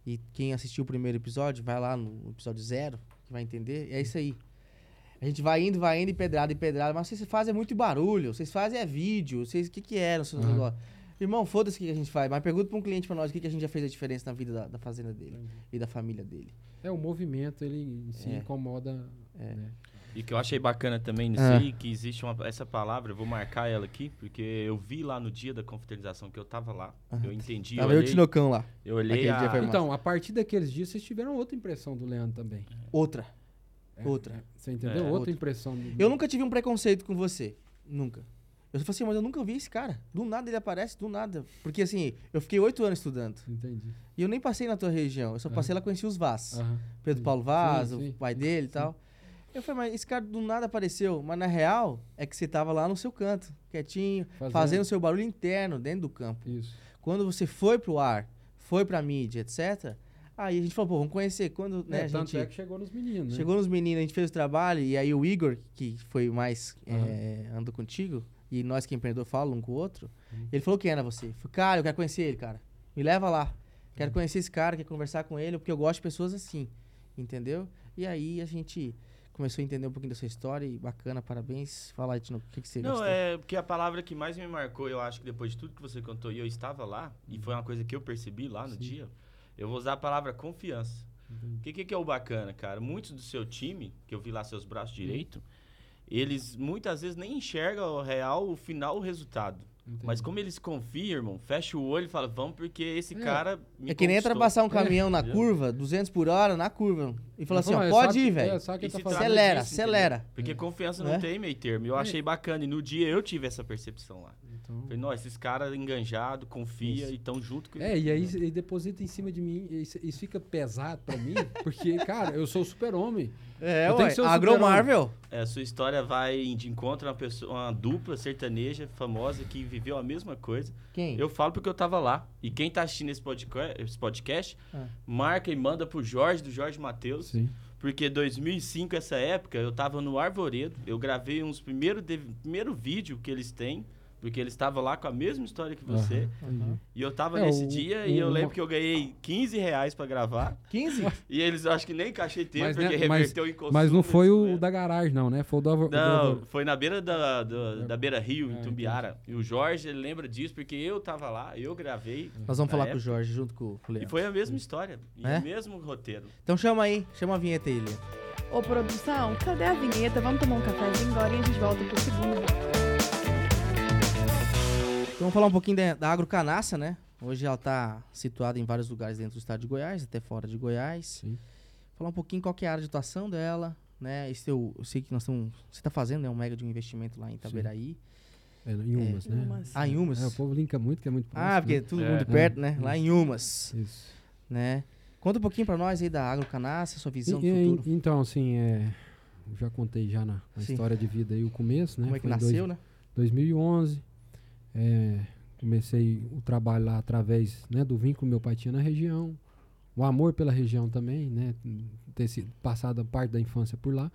A: E quem assistiu o primeiro episódio, vai lá no episódio zero, que vai entender. E é isso aí. A gente vai indo, vai indo, e pedrada e pedrada. Mas vocês fazem muito barulho. Vocês fazem é vídeo. Vocês, o que que é? Seus negócios? Irmão, foda-se o que a gente faz. Mas pergunta pra um cliente pra nós o que, que a gente já fez a diferença na vida da, da fazenda dele e da família dele.
C: É, o movimento, ele si
A: É.
C: incomoda.
A: É.
C: né?
B: E que eu achei bacana também nisso
A: Ah.
B: aí, que existe uma, essa palavra, eu vou marcar ela aqui, porque eu vi lá no dia da confraternização que eu tava lá,
A: Aham.
B: eu entendi, eu
A: Tava eu o
B: olhei,
A: Tinocão lá.
B: eu olhei a,
C: Então, a partir daqueles dias, vocês tiveram outra impressão do Leandro também.
A: Outra.
C: É,
A: Outra.
C: é, Você entendeu?
B: É.
C: outra,
A: Outra.
C: impressão. Do...
A: Eu nunca tive um preconceito com você. Nunca. Eu falei assim, mas eu nunca vi esse cara. Do nada ele aparece, do nada. Porque assim, eu fiquei oito anos estudando.
C: Entendi.
A: E eu nem passei na tua região. Eu só passei lá, conheci os Vaz. Pedro. Paulo Vaz,
C: Sim, sim.
A: o pai dele e tal. Eu falei, mas esse cara do nada apareceu. Mas na real, é que você tava lá no seu canto, quietinho,
C: Fazendo.
A: fazendo seu barulho interno dentro do campo.
C: Isso.
A: Quando você foi pro ar, foi pra mídia, etc., Aí a gente falou, pô, vamos conhecer. Quando né,
C: É,
A: a gente
C: é que chegou nos meninos, né?
A: chegou nos meninos, a gente fez o trabalho, e aí o Igor, que foi o mais
C: Aham.
A: é, andou contigo, e nós que é empreendedor falam um com o outro,
C: Uhum.
A: ele falou quem era você. Eu falei, cara, eu quero conhecer ele, cara. Me leva lá.
C: Uhum.
A: Quero conhecer esse cara, quero conversar com ele, porque eu gosto de pessoas assim. Entendeu? E aí a gente começou a entender um pouquinho da sua história e bacana, parabéns. Fala aí, Tino, o que, que você
B: Não,
A: gostou?
B: é porque a palavra que mais me marcou, eu acho que depois de tudo que você contou, e eu estava lá, e foi uma coisa que eu percebi lá no
C: Sim.
B: dia, eu vou usar a palavra confiança. O que, que que é o bacana, cara? Muitos do seu time, que eu vi lá seus braços direito, eles muitas vezes nem enxergam o real, o final, o resultado.
C: Entendi.
B: Mas como eles confirmam, fecha o olho e fala, vamos porque esse
C: É.
B: cara me
A: É que nem entra
B: conquistou."
A: passar um caminhão na
B: entendeu?
A: curva, 200 por hora, na curva. E fala assim,
C: Não,
A: ó,
C: é,
A: pode ir,
C: é,
A: velho.
C: ele tá
A: Acelera, acelera.
B: Porque confiança não tem meio termo. Eu
C: É.
B: achei bacana. E no dia eu tive essa percepção lá.
C: Então-
B: Falei, nossa, esses caras enganjados, confia
C: Isso.
B: e tão junto com
C: É, e aí ele deposita em cima de mim, e isso, isso fica pesado pra mim, porque, cara, eu sou super-homem.
A: É,
C: Eu tenho
A: ué,
C: que ser o
A: Agro
C: super-homem.
A: Marvel.
B: É, a sua história vai de encontro a uma, pessoa, uma dupla sertaneja famosa que viveu a mesma coisa.
A: Quem?
B: Eu falo porque eu tava lá. E quem tá assistindo esse podcast, esse podcast
A: Ah.
B: marca e manda pro Jorge, do Jorge Matheus.
C: Sim.
B: Porque 2005, essa época, eu tava no Arvoredo. Eu gravei uns primeiro, primeiro vídeo que eles têm. Porque eles estavam lá com a mesma história que você.
C: Entendi.
B: E eu tava
C: É,
B: nesse
C: o-
B: dia
C: o-
B: e eu
C: uma-
B: lembro que eu ganhei 15 reais pra gravar.
A: 15?
B: E eles acho que nem cachê teve,
C: Mas,
B: porque
C: né, mas-
B: reverteu em consumo.
C: Mas não foi o da garagem, não, né? Foi o do... o do-
B: Não, foi na beira da, do- da Beira Rio, em
C: Ah,
B: Tumbiara. E o Jorge, ele lembra disso porque eu tava lá, eu gravei.
A: Nós vamos falar com o
B: época,
A: Jorge junto com, o
B: E
A: Leandro.
B: foi a mesma história. E
A: É?
B: o mesmo roteiro.
A: Então chama aí, chama a vinheta aí, Leandro.
D: Ô, produção, cadê a vinheta? Vamos tomar um cafezinho agora e a gente volta pro segundo
A: vamos falar um pouquinho da, da Agrocanaça, né? Hoje ela tá situada em vários lugares dentro do estado de Goiás, até fora de Goiás.
C: Sim.
A: Falar um pouquinho qual que é a área de atuação dela, né? Esse eu, eu sei que nós estamos... Você tá fazendo, né? Um mega de um investimento lá em Itaberaí.
C: É, em Umas, né?
D: Umas.
A: Ah, em Umas?
C: É, o povo linka muito, que é muito
A: Ah,
C: próximo,
A: porque
C: né?
A: todo
B: É.
A: mundo perto, né? Lá em Umas,
C: Isso.
A: né? Conta um pouquinho pra nós aí da Agrocanaça, sua visão
C: E-
A: do
C: e-
A: futuro.
C: Então, assim, é, eu já contei já na, na história de vida aí o começo, né?
A: Como é que
C: Foi
A: nasceu,
C: dois-
A: né?
C: 2011. É, comecei o trabalho lá através né, do vínculo que meu pai tinha na região. O amor pela região também, né? Ter sido passado parte da infância por lá.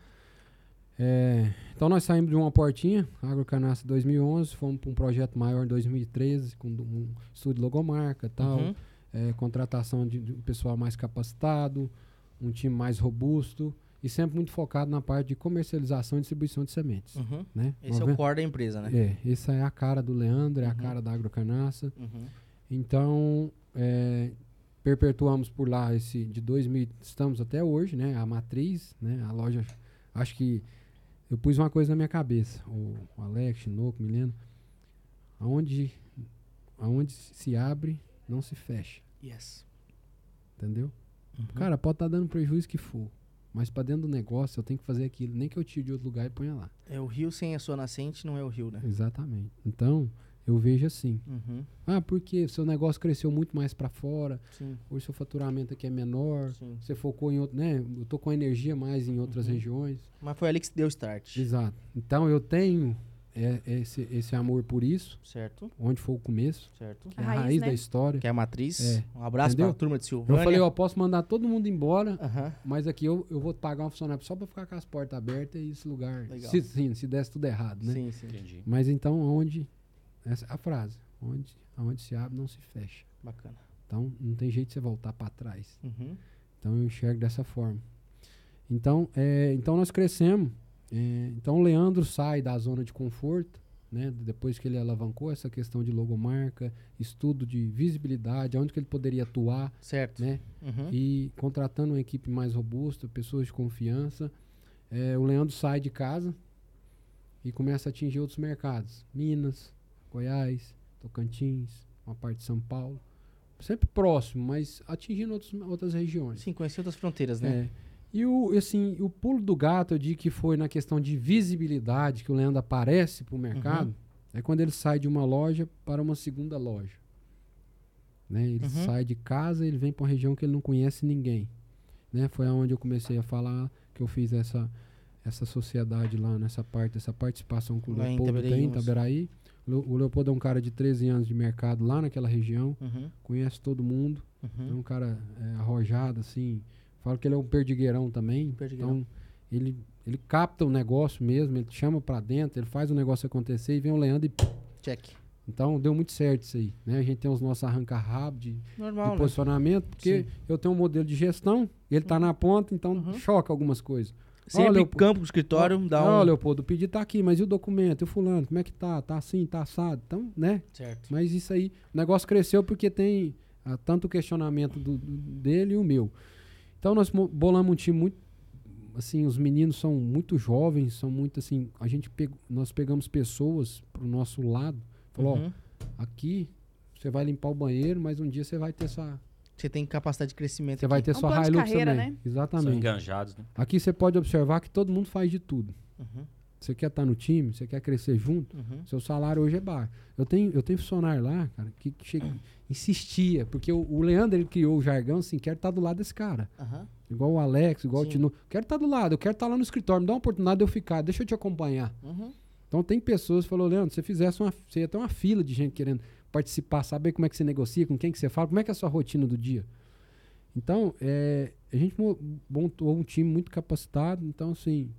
C: É, então nós saímos de uma portinha, Agrocanaça 2011, fomos para um projeto maior em 2013, com um estúdio de logomarca e tal
A: Uhum.
C: é, contratação de, de um pessoal mais capacitado, um time mais robusto e sempre muito focado na parte de comercialização e distribuição de sementes.
A: Uhum.
C: Né?
A: Esse é o core da empresa, né?
C: É, essa é a cara do Leandro, é a
A: Uhum.
C: cara da Agrocanaça.
A: Uhum.
C: Então, é, perpetuamos por lá esse de 2000, estamos até hoje, né? A matriz, né? A loja, acho que eu pus uma coisa na minha cabeça, o, o Alex, Chinoco, Milena, aonde, aonde se abre, não se fecha,
A: Yes.
C: entendeu?
A: Uhum.
C: Cara, pode estar dando prejuízo que for, mas para dentro do negócio eu tenho que fazer aquilo, nem que eu tire de outro lugar e ponha lá.
A: É o rio sem a sua nascente, não é o rio, né?
C: Exatamente. Então, eu vejo assim,
A: Uhum.
C: ah, porque seu negócio cresceu muito mais para fora,
A: Sim,
C: hoje seu faturamento aqui é menor,
A: sim.
C: você focou em outro, né? Eu tô com energia mais em outras
A: Uhum.
C: regiões.
A: Mas foi ali que deu start.
C: Exato. Então eu tenho é, esse, esse amor por isso,
A: Certo,
C: onde foi o começo,
A: certo.
C: que é
D: A
C: a
D: raiz,
C: raiz
D: né?
C: da história.
A: Que é a matriz.
C: É.
A: Um abraço
C: Entendeu?
A: pra turma de
C: Eu
A: Silvânia.
C: falei, ó, posso mandar todo mundo embora,
A: Aham.
C: mas aqui eu, eu vou pagar um funcionário só para ficar com as portas abertas e esse lugar.
A: Legal.
C: Se, sim, se desse tudo errado, né?
A: Sim, sim.
B: Entendi.
C: Mas então onde essa é a frase, onde aonde se abre não se fecha.
A: Bacana.
C: Então não tem jeito de você voltar para trás.
A: Uhum.
C: Então eu enxergo dessa forma. Então, é, então nós crescemos. É, então o Leandro sai da zona de conforto, né? Depois que ele alavancou essa questão de logomarca, estudo de visibilidade, onde que ele poderia atuar,
A: Certo.
C: né?
A: Uhum.
C: E contratando uma equipe mais robusta, pessoas de confiança. é, o Leandro sai de casa e começa a atingir outros mercados. Minas, Goiás, Tocantins, uma parte de São Paulo. Sempre próximo, mas atingindo outros, outras regiões.
A: Sim, conhecer outras fronteiras, né?
C: É. E o, assim, o pulo do gato, eu digo que foi na questão de visibilidade que o Leandro aparece para o mercado,
A: Uhum.
C: é quando ele sai de uma loja para uma segunda loja. Né? Ele
A: Uhum.
C: sai de casa, ele vem para uma região que ele não conhece ninguém. Né? Foi aonde eu comecei a falar que eu fiz essa, essa sociedade lá nessa parte, essa participação com o
A: Lá Itaberaí,
C: tem, em. Le- O Leopoldo é um cara de 13 anos de mercado lá naquela região,
A: Uhum,
C: conhece todo mundo, é
A: uhum.
C: um cara é, arrojado, assim. Falo que ele é um perdigueirão também.
A: Perdigueirão.
C: Então, ele, ele capta o negócio mesmo, ele chama pra dentro, ele faz o negócio acontecer e vem o Leandro e.
A: Check.
C: Então, deu muito certo isso aí. Né? A gente tem os nossos arranca-rabo de, de
A: Normal, né?
C: posicionamento, porque
A: Sim.
C: eu tenho um modelo de gestão, ele tá na ponta, então
A: Uhum.
C: choca algumas coisas.
A: Sempre
C: Leopoldo.
A: campo pro escritório, dá
C: Ó,
A: um...
C: Leopoldo, o pedido tá aqui, mas e o documento? E o fulano, como é que tá? Tá assim, tá assado? Então, né?
A: Certo.
C: Mas isso aí, o negócio cresceu porque tem ah, tanto o questionamento do, do- dele e o meu. Então nós mo- bolamos um time muito, assim, os meninos são muito jovens, são muito assim, a gente pegou, nós pegamos pessoas pro nosso lado, falou,
A: Uhum.
C: ó, aqui você vai limpar o banheiro, mas um dia você vai ter sua,
A: Você tem capacidade de crescimento.
C: você vai ter
D: É um
C: sua Hilux
D: carreira,
C: também.
D: né?
B: São
C: Exatamente.
B: enganjados, né?
C: Aqui você pode observar que todo mundo faz de tudo.
A: Uhum,
C: Você quer estar no time, você quer crescer junto,
A: uhum.
C: seu salário hoje é baixo. Eu tenho, eu tenho funcionário lá, cara, que, que chega, insistia, porque o, o Leandro ele criou o jargão assim, quero estar do lado desse cara.
A: Aham.
C: Igual o Alex, igual
A: Sim.
C: o Tino. Quero estar do lado, eu quero estar lá no escritório, me dá uma oportunidade de eu ficar, deixa eu te acompanhar.
A: Uhum.
C: Então tem pessoas que falou, Leandro, se você fizesse uma, você ia ter uma fila de gente querendo participar, saber como é que você negocia, com quem que você fala, como é que é a sua rotina do dia. Então, é, a gente mo- montou um time muito capacitado, então assim,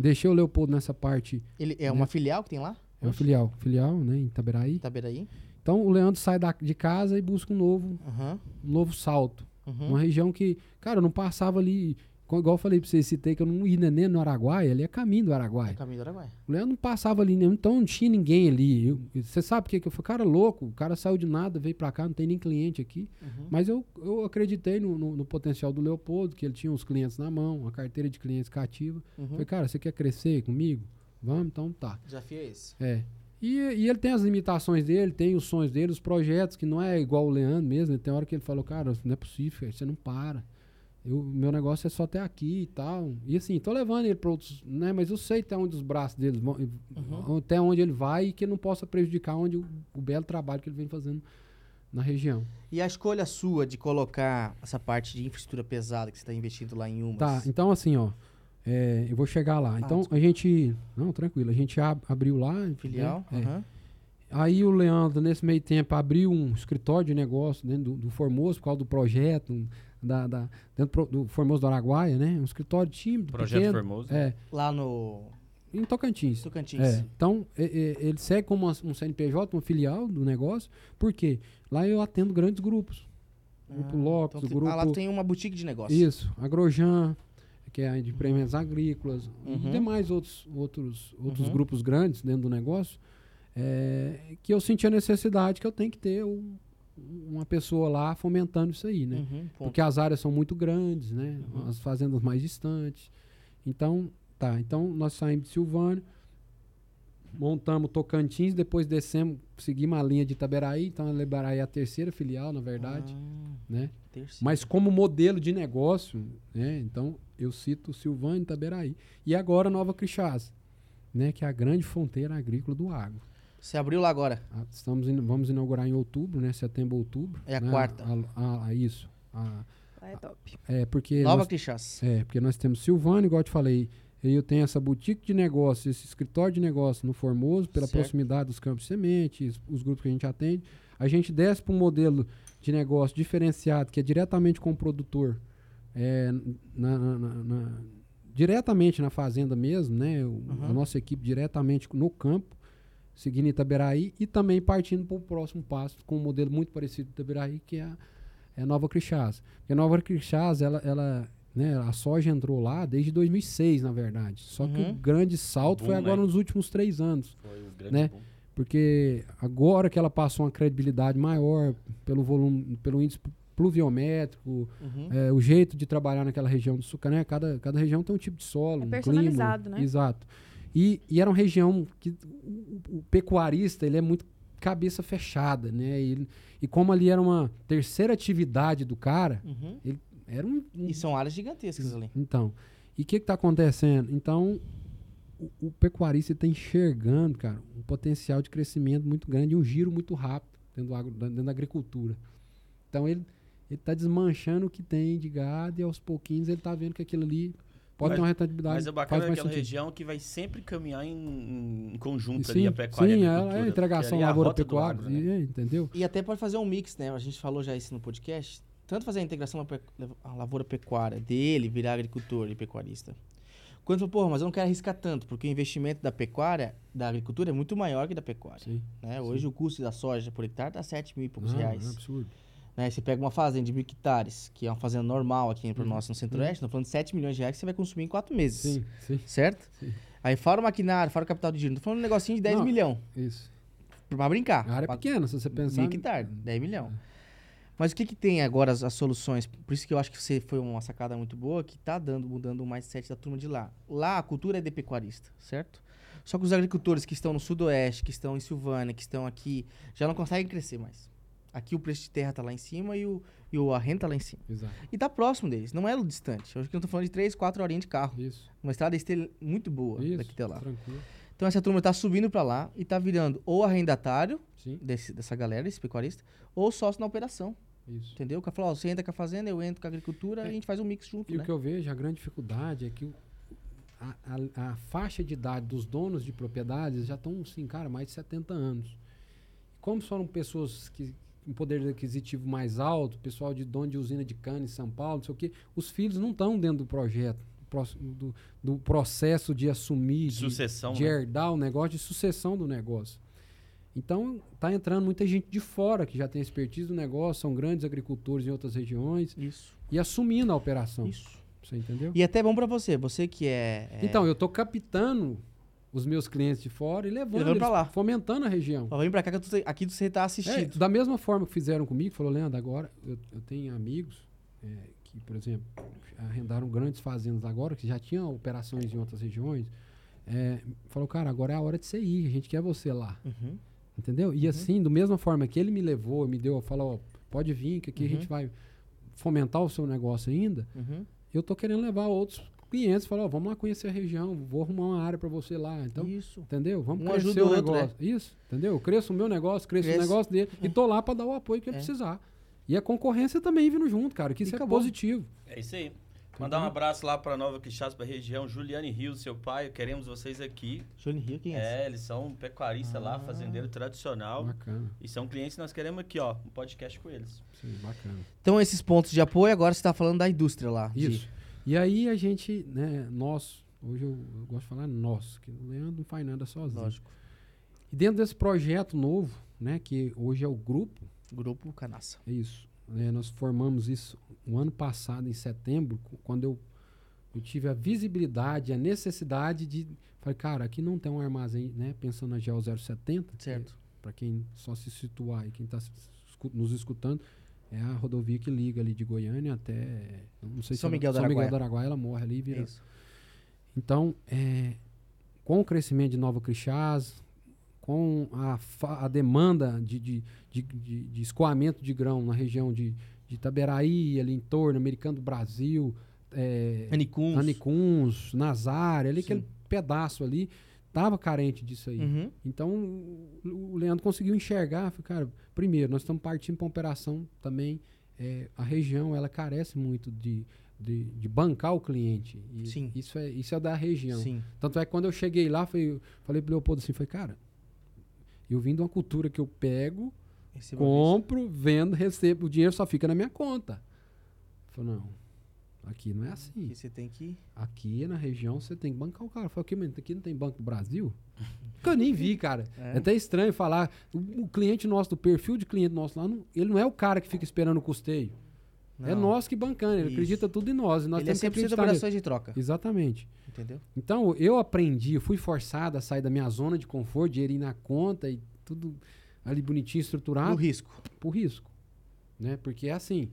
C: deixei o Leopoldo nessa parte,
A: Ele é uma filial que tem lá?
C: é uma filial, filial, né, em Itaberaí.
A: Itaberaí?
C: Então o Leandro sai da, de casa e busca um novo,
A: Aham.
C: um novo salto.
A: Uhum.
C: Uma região que, cara, eu não passava ali, igual eu falei pra vocês, citei que eu não ia nem no Araguaia, ali é caminho do
A: É
C: Araguaia.
A: caminho do Araguaia.
C: O Leandro não passava ali, nem- então não tinha ninguém ali. Eu- Você sabe por que eu falei, cara, louco, o cara saiu de nada, veio pra cá, não tem nem cliente aqui.
A: Uhum.
C: Mas eu, eu acreditei no, no- no potencial do Leopoldo, que ele tinha os clientes na mão, a carteira de clientes cativa.
A: Uhum.
C: Falei, cara, você quer crescer comigo? Vamos, então tá.
A: O desafio é esse.
C: É. E, e ele tem as limitações dele, tem os sonhos dele, os projetos, que não é igual o Leandro mesmo. né? Tem hora que ele falou, cara, não é possível, você não para. Eu, meu negócio é só até aqui e tal. E assim, tô levando ele para outros, né? Mas eu sei até onde os braços deles vão,
A: Uhum.
C: até onde ele vai e que não possa prejudicar onde o, o belo trabalho que ele vem fazendo na região.
A: E a escolha sua de colocar essa parte de infraestrutura pesada que você está investindo lá em Umas?
C: Tá, então assim, ó. é, eu vou chegar lá. Então a gente. Não, tranquilo. A gente ab- abriu lá. né?
A: Filial?
C: É. Aí o Leandro, nesse meio tempo, abriu um escritório de negócio dentro do, do Formoso, por causa do projeto, um, da, da- dentro do Formoso do Araguaia, né? Um escritório tímido,
B: Projeto
C: pequeno.
B: Formoso.
C: É,
A: Lá no
C: em Tocantins.
A: Tocantins.
C: É, então, é, é, ele segue como uma- um CNPJ, uma filial do negócio, porque lá eu atendo grandes grupos. Grupo Lopes,
A: então
C: o grupo...
A: Ah, lá tem uma boutique de negócio.
C: Isso, Agrojan, que é de prêmios agrícolas,
A: Uhum.
C: e demais outros, outros, outros
A: Uhum.
C: grupos grandes dentro do negócio, é, que eu senti a necessidade que eu tenho que ter um- uma pessoa lá fomentando isso aí, né?
A: Uhum.
C: Porque as áreas são muito grandes, né?
A: Uhum.
C: As fazendas mais distantes. Então, tá. Então, nós saímos de Silvânia, montamos Tocantins, depois descemos, seguimos a linha de Itaberaí. Então, a Itaberaí é a terceira filial, na verdade,
A: Ah,
C: né?
A: terceiro.
C: Mas como modelo de negócio, né? Então, eu cito Silvânia e Itaberaí. E agora, Nova Crixás, né? Que é a grande fronteira agrícola do agro.
A: Você abriu lá agora.
C: Ah, Estamos in- vamos inaugurar em outubro, né? Setembro, outubro.
A: É a
C: né?
A: quarta.
C: A- a- a- isso. A-
D: Lá é top.
C: é, porque
A: Nova
C: nós-
A: Crixás.
C: é, porque nós temos Silvânia, igual eu te falei, eu tenho essa boutique de negócio, esse escritório de negócio no Formoso, pela
A: Certo.
C: proximidade dos campos de sementes, os grupos que a gente atende. A gente desce para um modelo de negócio diferenciado, que é diretamente com o produtor, é, na- na- na- na- diretamente na fazenda mesmo, né? O- A
A: Uhum.
C: nossa equipe diretamente no campo, seguindo Itaberaí, e também partindo para o próximo passo, com um modelo muito parecido com Itaberaí, que é a, é a Nova Crixás. Porque a Nova Crixás, ela, ela, né, a soja entrou lá desde 2006, na verdade. Só que
A: Uhum.
C: o grande salto foi
B: Boom,
C: agora
B: né?
C: nos últimos três anos.
B: Foi o grande
C: Né?
B: boom.
C: Porque agora que ela passou uma credibilidade maior pelo volume, pelo índice pluviométrico,
A: Uhum.
C: é, o jeito de trabalhar naquela região do sul, né? Cada, cada região tem um tipo de solo,
D: É
C: um
D: personalizado,
C: clima.
D: né?
C: Exato. E, e era uma região que o, o pecuarista ele é muito cabeça fechada, né? E, ele- e como ali era uma terceira atividade do cara,
A: Uhum.
C: era um, um
A: E são áreas gigantescas ali.
C: então, e o que está acontecendo? Então, o, o pecuarista está enxergando, cara, um potencial de crescimento muito grande e um giro muito rápido dentro, agro- dentro da agricultura. Então, ele está desmanchando o que tem de gado e aos pouquinhos ele está vendo que aquilo ali pode
B: Mas-
C: ter uma rentabilidade.
B: Mas é bacana aquela
C: sentido.
B: região que vai sempre caminhar em, em conjunto
C: Sim,
B: ali, a pecuária
C: sim
B: e a
C: é, é a
B: ali é
C: lavoura-pecuária,
B: né?
C: entendeu?
A: E até pode fazer um mix, né? A gente falou já isso no podcast. Tanto fazer a integração a lavoura-pecuária dele, virar agricultor e pecuarista. Quanto, falou, porra, mas eu não quero arriscar tanto, porque o investimento da pecuária, da agricultura, é muito maior que da pecuária.
C: Sim.
A: né? Hoje o custo da soja por hectare tá 7 mil e poucos
C: Não,
A: reais.
C: é absurdo.
A: Né? Você pega uma fazenda de mil hectares, que é uma fazenda normal aqui para
C: Uhum.
A: nós no Centro-Oeste, estamos falando de 7 milhões de reais que você vai consumir em 4 meses.
C: Sim, sim,
A: Certo?
C: Sim.
A: Aí fora o maquinário, fora o capital de giro. Tô falando um negocinho de 10
C: Não.
A: milhões.
C: isso.
A: Pra brincar.
C: A área é
A: Pra-
C: pequena, se você pensar.
A: Mil hectare, 10 milhões. Mas o que, que tem agora as, as soluções? Por isso que eu acho que você foi uma sacada muito boa, que tá dando, mudando o mindset da turma de lá. Lá a cultura é de pecuarista, certo? Só que os agricultores que estão no sudoeste, que estão em Silvânia, que estão aqui, já não conseguem crescer mais. Aqui o preço de terra tá lá em cima e, o, e o, a renda tá lá em cima.
C: Exato.
A: E tá próximo deles, não é distante. Eu acho que eu tô falando de 3, 4 horinhas de carro.
C: Isso.
A: Uma estrada esteira muito boa
C: Isso.
A: daqui até lá.
C: Tranquilo.
A: Então essa turma tá subindo para lá e tá virando ou arrendatário
C: Sim,
A: desse, dessa galera, esse pecuarista, ou sócio na operação.
C: isso.
A: Entendeu? O cara ó, você entra com a fazenda, eu entro com a agricultura,
C: É.
A: e a gente faz um mix junto,
C: E
A: né?
C: o que eu vejo, a grande dificuldade é que a, a- a faixa de idade dos donos de propriedades já estão, assim, cara, mais de 70 anos. Como foram pessoas que com poder aquisitivo mais alto, pessoal de dono de usina de cana em São Paulo, não sei o quê, os filhos não estão dentro do projeto, do, do- processo de assumir, de,
B: Sucessão,
C: de
B: né?
C: herdar o negócio, de sucessão do negócio. Então, tá entrando muita gente de fora que já tem expertise do negócio, são grandes agricultores em outras regiões
A: Isso,
C: e assumindo a operação.
A: isso.
C: Você entendeu?
A: E até bom pra você, você que é... é
C: Então, eu tô captando os meus clientes de fora e levando,
A: Levando pra lá.
C: fomentando a região.
A: ó, vem pra cá que tô- aqui você tá
C: É,
A: assistindo.
C: da mesma forma que fizeram comigo, falou, Leandro, agora eu, eu tenho amigos é, que, por exemplo, arrendaram grandes fazendas agora, que já tinham operações em outras regiões. É, falou, cara, agora é a hora de você ir, a gente quer você lá.
A: Uhum.
C: Entendeu? E assim, da mesma forma que ele me levou, me deu, falou, ó, pode vir, que aqui a
A: Uhum.
C: gente vai fomentar o seu negócio ainda.
A: Uhum.
C: Eu tô querendo levar outros clientes, falar, ó, vamos lá conhecer a região, vou arrumar uma área para você lá. Então,
A: Isso.
C: entendeu? Vamos
A: Um
C: crescer o
A: o outro,
C: negócio. Isso, entendeu? Eu cresço o meu negócio, cresço
A: Cresce.
C: o negócio dele e tô lá para dar o apoio que ele
A: É.
C: precisar. E a concorrência também vindo junto, cara, que
A: E
C: isso é positivo.
B: É isso aí. Mandar um abraço lá pra Nova Quixás, pra região. Juliane Rios, seu pai, queremos vocês aqui.
A: Johnny Rio, quem é? esse?
B: É, eles são pecuaristas lá,
A: Ah.
B: fazendeiro tradicional.
C: Bacana,
B: E são clientes que nós queremos aqui, ó, um podcast com eles.
C: sim, bacana.
A: Então esses pontos de apoio, agora você tá falando da indústria lá. de-
C: Isso. E aí a gente, né, nós, hoje eu, eu gosto de falar nós, que o Leandro não faz nada sozinho.
A: Lógico.
C: E dentro desse projeto novo, né, que hoje é o grupo,
A: Grupo Canaça.
C: É isso. É, nós formamos isso o ano passado, em setembro, quando eu, eu tive a visibilidade, a necessidade de. Falei, cara, aqui não tem um armazém, né? Pensando na GEO 070.
A: Certo.
C: Para quem só se situar e quem está nos escutando, é a rodovia que liga ali de Goiânia até. Não sei
A: São
C: se
A: Miguel do
C: São Miguel do Araguaia, ela morre ali e vira
A: Isso.
C: então, é, com o crescimento de Nova Crixás, com a, a demanda de, de, de, de- escoamento de grão na região de, de Itaberaí, ali em torno, Americano do Brasil, é,
A: Anicuns.
C: Anicuns, Nazário, ali
A: Sim.
C: aquele pedaço ali, estava carente disso aí.
A: Uhum.
C: Então, o o Leandro conseguiu enxergar, falei, cara, primeiro, nós estamos partindo para uma operação também, é, a região, ela carece muito de, de, de bancar o cliente.
A: Sim.
C: Isso é, isso é da região.
A: Sim.
C: Tanto é que quando eu cheguei lá, falei, falei pro Leopoldo assim, falei, cara, eu vim de uma cultura que eu pego, compro, vendo, recebo, o dinheiro só fica na minha conta. Falei, não, aqui não é assim.
A: Aqui você tem que...
C: Aqui na região você tem que bancar o cara. Falei, aqui, mas aqui não tem Banco do Brasil? Que eu nem vi, cara. É,
A: É.
C: até estranho falar. O, o cliente nosso, do perfil de cliente nosso lá, não- ele não é o cara que fica esperando o custeio. É
A: Não.
C: nós que bancando. Ele
A: Isso.
C: acredita tudo em nós. E nós
A: Ele é
C: temos que
A: 100%
C: acreditar nele.
A: de troca.
C: Exatamente.
A: Entendeu?
C: Então, eu aprendi, fui forçado a sair da minha zona de conforto, dinheiro ir na conta e tudo ali bonitinho, estruturado,
A: risco.
C: por risco. Né? Porque é assim,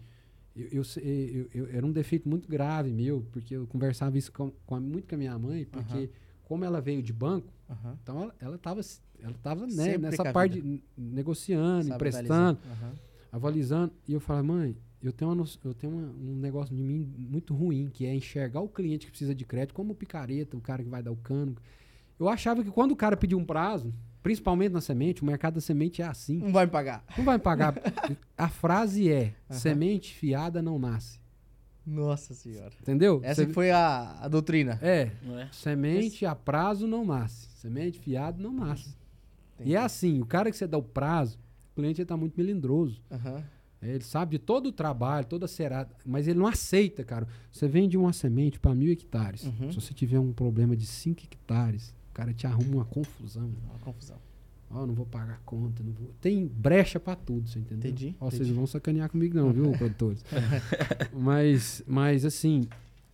C: eu, eu, eu- era um defeito muito grave meu, porque eu conversava isso com, com muito com a minha mãe, porque como ela veio de banco, então ela, ela tava, ela tava né, nessa parte de negociando,
A: Sabe
C: emprestando, avalizando. E eu falava, mãe, eu tenho, uma, eu tenho uma- um negócio de mim muito ruim, que é enxergar o cliente que precisa de crédito como o picareta, o cara que vai dar o cano. Eu achava que quando o cara pedia um prazo, principalmente na semente, o mercado da semente é assim.
A: Não vai me pagar.
C: Não vai me pagar. A frase é:
A: Aham.
C: semente fiada não nasce.
A: Nossa senhora.
C: Entendeu?
A: Essa
C: Você-
A: foi a, a doutrina.
C: É,
B: é?
C: semente a prazo não nasce. Semente fiado não nasce.
A: Entendi.
C: E é assim, o cara que você dá o prazo, o cliente ele tá muito melindroso.
A: Aham.
C: É, Ele sabe de todo o trabalho, toda a cerada, mas ele não aceita, cara. Você vende uma semente para mil hectares.
A: Uhum.
C: Se você tiver um problema de cinco hectares, cara te arruma uma confusão.
A: Uma confusão.
C: Ó, não vou pagar conta, não vou. Tem brecha pra tudo, você entendeu?
A: Entendi,
C: Ó, vocês
A: entendi.
C: não vão sacanear comigo, não, viu, produtores? mas, mas, assim,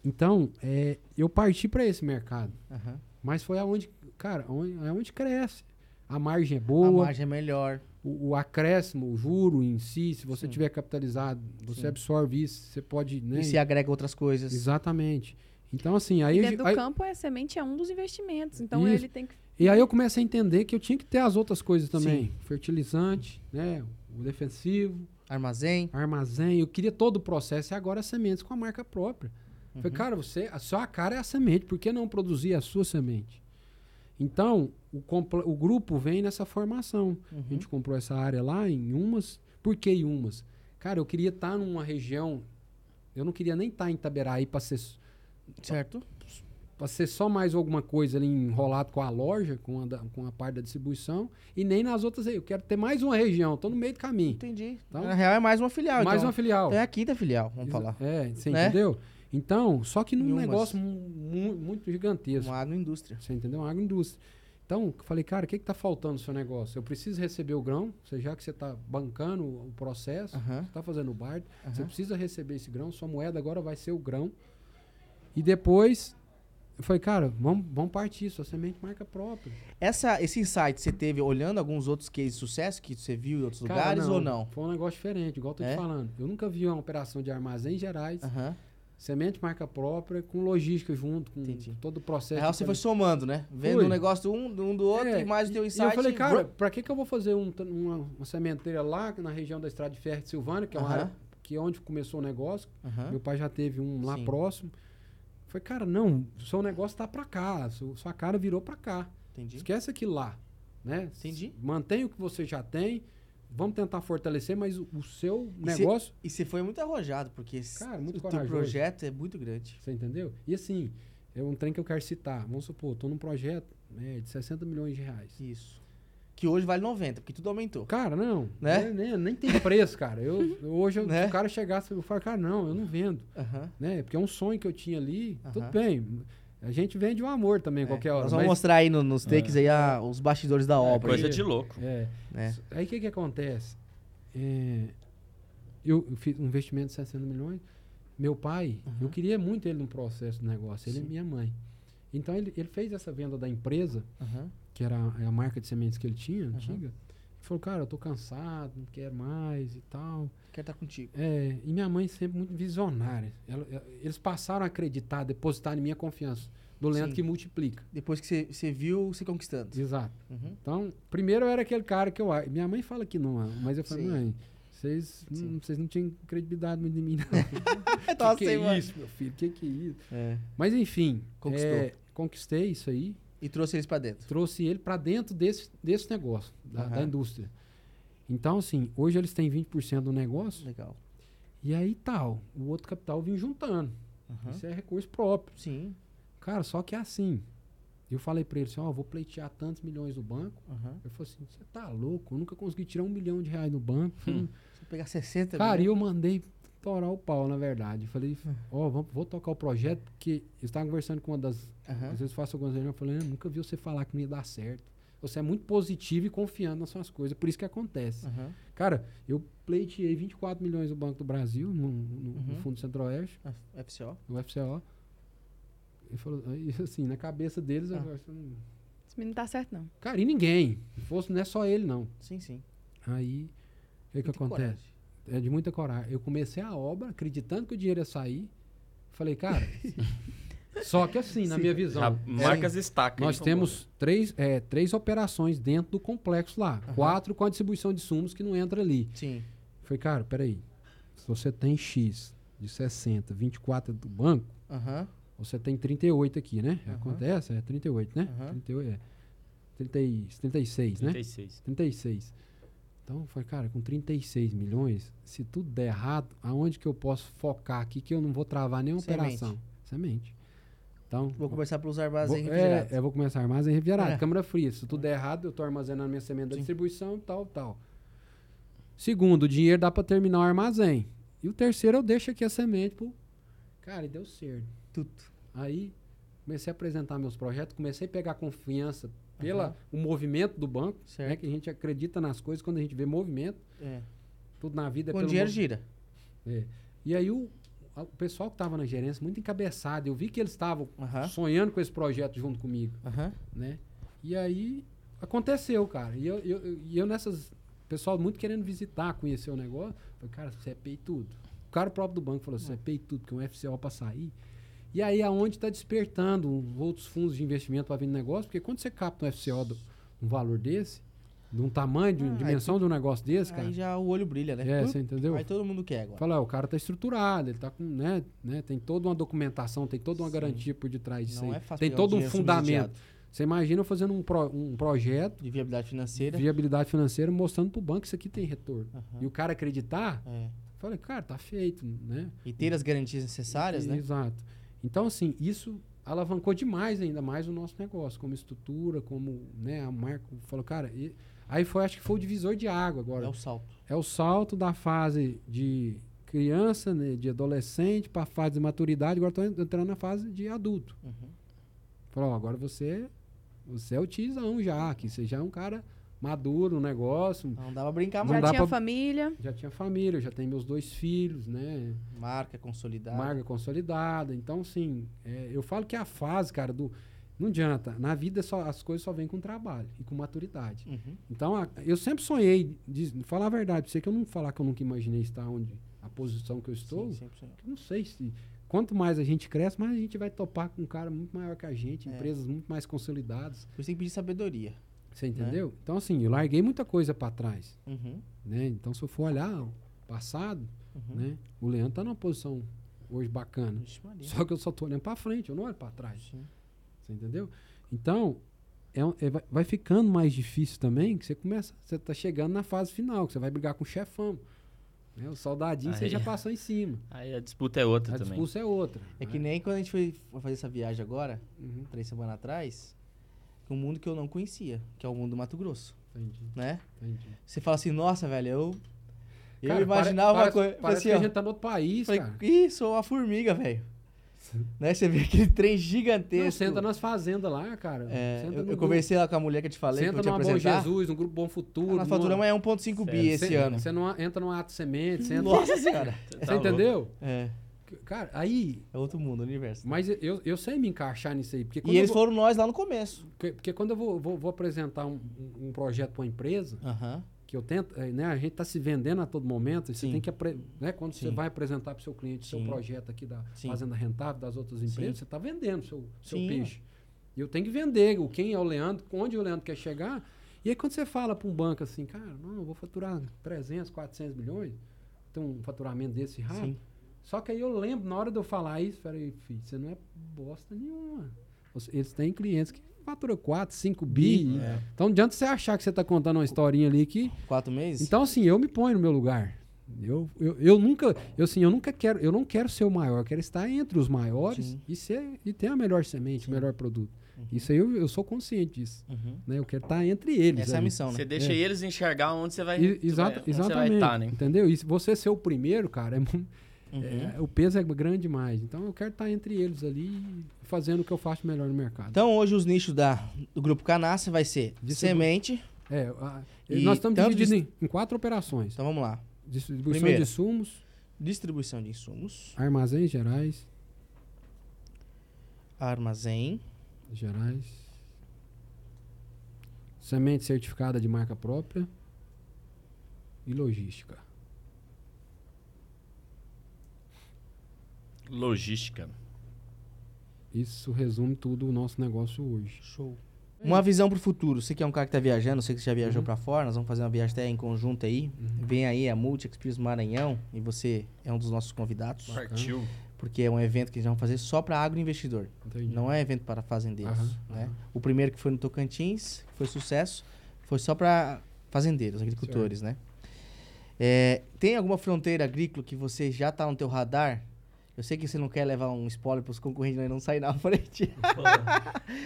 C: então, é, eu parti pra esse mercado. Mas foi aonde, cara, onde, é onde cresce. A margem é
A: A
C: boa,
A: margem é melhor.
C: o, o acréscimo, o juro em si, se você
A: Sim.
C: tiver capitalizado, você
A: Sim.
C: absorve isso, você pode, né?
A: E se agrega outras coisas.
C: Exatamente. Então, assim, aí,
D: E
C: a
D: dentro
C: gente-
D: do
C: aí-
D: campo, a semente é um dos investimentos. Então
C: Isso.
D: ele tem que.
C: e aí eu comecei a entender que eu tinha que ter as outras coisas também. Fertilizante, né? O defensivo,
A: Armazém.
C: armazém. Eu queria todo o processo e agora as sementes com a marca própria.
A: Uhum.
C: Falei, cara, você, a sua cara é a semente, por que não produzir a sua semente? Então, o, o grupo vem nessa formação. A
A: Uhum.
C: gente comprou essa área lá em Umas. Por que em Umas? Cara, eu queria estar numa região. Eu não queria nem estar em Itaberaí para ser,
A: Certo?
C: pra ser só mais alguma coisa ali enrolado com a loja, com a, da- com a parte da distribuição, e nem nas outras aí. Eu quero ter mais uma região, tô no meio do caminho.
A: Entendi.
C: Então-
A: Na real é mais uma filial.
C: mais
A: então.
C: uma filial.
A: É a quinta filial, vamos
C: Exa-
A: falar.
C: É, você
A: Né?
C: entendeu? Então, só que num negócio mu- mu- muito gigantesco.
A: Uma agroindústria.
C: Você entendeu? Uma agroindústria. Então, eu falei, cara, o que está faltando no seu negócio? Eu preciso receber o grão, você, já que você está bancando o processo,
A: Aham.
C: você está fazendo o bar, você
A: Aham.
C: precisa receber esse grão, sua moeda agora vai ser o grão. E depois, eu falei, cara, vamos, vamos partir, sua semente marca própria.
A: Essa, esse insight você teve olhando alguns outros cases de sucesso que você viu em outros
C: Cara,
A: lugares ou não?
C: Foi um negócio diferente, igual eu tô
A: É?
C: te falando. Eu nunca vi uma operação de armazéns gerais,
A: Aham.
C: semente marca própria, com logística junto, com
A: Entendi.
C: todo o
A: Na
C: processo.
A: real,
C: de
A: você foi somando, né? Vendo
C: Fui.
A: um negócio um, um do outro
C: É,
A: e mais o teu
C: E
A: insight.
C: eu falei, cara, pra que, que eu vou fazer um uma, uma sementeira lá na região da Estrada de Ferro de Silvânia, que é uma
A: Aham.
C: área que é onde começou o negócio.
A: Aham.
C: Meu pai já teve um lá
A: Sim.
C: próximo. Falei, cara, não, seu negócio tá pra cá, seu- sua cara virou pra cá.
A: Entendi.
C: Esquece aquilo lá, né?
A: Entendi.
C: Mantém o que você já tem, vamos tentar fortalecer, mas o, o seu
A: E cê-
C: negócio,
A: E você foi muito arrojado, porque esse-
C: Cara, muito
A: o teu
C: corajoso.
A: projeto é muito grande.
C: você entendeu? E assim, é um trem que eu quero citar. Vamos supor, tô num projeto né, de 60 milhões de reais.
A: Isso. Que hoje vale 90, porque tudo aumentou.
C: Cara, não.
A: Né?
C: Nem, nem tem preço, cara. Eu, hoje, eu-
A: Né?
C: se o cara chegasse, eu falo, cara, não, eu não vendo. Né? Porque é um sonho que eu tinha ali. Tudo bem. A gente vende o amor também,
A: É,
C: qualquer hora.
A: Nós vamos
C: mas-
A: mostrar aí no- nos takes aí a- os bastidores da obra.
B: Coisa
C: aí.
B: de louco.
C: É.
A: né?
C: Aí o que que acontece? É, eu, eu fiz um investimento de 60 milhões. Meu pai,
A: Uhum.
C: eu queria muito ele no processo do negócio. Ele
A: Sim.
C: é minha mãe. Então ele, ele fez essa venda da empresa,
A: Aham.
C: que era a, a marca de sementes que ele tinha, antiga. Ele falou, cara, eu tô cansado, não quero mais e tal.
A: Quero estar contigo.
C: É, e minha mãe sempre muito visionária. Ela- ela- eles passaram a acreditar, depositar em minha confiança. Do Leandro
A: Sim.
C: que multiplica.
A: Depois que você- viu, você conquistando.
C: Exato.
A: Uhum.
C: Então, primeiro eu era aquele cara que eu. Minha mãe fala que não, mas eu falei,
A: Sim.
C: mãe, vocês não, vocês não tinham credibilidade muito em mim, não.
A: Nossa,
C: que, que é isso, meu filho? Que que é isso?
A: É.
C: Mas enfim,
A: Conquistou.
C: é, conquistei isso aí,
A: E trouxe eles pra dentro.
C: trouxe ele para dentro desse, desse negócio, da, da
A: Aham.
C: indústria. Então, assim, hoje eles têm 20% do negócio,
A: Legal.
C: e aí tal, o outro capital vem juntando.
A: Aham.
C: Isso é recurso próprio.
A: Sim.
C: Cara, só que é assim. Eu falei para ele assim, ó, vou pleitear tantos milhões do banco.
A: Aham.
C: Ele falou assim, você tá louco? Eu nunca consegui tirar um milhão de reais no banco.
B: Hum.
A: Se pegar 60
C: Cara, e
A: milhões-
C: eu mandei torar o pau, na verdade. Eu falei, ó, vamos- vou tocar o projeto, porque eles estavam conversando com uma das.
A: Aham.
C: Às vezes eu faço algumas reuniões, eu falei, eu nunca vi você falar que não ia dar certo. Você é muito positivo e confiando nas suas coisas, por isso que acontece.
A: Aham.
C: Cara, eu pleiteei 24 milhões do Banco do Brasil, no, no- no
A: Uhum.
C: Fundo Centro-Oeste,
A: Ah, FCO.
C: no FCO. Ele falou, aí, assim, na cabeça deles, eu
A: Ah.
C: falei assim,
D: Esse menino tá certo, não.
C: cara, e ninguém. Se fosse, não é só ele, não.
A: Sim, sim.
C: Aí, o que, que acontece?
A: coragem.
C: É de muita coragem. Eu comecei a obra acreditando que o dinheiro ia sair. Falei, cara. só que assim, na
A: Sim.
C: minha visão.
B: Já
C: é,
B: marcas estacas.
C: nós temos três, é, três operações dentro do complexo lá.
A: Aham.
C: Quatro com a distribuição de sumos que não entra ali.
A: Sim.
C: Falei, cara, peraí. Se você tem X de 60, 24 do banco,
A: Aham.
C: Você tem 38 aqui, né?
A: Aham.
C: Acontece? É 38, né?
A: Aham.
C: 38, é. 30, e- 36, né?
B: 36.
C: 36. Então, eu falei, cara, com 36 milhões, se tudo der errado, aonde que eu posso focar aqui que eu não vou travar nenhuma
A: Semente.
C: operação? Semente. Então,
A: Vou começar pelos
C: vou,
A: armazéns
C: é,
A: refrigerados.
C: eu vou começar armazém refrigerado,
A: É.
C: câmara fria. Se tudo der errado, eu tô armazenando minha semente da
A: Sim.
C: distribuição, tal, tal. Segundo, o dinheiro dá para terminar o armazém. E o terceiro, eu deixo aqui a semente pro... Cara, e deu certo.
A: Tudo.
C: Aí comecei a apresentar meus projetos, comecei a pegar confiança pela
A: Aham.
C: o movimento do banco,
A: Certo.
C: né, que a gente acredita nas coisas quando a gente vê movimento,
A: É.
C: tudo na vida é
A: Com
C: pelo
A: dinheiro gira.
C: É. E aí o, o pessoal que estava na gerência muito encabeçado, eu vi que eles estavam
A: Aham.
C: sonhando com esse projeto junto comigo,
A: Aham.
C: né? E aí aconteceu, cara. E eu, eu, eu- eu nessas pessoal muito querendo visitar, conhecer o negócio, falei, cara, você é pay tudo. O cara próprio do banco falou, você é pay tudo, porque um FCO para sair. E aí aonde está despertando os outros fundos de investimento para vir no negócio, porque quando você capta um FCO do, um valor desse, de um tamanho, de
A: Ah,
C: dimensão de um negócio desse, cara.
A: Aí já o olho brilha, né?
C: É,
A: Tudo-
C: você entendeu?
A: Aí todo mundo quer agora.
C: Fala, o cara tá estruturado, ele tá com, né, né, tem toda uma documentação, tem toda uma
A: Sim.
C: garantia por detrás disso
A: Não
C: aí.
A: é fácil
C: tem todo um fundamento. Você imagina eu fazendo um, pro- um projeto
A: De viabilidade
C: de
A: financeira.
C: viabilidade financeira mostrando pro banco que isso aqui tem retorno.
A: Aham.
C: E o cara acreditar,
A: É.
C: falei, cara, tá feito, né?
A: E ter as garantias necessárias, né?
C: Exato. Então, assim, isso alavancou demais ainda mais o nosso negócio, como estrutura, como, né, a marca falou, cara, e- aí foi, acho que foi o divisor de água agora.
A: É o salto.
C: É o salto da fase de criança, né, de adolescente, para a fase de maturidade. Agora estou entrando na fase de adulto.
A: Uhum.
C: Falou, agora você, você é o tizão já, que você já é um cara maduro no negócio.
A: Não dá pra brincar
C: Não
A: mais.
D: Já tinha
C: pra-
D: família.
C: Já tinha família, já tenho meus dois filhos, né?
A: Marca consolidada.
C: Marca consolidada. Então, assim, é, eu falo que a fase, cara, do. Não adianta. Na vida só, as coisas só vêm com trabalho e com maturidade.
A: Uhum.
C: Então, a- eu sempre sonhei, de, falar a verdade, pra você que eu não falar que eu nunca imaginei estar onde a posição que eu estou.
A: Sim, 100%.
C: Eu não sei se. Quanto mais a gente cresce, mais a gente vai topar com um cara muito maior que a gente,
A: É.
C: empresas muito mais consolidadas.
A: Por isso tem que pedir sabedoria.
C: Você entendeu? Então, assim, eu larguei muita coisa para trás.
A: Uhum.
C: Né? Então, se eu for olhar o passado,
A: Uhum.
C: né? o Leandro tá numa posição hoje bacana. Só que eu só tô olhando para frente, eu não olho para trás.
A: Sim.
C: Você entendeu? Então, é é- vai- ficando mais difícil também, que você começa, você tá chegando na fase final, que você vai brigar com o chefão. Né? O soldadinho você
B: Aí.
C: já passou em cima.
B: Aí a disputa é outra
C: A
B: também.
C: disputa é outra.
A: É que
C: né?
A: nem quando a gente foi foi fazer essa viagem agora,
C: Uhum,
A: três semanas atrás, um mundo que eu não conhecia, que é o mundo do Mato Grosso,
C: entendi,
A: né?
C: entendi.
A: Você fala assim, nossa, velho, eu. Eu
C: Cara,
A: imaginava
C: pare-
A: uma coisa.
C: Parece, parece
A: assim,
C: que a
A: ó,
C: gente tá no outro país,
A: falei,
C: cara.
A: ih, sou uma formiga, velho. né? Você vê aquele trem
C: Não,
A: gigantesco.
C: senta nas fazendas lá, cara.
A: É, eu,
C: no
A: eu
C: grupo-
A: conversei lá com a mulher que eu te falei,
C: Senta
A: eu
C: numa Bom. Jesus, no grupo Bom Futuro.
A: Nós faturamos é 1.5 bi esse ano.
C: Você não entra no ato semente, você entra.
A: Nossa senhora.
B: Você tá
C: entendeu?
A: É,
C: Cara, aí.
A: é outro mundo, universo.
C: Mas eu, eu sei me encaixar nisso aí. Porque
A: E eles
C: vou,
A: foram nós lá no começo.
C: porque, porque quando eu vou, vou, vou apresentar um, um- projeto para uma empresa,
A: Aham.
C: que eu tento, eh, né, a gente está se vendendo a todo momento, você tem que, né, quando você
A: Sim.
C: vai apresentar para o seu cliente seu
A: Sim.
C: projeto aqui da. Fazenda Rentável, das outras empresas, você está vendendo seu, seu peixe. E eu tenho que vender o quem é o Leandro, onde o Leandro quer chegar. E aí quando você fala para um banco assim, cara, não, eu vou faturar 300, 400 milhões, tem um faturamento desse rápido. Só que aí eu lembro, na hora de eu falar isso, falei, filho, você não é bosta nenhuma. Eles têm clientes que faturam 4, 5 bi.
A: É.
C: Então adianta você achar que você está contando uma historinha ali que.
A: Quatro meses?
C: Então, assim, eu me ponho no meu lugar. Eu, eu, eu nunca, eu, assim, eu nunca quero, eu não quero ser o maior, eu quero estar entre os maiores
A: Sim.
C: e, ser, e ter a melhor semente,
A: Sim.
C: o melhor produto.
A: Uhum.
C: Isso aí eu, eu sou consciente disso.
A: Uhum.
C: Né? Eu quero estar entre eles.
A: Essa é a missão, né?
B: Você deixa
C: É.
B: eles enxergar onde você vai.
C: E- exata-
B: vai- onde você vai
C: exatamente.
B: estar, né?
C: Entendeu? E se você ser o primeiro, cara, é, mu-
A: Uhum.
C: é, o peso é grande demais. Então eu quero estar entre eles ali, fazendo o que eu faço melhor no mercado.
A: Então hoje os nichos da, do grupo Canastra vai ser
C: Distribu-
A: semente.
C: É, a- nós estamos divididos em, em quatro operações:
A: Então vamos lá.
C: distribuição
A: Primeira.
C: de insumos,
A: Distribuição de insumos,
C: armazéns gerais,
A: armazém,
C: gerais, semente certificada de marca própria e logística.
B: Logística.
C: Isso resume tudo o nosso negócio hoje.
A: Show. Uma visão pro futuro. Você que é um cara que tá viajando, você que já viajou
C: Uhum.
A: pra fora, nós vamos fazer uma viagem até em conjunto aí.
C: Uhum.
A: Vem aí a Multi Experience Maranhão e você é um dos nossos convidados.
B: Partiu.
A: Porque é um evento que a gente vai fazer só para agroinvestidor.
C: Entendi.
A: Não é evento para fazendeiros.
C: Aham,
A: né? O primeiro que foi no Tocantins, que foi sucesso, foi só para fazendeiros, agricultores, né? É, tem alguma fronteira agrícola que você já tá no teu radar? Eu sei que você não quer levar um spoiler pros concorrentes não sair na frente.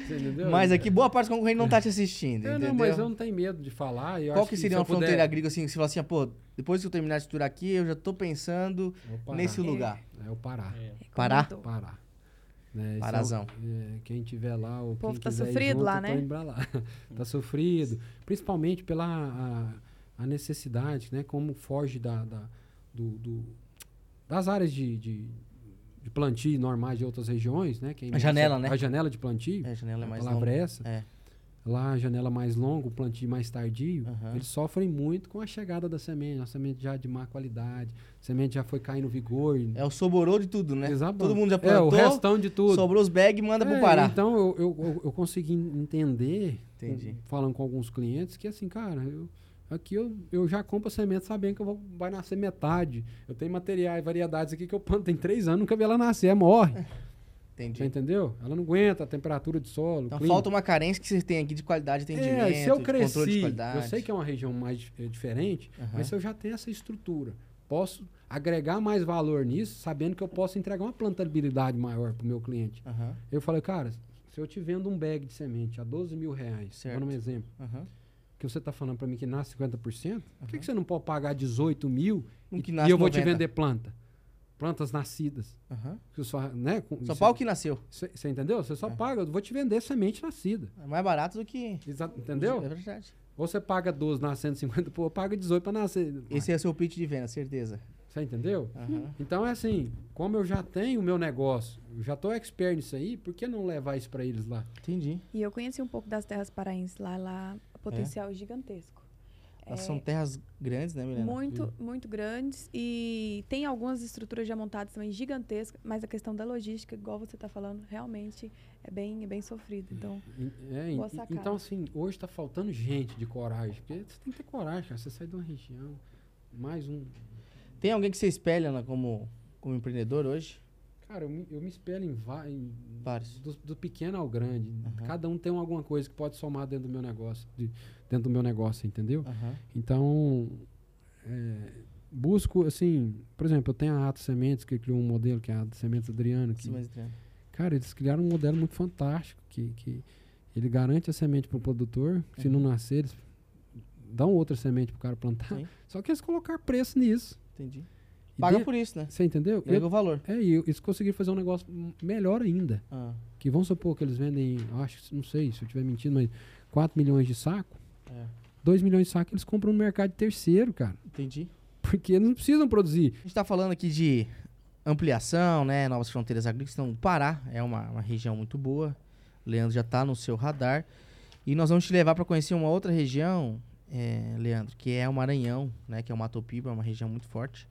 C: Você entendeu?
A: mas aqui boa parte dos concorrentes não tá te assistindo,
C: É,
A: entendeu?
C: não, mas eu não tenho medo de falar. eu
A: Qual
C: acho
A: que seria
C: se
A: uma
C: eu puder-
A: fronteira agrícola assim, você fala assim, ah, pô, depois que eu terminar de estudar aqui, eu já tô pensando
C: É o
A: nesse lugar.
C: É o Pará.
B: É.
A: Pará?
C: Pará. Né, é o-
A: Parazão.
C: é, quem tiver lá, ou
D: povo
C: quem
D: tá sofrido
C: junto,
D: lá, né?
C: lá. tá sofrido. Principalmente pela a, a necessidade, né? Como foge da, da- do, do- das áreas de, de plantio normais de outras regiões, né? Quem
A: A janela, né?
C: A janela de plantio.
A: É, a janela é mais longa.
C: é essa.
A: É.
C: Lá a janela mais longa, o plantio mais tardio,
A: Aham.
C: eles sofrem muito com a chegada da semente. A semente já de má qualidade, a semente já foi caindo vigor.
A: É o soborô de tudo, né?
C: Exato.
A: Todo mundo já
C: É, o
A: plantou,
C: restão de tudo.
A: sobrou os bags e manda pro
C: É,
A: Pará.
C: Então eu, eu, eu- consegui entender,
A: Entendi.
C: falando com alguns clientes, que assim, cara, eu, aqui eu, eu já compro a semente sabendo que eu vou, vai nascer metade. Eu tenho materiais, variedades aqui que eu planto tem três anos, nunca vi ela nascer, ela morre. Você
A: Entendi.
C: entendeu? Ela não aguenta a temperatura de solo.
A: Então
C: clima.
A: falta uma carência que você tem aqui de qualidade de atendimento,
C: É, se eu cresci, eu sei que é uma região mais é, diferente,
A: Aham.
C: mas se eu já tenho essa estrutura, posso agregar mais valor nisso, sabendo que eu posso entregar uma plantabilidade maior para o meu cliente.
A: Aham,
C: Eu falei, cara, se eu te vendo um bag de semente a 12 mil reais,
A: Certo.
C: dando um exemplo,
A: aham.
C: Que você está falando para mim que nasce 50%, por que, que você não pode pagar 18 mil
A: Um
C: e, e eu vou te
A: 90.
C: vender planta? Plantas nascidas. Eu Só, né, com-
A: Só
C: você-
A: pau o que nasceu.
C: Você entendeu? Você só
A: É.
C: paga, eu vou te vender semente nascida.
A: É mais barato do que...
C: Exa- entendeu?
A: É verdade.
C: Ou você paga 12 nascendo 50, pô, paga 18 para nascer.
A: Esse é o seu pitch de venda, certeza.
C: Você entendeu?
A: Aham.
C: Então é assim, como eu já tenho o meu negócio, eu já tô expert nisso aí, por que não levar isso para eles lá?
A: Entendi.
D: E eu conheci um pouco das terras paraenses lá, lá potencial é gigantesco.
A: Elas
D: É,
A: são terras grandes, né, Milena?
D: Muito, muito grandes e tem algumas estruturas já montadas também gigantescas, mas a questão da logística, igual você está falando, realmente é bem, é bem sofrido. Então,
C: é,
D: Boa sacada.
C: então, assim, hoje tá faltando gente de coragem. Porque você tem que ter coragem, cara. Você sai de uma região, mais um.
A: Tem alguém que você espelha né, como, como empreendedor hoje?
C: Cara, eu me, eu me espelho em, em
A: Vários.
C: Do, do pequeno ao grande.
A: Aham.
C: Cada um tem alguma coisa que pode somar dentro do meu negócio. de- dentro do meu negócio, entendeu?
A: Aham.
C: Então, é, busco, assim, por exemplo, eu tenho a Ato Sementes, que criou um modelo, que é a Ato Sementes Adriano, que
A: Sim, mas, Adriano.
C: Cara, eles criaram um modelo muito fantástico, que, que ele garante a semente para o produtor, se não
A: Uhum.
C: nascer, eles dão outra semente para o cara plantar.
A: Sim.
C: Só que eles colocaram preço nisso.
A: Entendi.
C: E
A: Paga
C: de-
A: por isso, né?
C: Você entendeu?
A: Agrega o valor.
C: é, e eles conseguiram fazer um negócio melhor ainda.
A: Ah,
C: Que vamos supor que eles vendem, acho, que- não sei se eu estiver mentindo, mas 4 milhões de saco.
A: é.
C: 2 milhões de saco eles compram no mercado terceiro, cara.
A: Entendi.
C: Porque eles não precisam produzir.
A: A gente tá falando aqui de ampliação, né? Novas fronteiras agrícolas. Então, o Pará é uma, uma região muito boa. O Leandro já tá no seu radar. E nós vamos te levar para conhecer uma outra região, é, Leandro, que é o Maranhão, né? Que é o Mato Piba, é uma região muito forte.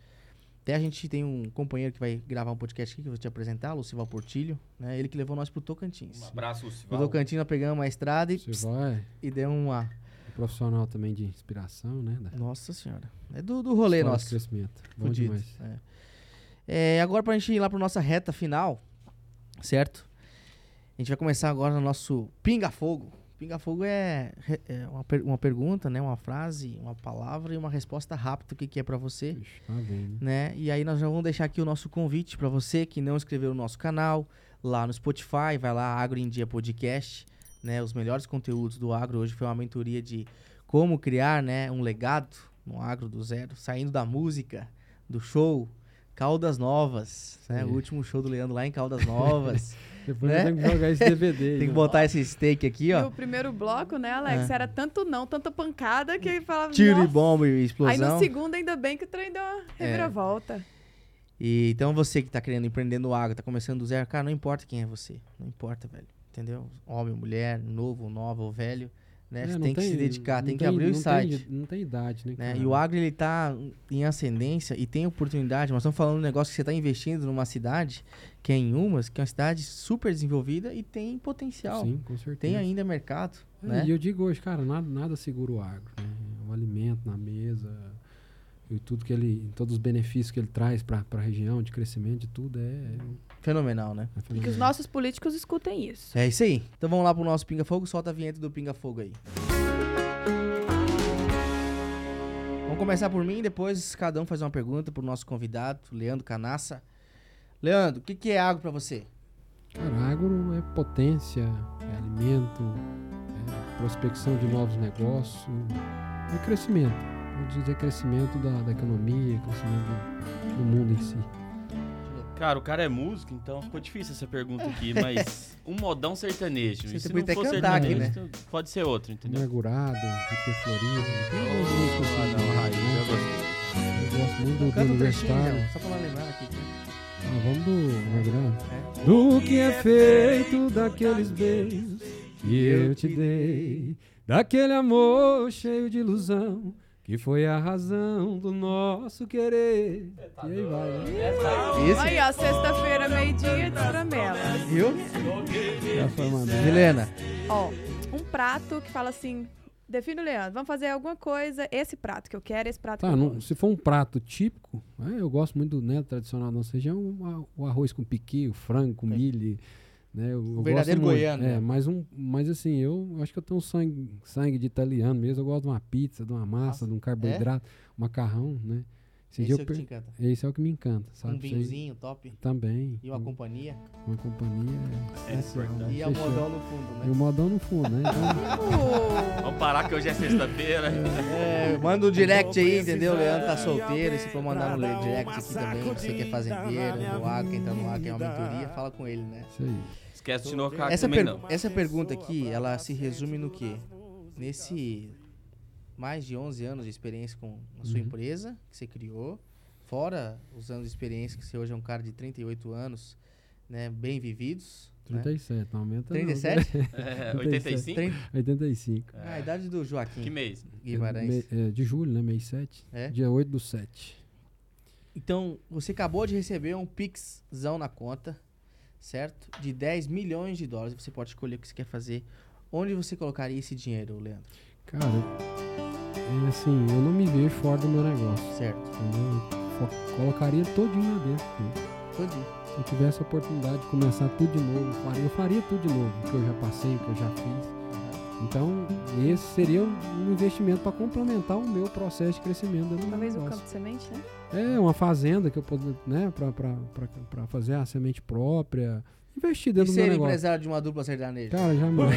A: Até a gente tem um companheiro que vai gravar um podcast aqui que eu vou te apresentar, Lucival Portilho, né? Ele que levou nós pro Tocantins.
B: Um abraço,
A: No
B: Lucival.
A: Tocantins nós pegamos a estrada e,
C: vai.
A: e deu uma...
C: É profissional também de inspiração, né? Da
A: Nossa senhora. É do, do rolê
C: história
A: nosso.
C: crescimento. Bom
A: Fudido.
C: demais.
A: É. É, agora pra gente ir lá pra nossa reta final, certo? A gente vai começar agora no nosso Pinga Fogo. Pinga Fogo é, é uma, per- uma pergunta, né? Uma frase, uma palavra e uma resposta rápida, o que, que é pra você,
C: Ixi, tá vendo.
A: né? E aí nós já vamos deixar aqui o nosso convite pra você que não inscreveu no nosso canal, lá no Spotify, vai lá, Agro em Dia Podcast, né? Os melhores conteúdos do agro. Hoje foi uma mentoria de como criar, né? Um legado no agro do zero, saindo da música, do show, Caldas Novas, né?
C: Sim.
A: O último show do Leandro lá em Caldas Novas.
C: Depois
A: Né?
C: eu tenho que jogar esse DVD. aí,
A: Tem que botar esse steak aqui,
D: e
A: ó.
D: o primeiro bloco, né, Alex,
A: É.
D: era tanto não, tanta pancada que ele falava.
A: Tiro e bomba e
D: Aí
A: explosão.
D: no segundo, ainda bem que o trem deu uma
A: É.
D: reviravolta.
A: E então você que tá querendo empreender no agro, tá começando do zero, cara, não importa quem é você. Não importa, velho. Entendeu? Homem, mulher, novo, nova ou velho, né?
C: É,
A: tem que se dedicar, tem que abrir o site.
C: Tem, não tem idade, né?
A: né? E o agro ele tá em ascendência e tem oportunidade. Nós estamos falando de um negócio que você está investindo numa cidade, que é em Umas, que é uma cidade super desenvolvida e tem potencial.
C: Sim, com certeza.
A: Tem ainda mercado,
C: É,
A: né?
C: E eu digo hoje, cara, nada, nada segura o agro. Né? O alimento na mesa e tudo que ele, todos os benefícios que ele traz para a região de crescimento, de tudo é,
A: Fenomenal, né?
C: é
D: E que os nossos políticos escutem isso.
A: É isso aí. Então vamos lá pro nosso Pinga Fogo. Solta a vinheta do Pinga Fogo aí. Vamos começar por mim, depois cada um faz uma pergunta pro nosso convidado, Leandro Canassa. Leandro, o que, que é agro pra você?
C: Cara, agro é potência, é alimento, é prospecção de novos negócios, é crescimento. Vou dizer crescimento da, da economia, crescimento do, do mundo em si.
B: Cara, o cara é músico, então ficou difícil essa pergunta aqui, mas um modão sertanejo.
A: Você
B: E se não for
A: cantar aqui,
B: sertanejo, então pode ser outro, entendeu?
C: Amargurado, Rique Florido, tem algumas músicas
B: Ah,
C: assim,
B: não, raiz,
C: né?
B: eu gostei.
C: Eu gosto muito do, do
A: um
C: universitário.
A: Leão, só pra lembrar aqui.
C: Ah, vamos do Amargurado.
A: É.
C: Do que é feito daqueles beijos que eu te dei, daquele amor cheio de ilusão que foi a razão do nosso querer. E aí vai, né?
A: Isso,
D: Aí, ó, sexta-feira, meio-dia, destramela.
A: viu?
C: Já foi mandado.
A: Helena,
D: Ó, um prato que fala assim, define o Leandro, vamos fazer alguma coisa, esse prato que eu quero, esse prato
C: Tá,
D: que eu
C: não-
D: gosto.
C: se for um prato típico, é, eu gosto muito do né, tradicional da nossa região, o arroz com piqui, o frango com milho, né? Eu, gosto
A: verdadeiro
C: muito.
A: goiano,
C: É,
A: né?
C: mas, um, mas assim, eu acho que eu tenho um sangue, sangue de italiano mesmo. Eu gosto de uma pizza, de uma massa,
A: Nossa,
C: de um carboidrato, um macarrão, né? Esse
A: esse é o que te encanta.
C: Esse é o que me encanta, sabe?
A: Um vinhozinho top
C: Também.
A: e uma
C: um-
A: companhia.
C: uma companhia
B: É
C: especial.
B: importante.
C: né?
A: E a
C: Fechou.
A: modão no fundo,
C: E o
A: né?
C: modão no fundo, né? Então,
B: Vamos parar que hoje é sexta-feira.
A: É, manda um direct aí, entendeu? O Leandro tá solteiro. Se for mandar no direct aqui também, você que é fazendeiro, no ar, quem tá no ar, quer uma mentoria, fala com ele, né?
C: isso aí.
B: Esquece de nocar
A: Essa,
B: também não.
A: essa pergunta aqui, ela se resume no quê? Nesse mais de 11 anos de experiência com a sua
C: Uhum.
A: empresa, que você criou, fora os anos de experiência, que você hoje é um cara de 38 anos, né, bem vividos. Né?
C: 37, não aumenta. não.
A: 37?
B: É, 85?
A: 30,
C: 85.
A: ah, a idade do Joaquim
B: Que mês?
A: Guimarães.
C: Me- é, de julho, né? Mês 7.
A: É?
C: Dia 8 do 7.
A: Então, você acabou de receber um Pixzão na conta, certo? De 10 milhões de dólares. Você pode escolher o que você quer fazer. Onde você colocaria esse dinheiro, Leandro?
C: Cara, é assim, eu não me vejo fora do meu negócio.
A: Certo.
C: Entendeu? Eu colocaria todinho lá dentro. né?
A: Todinho.
C: Se eu tivesse a oportunidade de começar tudo de novo, eu faria, eu faria tudo de novo. O que eu já passei, o que eu já fiz. Então, esse seria um investimento para complementar o meu processo de crescimento dentro
D: Talvez um campo de semente, né?
C: É, uma fazenda que eu posso, né, para fazer a semente própria. Investir
A: E
C: dentro do meu
A: ser
C: negócio.
A: empresário de uma dupla sertaneja?
C: Cara, jamais.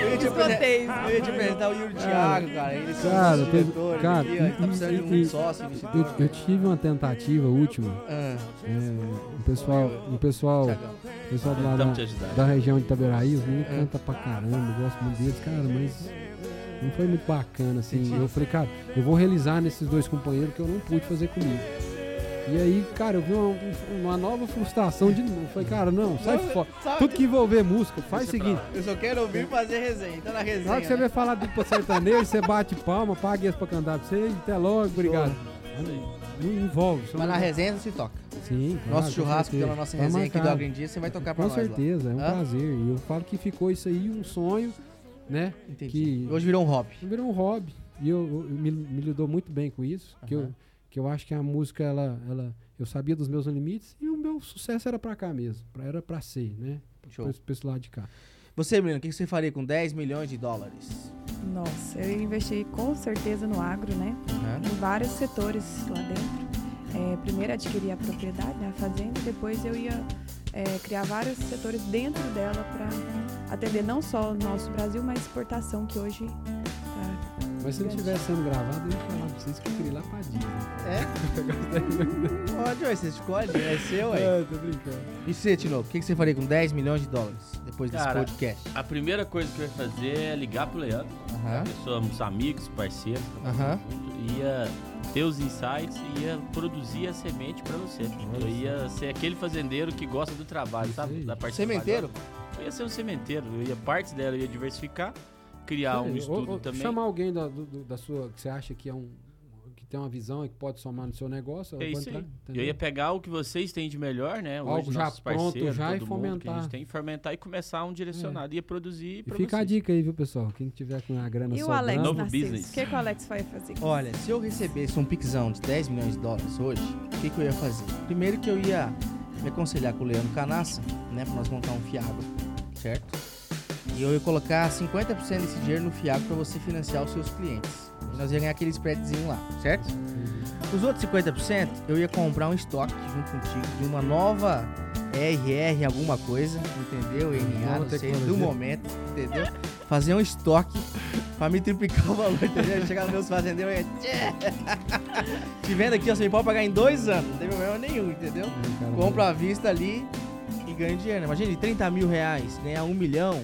A: Eu ia te apresentar, eu ia te apresentar o Yuri Thiago, cara. Ele
C: Cara, teve-
A: diretores
C: cara,
A: aqui, ó, ele tá
C: e-
A: precisando de
C: e-
A: um
C: e-
A: sócio,
C: eu, eu tive uma tentativa última.
A: Ah,
C: É, o pessoal, o pessoal, o pessoal do lado
B: te
C: da, região de Itaberaí, os meninos
A: É.
C: cantam pra caramba, eu gosto muito deles, cara, mas não foi muito bacana, assim. Eu falei, cara, eu vou realizar nesses dois companheiros que eu não pude fazer comigo. E aí, cara, eu vi uma, uma nova frustração de novo. Eu Falei, cara, não, sai fora. Tudo que envolver música, faz o seguinte.
A: Eu só quero ouvir e fazer resenha. Tá na resenha.
C: Na hora que você
A: né?
C: vai falar do sertanejo, você bate palma, paga esse pra cantar pra você, até logo, obrigado. Não envolve.
A: Mas na
C: não-
A: resenha você toca.
C: Sim, claro,
A: Nosso
C: com
A: churrasco pela nossa
C: Tá
A: resenha aqui do
C: marcado.
A: Agrindia, você vai tocar pra
C: Com
A: nós lá.
C: certeza, é um
A: Hã?
C: prazer. E eu falo que ficou isso aí um sonho, né?
A: Entendi.
C: Que-
A: Hoje virou um hobby.
C: Virou um hobby. E eu, eu- me, me lidou muito bem com isso. Que, eu. Que eu acho que a música, ela, ela, eu sabia dos meus limites e o meu sucesso era pra cá mesmo. Pra, era pra ser, né?
A: Show.
C: Pra, esse- lado de cá.
A: Você, menino, o que você faria com 10 milhões de dólares?
D: Nossa, eu investi com certeza no agro, né?
A: Hã?
D: Em vários setores lá dentro. É, primeiro adquirir a propriedade, né, a fazenda, depois eu ia é, criar vários setores dentro dela para atender não só o nosso Brasil, mas exportação, que hoje
C: Mas se não estivesse sendo gravado, eu ia falar pra vocês que eu queria ir lá pra Disney.
A: É? Pode, ué, você escolhe, é seu, ué.
C: É, tô brincando.
A: E você, Tino, o que que você faria com 10 milhões de dólares depois desse
B: Cara,
A: podcast?
B: A primeira coisa que eu ia fazer é ligar pro Leandro.
A: Aham.
B: Somos amigos, parceiros.
A: Aham.
B: Ia ter os insights e ia produzir a semente pra você. Eu ia ser aquele fazendeiro que gosta do trabalho, sabe? Da parte
A: Sementeiro?
B: trabalhosa. Eu ia ser um sementeiro. Eu ia partes dela, eu ia diversificar, criar um
C: Ou-
B: estudo
C: ou
B: também.
C: Chamar alguém da, do- da sua, que você acha que é um que tem uma visão e que pode somar no seu negócio.
B: É isso aí.
C: entrar,
B: Eu ia pegar o que vocês têm de melhor, né? Hoje,
C: Algo já
B: nossos
C: pronto
B: parceiros,
C: já e
B: todo mundo que a
C: fomentar.
B: gente tem, fermentar e começar um direcionado. Ia produzir
C: E
B: pra
C: fica a
B: vocês.
C: dica aí, viu, pessoal? Quem tiver com a grana
D: E o Alex
B: Novo
D: Narciso?
B: business.
D: O que, que o Alex vai fazer?
A: Olha, se eu recebesse um pixão de 10 milhões de dólares hoje, o que, que eu ia fazer? Primeiro que eu ia me aconselhar com o Leandro Canassa, né? Pra nós montar um fiado, certo? E eu ia colocar 50% desse dinheiro no Fiago para você financiar os seus clientes. E nós ia ganhar aquele spreadzinho lá, certo? Os outros 50% eu ia comprar um estoque junto contigo de uma nova RR alguma coisa, entendeu? NA, não sei, do momento, entendeu? Fazer um estoque pra me triplicar o valor, entendeu? Chegar nos meus fazendeiros e! Te vendo aqui, ó, você pode pagar em dois anos, não tem problema nenhum, entendeu? Compra à vista ali e ganha dinheiro. né? Imagina, de 30 mil reais, ganhar um milhão,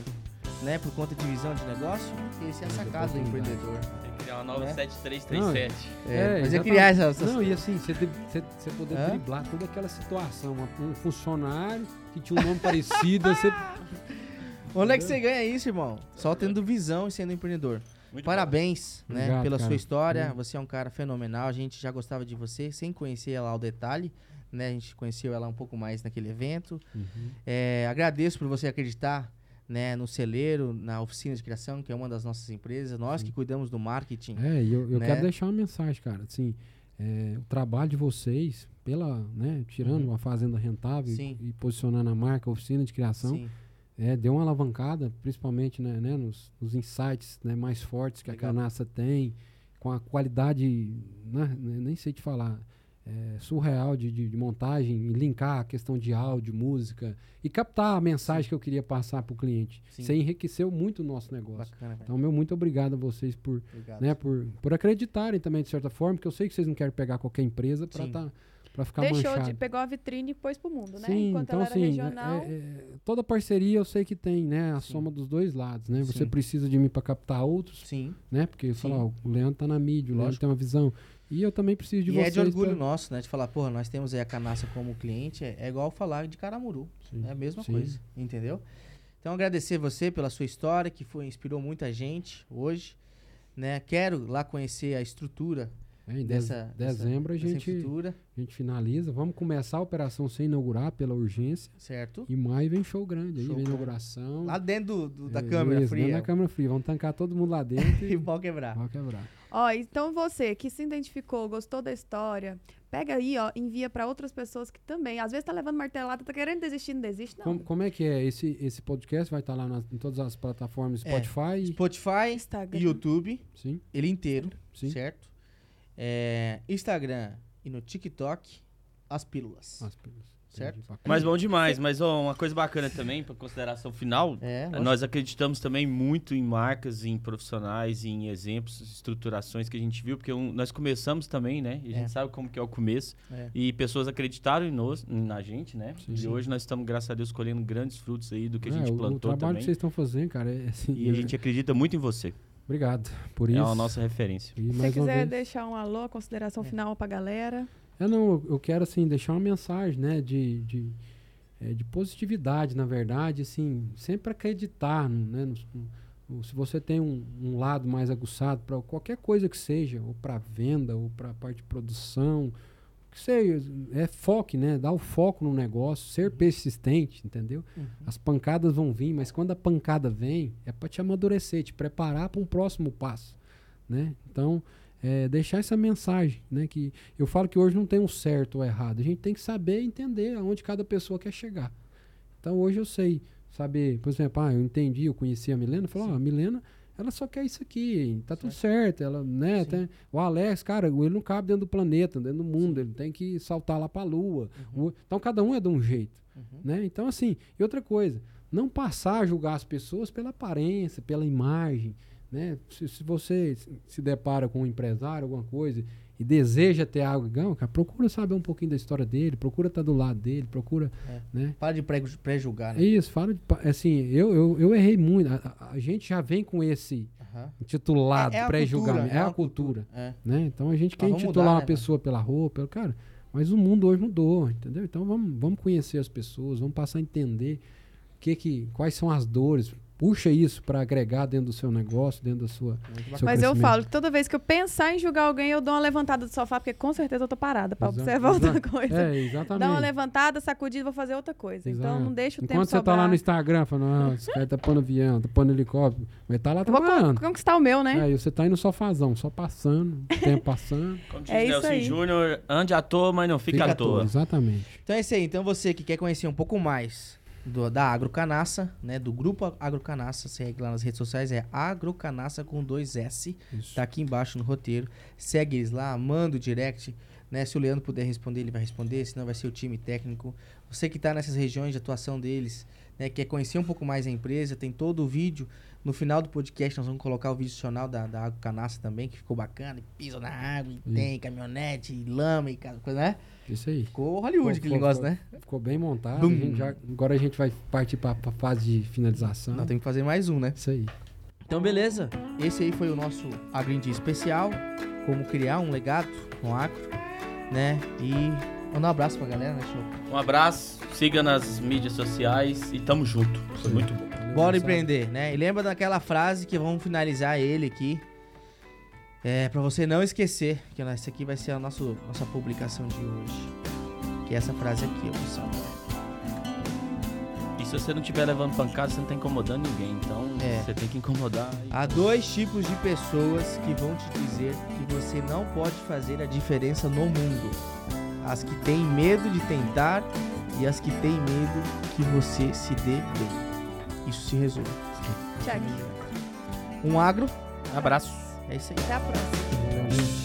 A: né, por conta de visão de negócio, esse é a sacada do empreendedor.
B: Tem que criar uma nova
A: É.
B: 7337.
A: É,
C: É,
A: mas
C: exatamente.
A: criar essa... essa-
C: Não, e assim, você, você, você poder
A: Hã?
C: driblar toda aquela situação. um funcionário que tinha um nome parecido, você.
A: Onde é que você ganha isso, irmão? Só tendo visão e sendo empreendedor.
B: Muito
A: Parabéns, né,
C: Obrigado,
A: pela
C: cara.
A: sua história.
C: Hum.
A: Você é um cara fenomenal. A gente já gostava de você, sem conhecer ela ao detalhe, né? A gente conheceu ela um pouco mais naquele evento.
C: Uhum.
A: É, agradeço por você acreditar, né, no celeiro, na oficina de criação, que é uma das nossas empresas. Nós que cuidamos do marketing.
C: É, e eu, eu
A: Né?
C: quero deixar uma mensagem, cara. Assim, é, o trabalho de vocês, pela, né, tirando
A: Uhum.
C: uma fazenda rentável
A: Sim.
C: e, e posicionando a marca oficina de criação,
A: Sim.
C: é, deu uma alavancada, principalmente né, né, nos, nos insights né, mais fortes que
A: Legal.
C: a Canassa tem, com a qualidade, né, nem sei te falar, é, surreal de, de, de montagem, e linkar a questão de áudio, música e captar a mensagem que eu queria passar para o cliente.
A: Sim.
C: Isso aí enriqueceu muito o nosso negócio.
A: Bacana.
C: Então, meu muito obrigado a vocês por
A: Obrigado.
C: né, por, por acreditarem também, de certa forma, porque eu sei que vocês não querem pegar qualquer empresa para
A: Sim.
C: tá, pra ficar
D: Deixou
C: manchado.
D: de. Pegou a vitrine e pôs pro mundo, né?
C: Sim,
D: Enquanto
C: então
D: ela era
C: assim,
D: regional.
C: é- é- toda parceria eu sei que tem, né, a
A: Sim.
C: soma dos dois lados, né? Você
A: Sim.
C: precisa de mim para captar outros,
A: Sim.
C: né? Porque
A: Sim.
C: falar, ó, o Leandro tá na mídia, o Leandro tem uma visão. E eu também preciso de
A: e
C: vocês.
A: é de orgulho
C: pra-
A: nosso, né? De falar, porra, nós temos aí a Canassa como cliente. É, é igual falar de Caramuru.
C: Sim.
A: É a mesma
C: Sim.
A: coisa, entendeu? Então agradecer você pela sua história, que foi inspirou muita gente hoje, né? Quero lá conhecer a estrutura
C: É, em dez-
A: dessa
C: dezembro
A: dessa,
C: a gente, a gente finaliza. Vamos começar a operação sem inaugurar pela urgência.
A: certo?
C: E maio vem show grande aí,
A: Show
C: vem
A: grande.
C: inauguração.
A: Lá dentro do, do- da
C: É,
A: câmera
C: isso, dentro
A: fria.
C: Da câmera fria. Vamos tancar todo mundo lá dentro
A: e
C: e
A: quebrar.
C: vai quebrar.
D: Ó, então você que se identificou, gostou da história, pega aí, ó, envia pra outras pessoas que também, às vezes tá levando martelada, tá querendo desistir, não desiste, não.
C: Como, como é que é? Esse, esse podcast vai estar lá nas- em todas as plataformas
A: É.
C: Spotify?
A: Spotify,
D: Instagram.
A: YouTube,
C: Sim,
A: ele inteiro,
C: sim.
A: certo? É, Instagram e no TikTok, as pílulas.
C: As pelas.
A: Certo.
C: Entendi.
B: Mas bom demais. Mas ó, uma coisa bacana também, para consideração final,
A: É,
B: nós acreditamos também muito em marcas, em profissionais, em exemplos, estruturações que a gente viu, porque um- nós começamos também, né? E a
A: É.
B: gente sabe como que é o começo.
A: É.
B: E pessoas acreditaram em nós, na gente, né?
C: Sim,
B: e
C: sim.
B: hoje nós estamos, graças a Deus, colhendo grandes frutos aí do que a
C: É,
B: gente
C: o- o,
B: plantou
C: trabalho
B: também.
C: que vocês estão fazendo, cara, é assim.
B: E a gente acredita muito em você.
C: Obrigado por isso.
B: É a nossa referência.
C: E
D: Se quiser
C: vez.
D: deixar um alô, consideração
A: É.
D: final pra galera.
C: É, não, eu- eu quero, assim, deixar uma mensagem, né, de, de, é, de positividade, na verdade, assim, sempre acreditar, no- né, no- no- se você tem um, um lado mais aguçado para qualquer coisa que seja, ou para venda, ou para parte de produção, que seja, é foque, né, dar o foco no negócio, ser persistente, entendeu?
A: Uhum.
C: As pancadas vão vir, mas quando a pancada vem, é para te amadurecer, te preparar para um próximo passo, né? Então, é, deixar essa mensagem, né? Que eu falo que hoje não tem um certo ou errado. A gente tem que saber entender aonde cada pessoa quer chegar. Então, hoje eu sei saber, por exemplo, ah, eu entendi, eu conheci a Milena, falou, a Milena, ela só quer isso aqui, tá tudo certo, ela, né,
A: Sim.
C: tem- o Alex, cara, ele não cabe dentro do planeta, dentro do mundo, ele tem que saltar lá pra lua. O- Então, cada um é de um jeito.
A: Uhum.
C: Né? Então, assim, e outra coisa, não passar a julgar as pessoas pela aparência, pela imagem. Né? Se, se você se depara com um empresário, alguma coisa, e deseja ter algo, não, cara, procura saber um pouquinho da história dele, procura estar do lado dele, procura.
A: É.
C: Né?
A: Para de pré- pré-julgar,
C: É
A: né?
C: isso, fala de. Assim, eu, eu, eu errei muito. A, a- a gente já vem com esse
A: Aham.
C: intitulado
A: É- é a
C: pré-julgamento.
A: cultura,
C: É,
A: é
C: a cultura.
A: É.
C: Né? Então a gente quer
A: vamos
C: intitular
A: mudar,
C: uma
A: né,
C: pessoa pela roupa, pelo cara, mas o mundo hoje mudou, entendeu? Então vamos, vamos conhecer as pessoas, vamos passar a entender que que, quais são as dores. Puxa isso para agregar dentro do seu negócio, dentro da sua.
D: Mas eu falo que toda vez que eu pensar em julgar alguém, eu dou uma levantada do sofá, porque com certeza eu tô parada pra
C: Exa-
D: observar outra coisa.
C: É, exatamente.
D: Dá uma levantada, sacudida, vou fazer outra coisa. Então
C: Exato.
D: não deixa o tempo
C: Enquanto você tá
D: sobrar.
C: lá no Instagram falando, ah, esse cara tá pondo avião, tá pondo helicóptero, mas tá lá
D: Eu vou con-
C: trabalhando.
D: conquistar o meu, né?
C: É, e você tá aí no sofazão, só passando, o tempo passando.
B: Como diz
D: É isso
B: Nelson
D: aí.
B: Júnior, ande à toa, mas não fica,
C: Fica
B: à toa.
C: Exatamente.
A: Então é isso aí. Então você que quer conhecer um pouco mais do- da Agrocanaça, né? Do grupo Agrocanaça. Segue lá nas redes sociais, é Agrocanaça com dois S.
C: Isso.
A: Tá aqui embaixo no roteiro. Segue eles lá, manda o direct. Né? Se o Leandro puder responder, ele vai responder, senão vai ser o time técnico. Você que está nessas regiões de atuação deles, né? quer conhecer um pouco mais a empresa, tem todo o vídeo. No final do podcast nós vamos colocar o vídeo adicional da, da Água Canaça também, que ficou bacana. E pisa na água, e tem caminhonete, e lama e coisa, né?
C: Isso aí.
A: Ficou Hollywood aquele
C: Ficou-
A: negócio, né?
C: Ficou bem montado. A gente já- agora a gente vai partir para a fase de finalização.
A: Nós temos que fazer mais um, né?
C: Isso aí.
A: Então, beleza. Esse aí foi o nosso Agrindia especial. Como criar um legado no agro, né? E mandar um abraço pra galera, né, show?
B: Um abraço, siga nas mídias sociais e tamo junto. Foi
C: Sim.
B: muito bom.
A: Bora empreender, né? E lembra daquela frase que vamos finalizar ele aqui. É, pra você não esquecer, que essa aqui vai ser a nosso, nossa publicação de hoje. Que é essa frase aqui, ó, pessoal.
B: E se você não estiver levando pancada, você não tá incomodando ninguém. Então
A: É.
B: você tem que incomodar. e-
A: Há dois tipos de pessoas que vão te dizer que você não pode fazer a diferença no mundo: as que têm medo de tentar e as que têm medo que você se dê bem. Isso se resume.
D: Tiago,
A: Um agro,
B: Abraço.
A: É isso aí.
D: até a próxima.